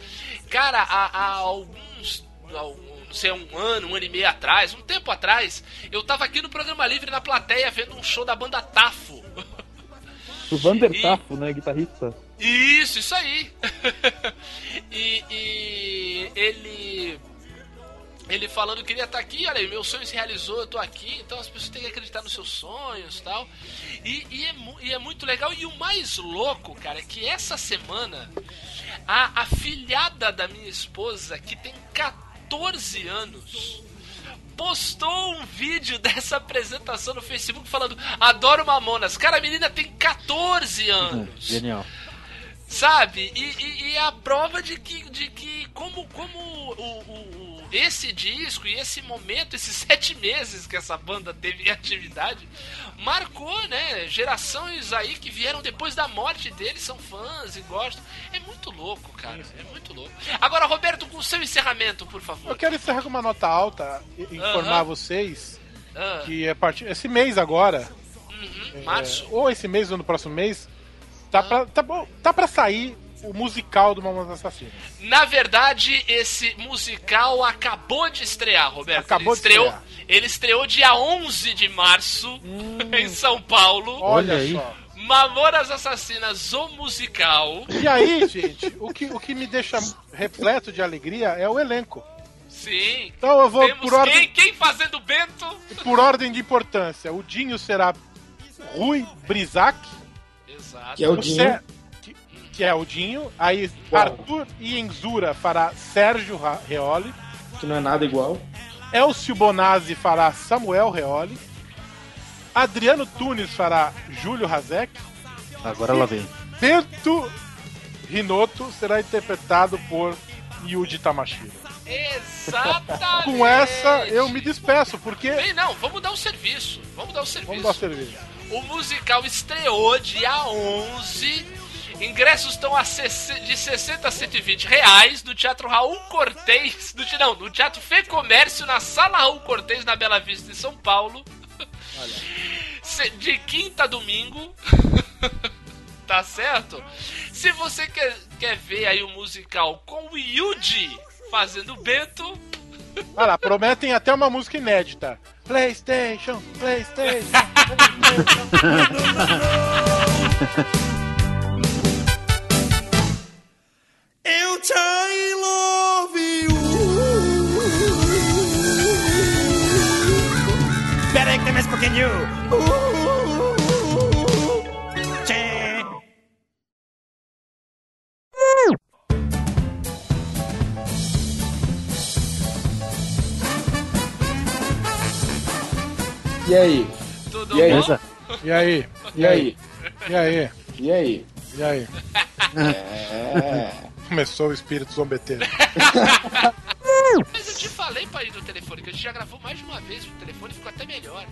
cara, há, há alguns, algum- não sei, um ano, um ano e meio atrás, um tempo atrás, eu tava aqui no programa livre na plateia vendo um show da banda Tafo. O Vander E- Tafo, né, guitarrista. Isso, isso aí. e, e ele. Ele falando que queria estar aqui, olha aí, meu sonho se realizou, eu tô aqui, então as pessoas têm que acreditar nos seus sonhos tal. E, e, é, e é muito legal. E o mais louco, cara, é que essa semana a, a filhada da minha esposa, que tem 14 anos, postou um vídeo dessa apresentação no Facebook falando: Adoro Mamonas. Cara, a menina tem 14 anos. Genial. Sabe? E, e- e a prova de que, de que como, como o, o- o- esse disco e esse momento, esses sete meses que essa banda teve em atividade, marcou, né? Gerações aí que vieram depois da morte deles, são fãs e gostam. É muito louco, cara. É muito louco. Agora, Roberto, com o seu encerramento, por favor. Eu quero encerrar com uma nota alta e informar Aham. vocês Ah, que a partir esse mês agora, uhum, março. é, ou esse mês ou no próximo mês, tá pra, tá, bom, tá pra sair o musical do Mamonas Assassinas. Na verdade, esse musical acabou de estrear, Roberto. Acabou ele de estreou, estrear. Ele estreou dia 11 de março em São Paulo. Olha, Olha aí. só. Mamoras Assassinas, o musical. E aí, gente, o que, o que me deixa repleto de alegria é o elenco. Sim. Então eu vou Temos por ordem, quem, quem fazendo Bento? por ordem de importância. O Dinho será Rui Brizac. Exato. Que é o Dinho. Que, que é o Dinho. Aí Uau. Arthur Ienzura fará Sérgio Reoli. Que não é nada igual. Elcio Bonazzi fará Samuel Reoli. Adriano Tunes fará Júlio Razek. Agora ela vem. Bento Rinoto será interpretado por Yuji Tamashiro. Exatamente. Com essa eu me despeço, porque Bem, não, vamos dar um serviço. Vamos dar um serviço. vamos dar cerveja. O musical estreou dia 11. Ingressos estão a 60 de 60 a 120 reais no Teatro Raul Cortez. No, não, no Teatro Fê Comércio, na Sala Raul Cortez, na Bela Vista, em São Paulo. Se- De quinta a domingo. tá certo? Se você quer, quer ver aí o musical com o Yuji fazendo Bento, Olha lá, prometem até uma música inédita. PlayStation, PlayStation. Eu te love you. Espera aí que tem mais E aí? tudo E aí? bom? E aí? E aí? E aí? E aí? E aí? É. Começou o espírito zombeteiro. Mas eu te falei pra ir no telefone, que a gente já gravou mais de uma vez o telefone, ficou até melhor.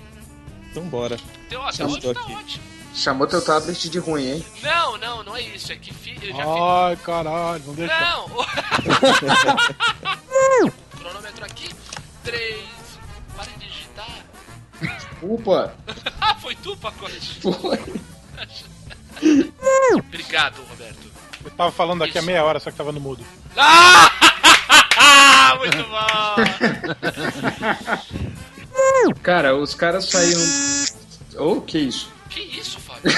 Então bora. Então, ó, hoje estou tá aqui. ótimo. Chamou teu tablet de ruim, hein? Não, não, não é isso. É que fi, eu já Ai, caralho, não fiz. deixa. Não! Cronômetro aqui. 3. Desculpa. Ah, foi tu, pacote? Foi. Obrigado, Roberto. Eu tava falando aqui há meia hora, só que tava no mudo. Ah! Muito bom! Cara, os caras saíram. Ô, que isso? Que isso, Fábio?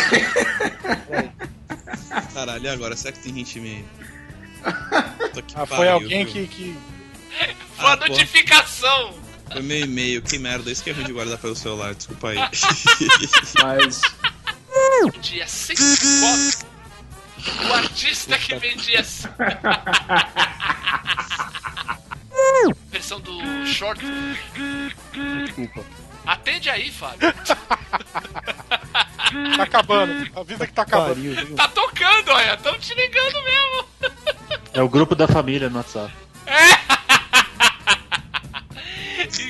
Caralho, e agora? Será que tem gente meio. Ah, foi pariu, alguém viu? que, que. Foi a Ah, pô. Foi meu e-mail, que merda. Isso que é ruim de guardar pelo celular, desculpa aí. Mas. Vendia 104. O artista que vendia. Versão do short. Desculpa. Atende aí, Fábio. Tá acabando. Avisa que tá acabando. Pariu? Tá tocando, olha. Tão te ligando mesmo. É o grupo da família no WhatsApp.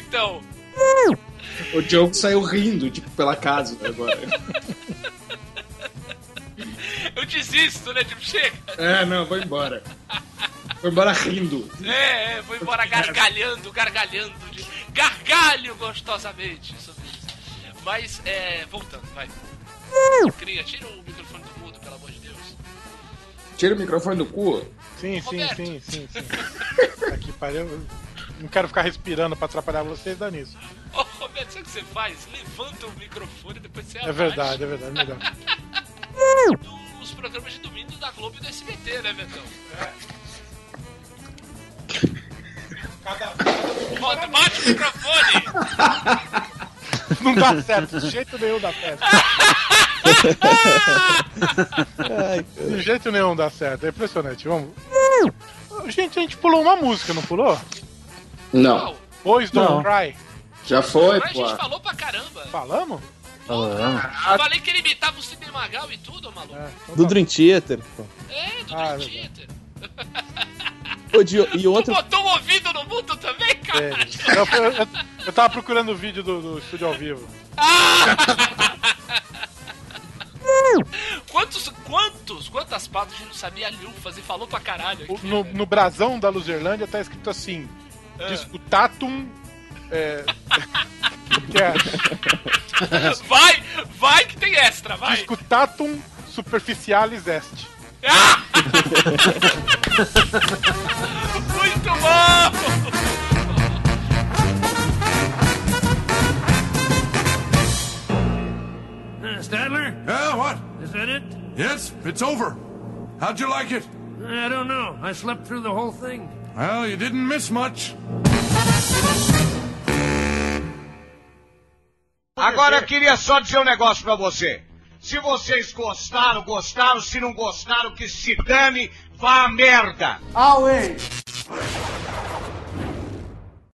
Então, O Diogo saiu rindo, tipo, pela casa agora. eu desisto, né? Tipo, chega. É, não, vou embora. Vou embora rindo. É, é, vou embora gargalhando, gargalhando. De... Gargalho gostosamente sobre isso. Mas, é. Voltando, vai. Cria, tira o microfone do mudo, pelo amor de Deus. Tira o microfone do cu. Sim, sim, sim, sim, sim. Aqui pariu. Não quero ficar respirando pra atrapalhar vocês, dá nisso. Ô, Roberto, sabe o que você faz? Levanta o microfone e depois você É verdade, é verdade, melhor. Nos programas de domingo da Globo e do SBT, né, Betão? Roda, bate o microfone! Não dá certo, de jeito nenhum dá certo. De jeito nenhum dá certo, é impressionante. Vamos. Gente, a gente pulou uma música, não pulou? Não. Boys Don't Não. Cry. Já foi, a pô. gente falou pra caramba. Falamos? Falando. Falei que ele imitava o Sidney Magal e tudo, maluco. É, então Do tá. Dream Theater. pô. É, do Ah, Dream Theater. Ô, Dio, e Tu outro. botou o ouvido no mundo também, cara? É. Eu, eu- eu- eu tava procurando o vídeo do, do estúdio ao vivo. Quantos, quantos, quantas patas a gente não sabia lufas e falou pra caralho aqui, No, no brasão da Luzerlândia tá escrito assim: Ah. Discutatum. É, que é, Vai, vai que tem extra, vai. Discutatum superficialis est. Muito bom! Uh, Stadler? Yeah, what? Is that it? Yes, it's over. How'd you like it? I don't know. I slept through the whole thing. Well, you didn't miss much. Agora eu queria só dizer um negócio para você. Se vocês gostaram, gostaram. Se não gostaram, que se dane, vá à merda. Away.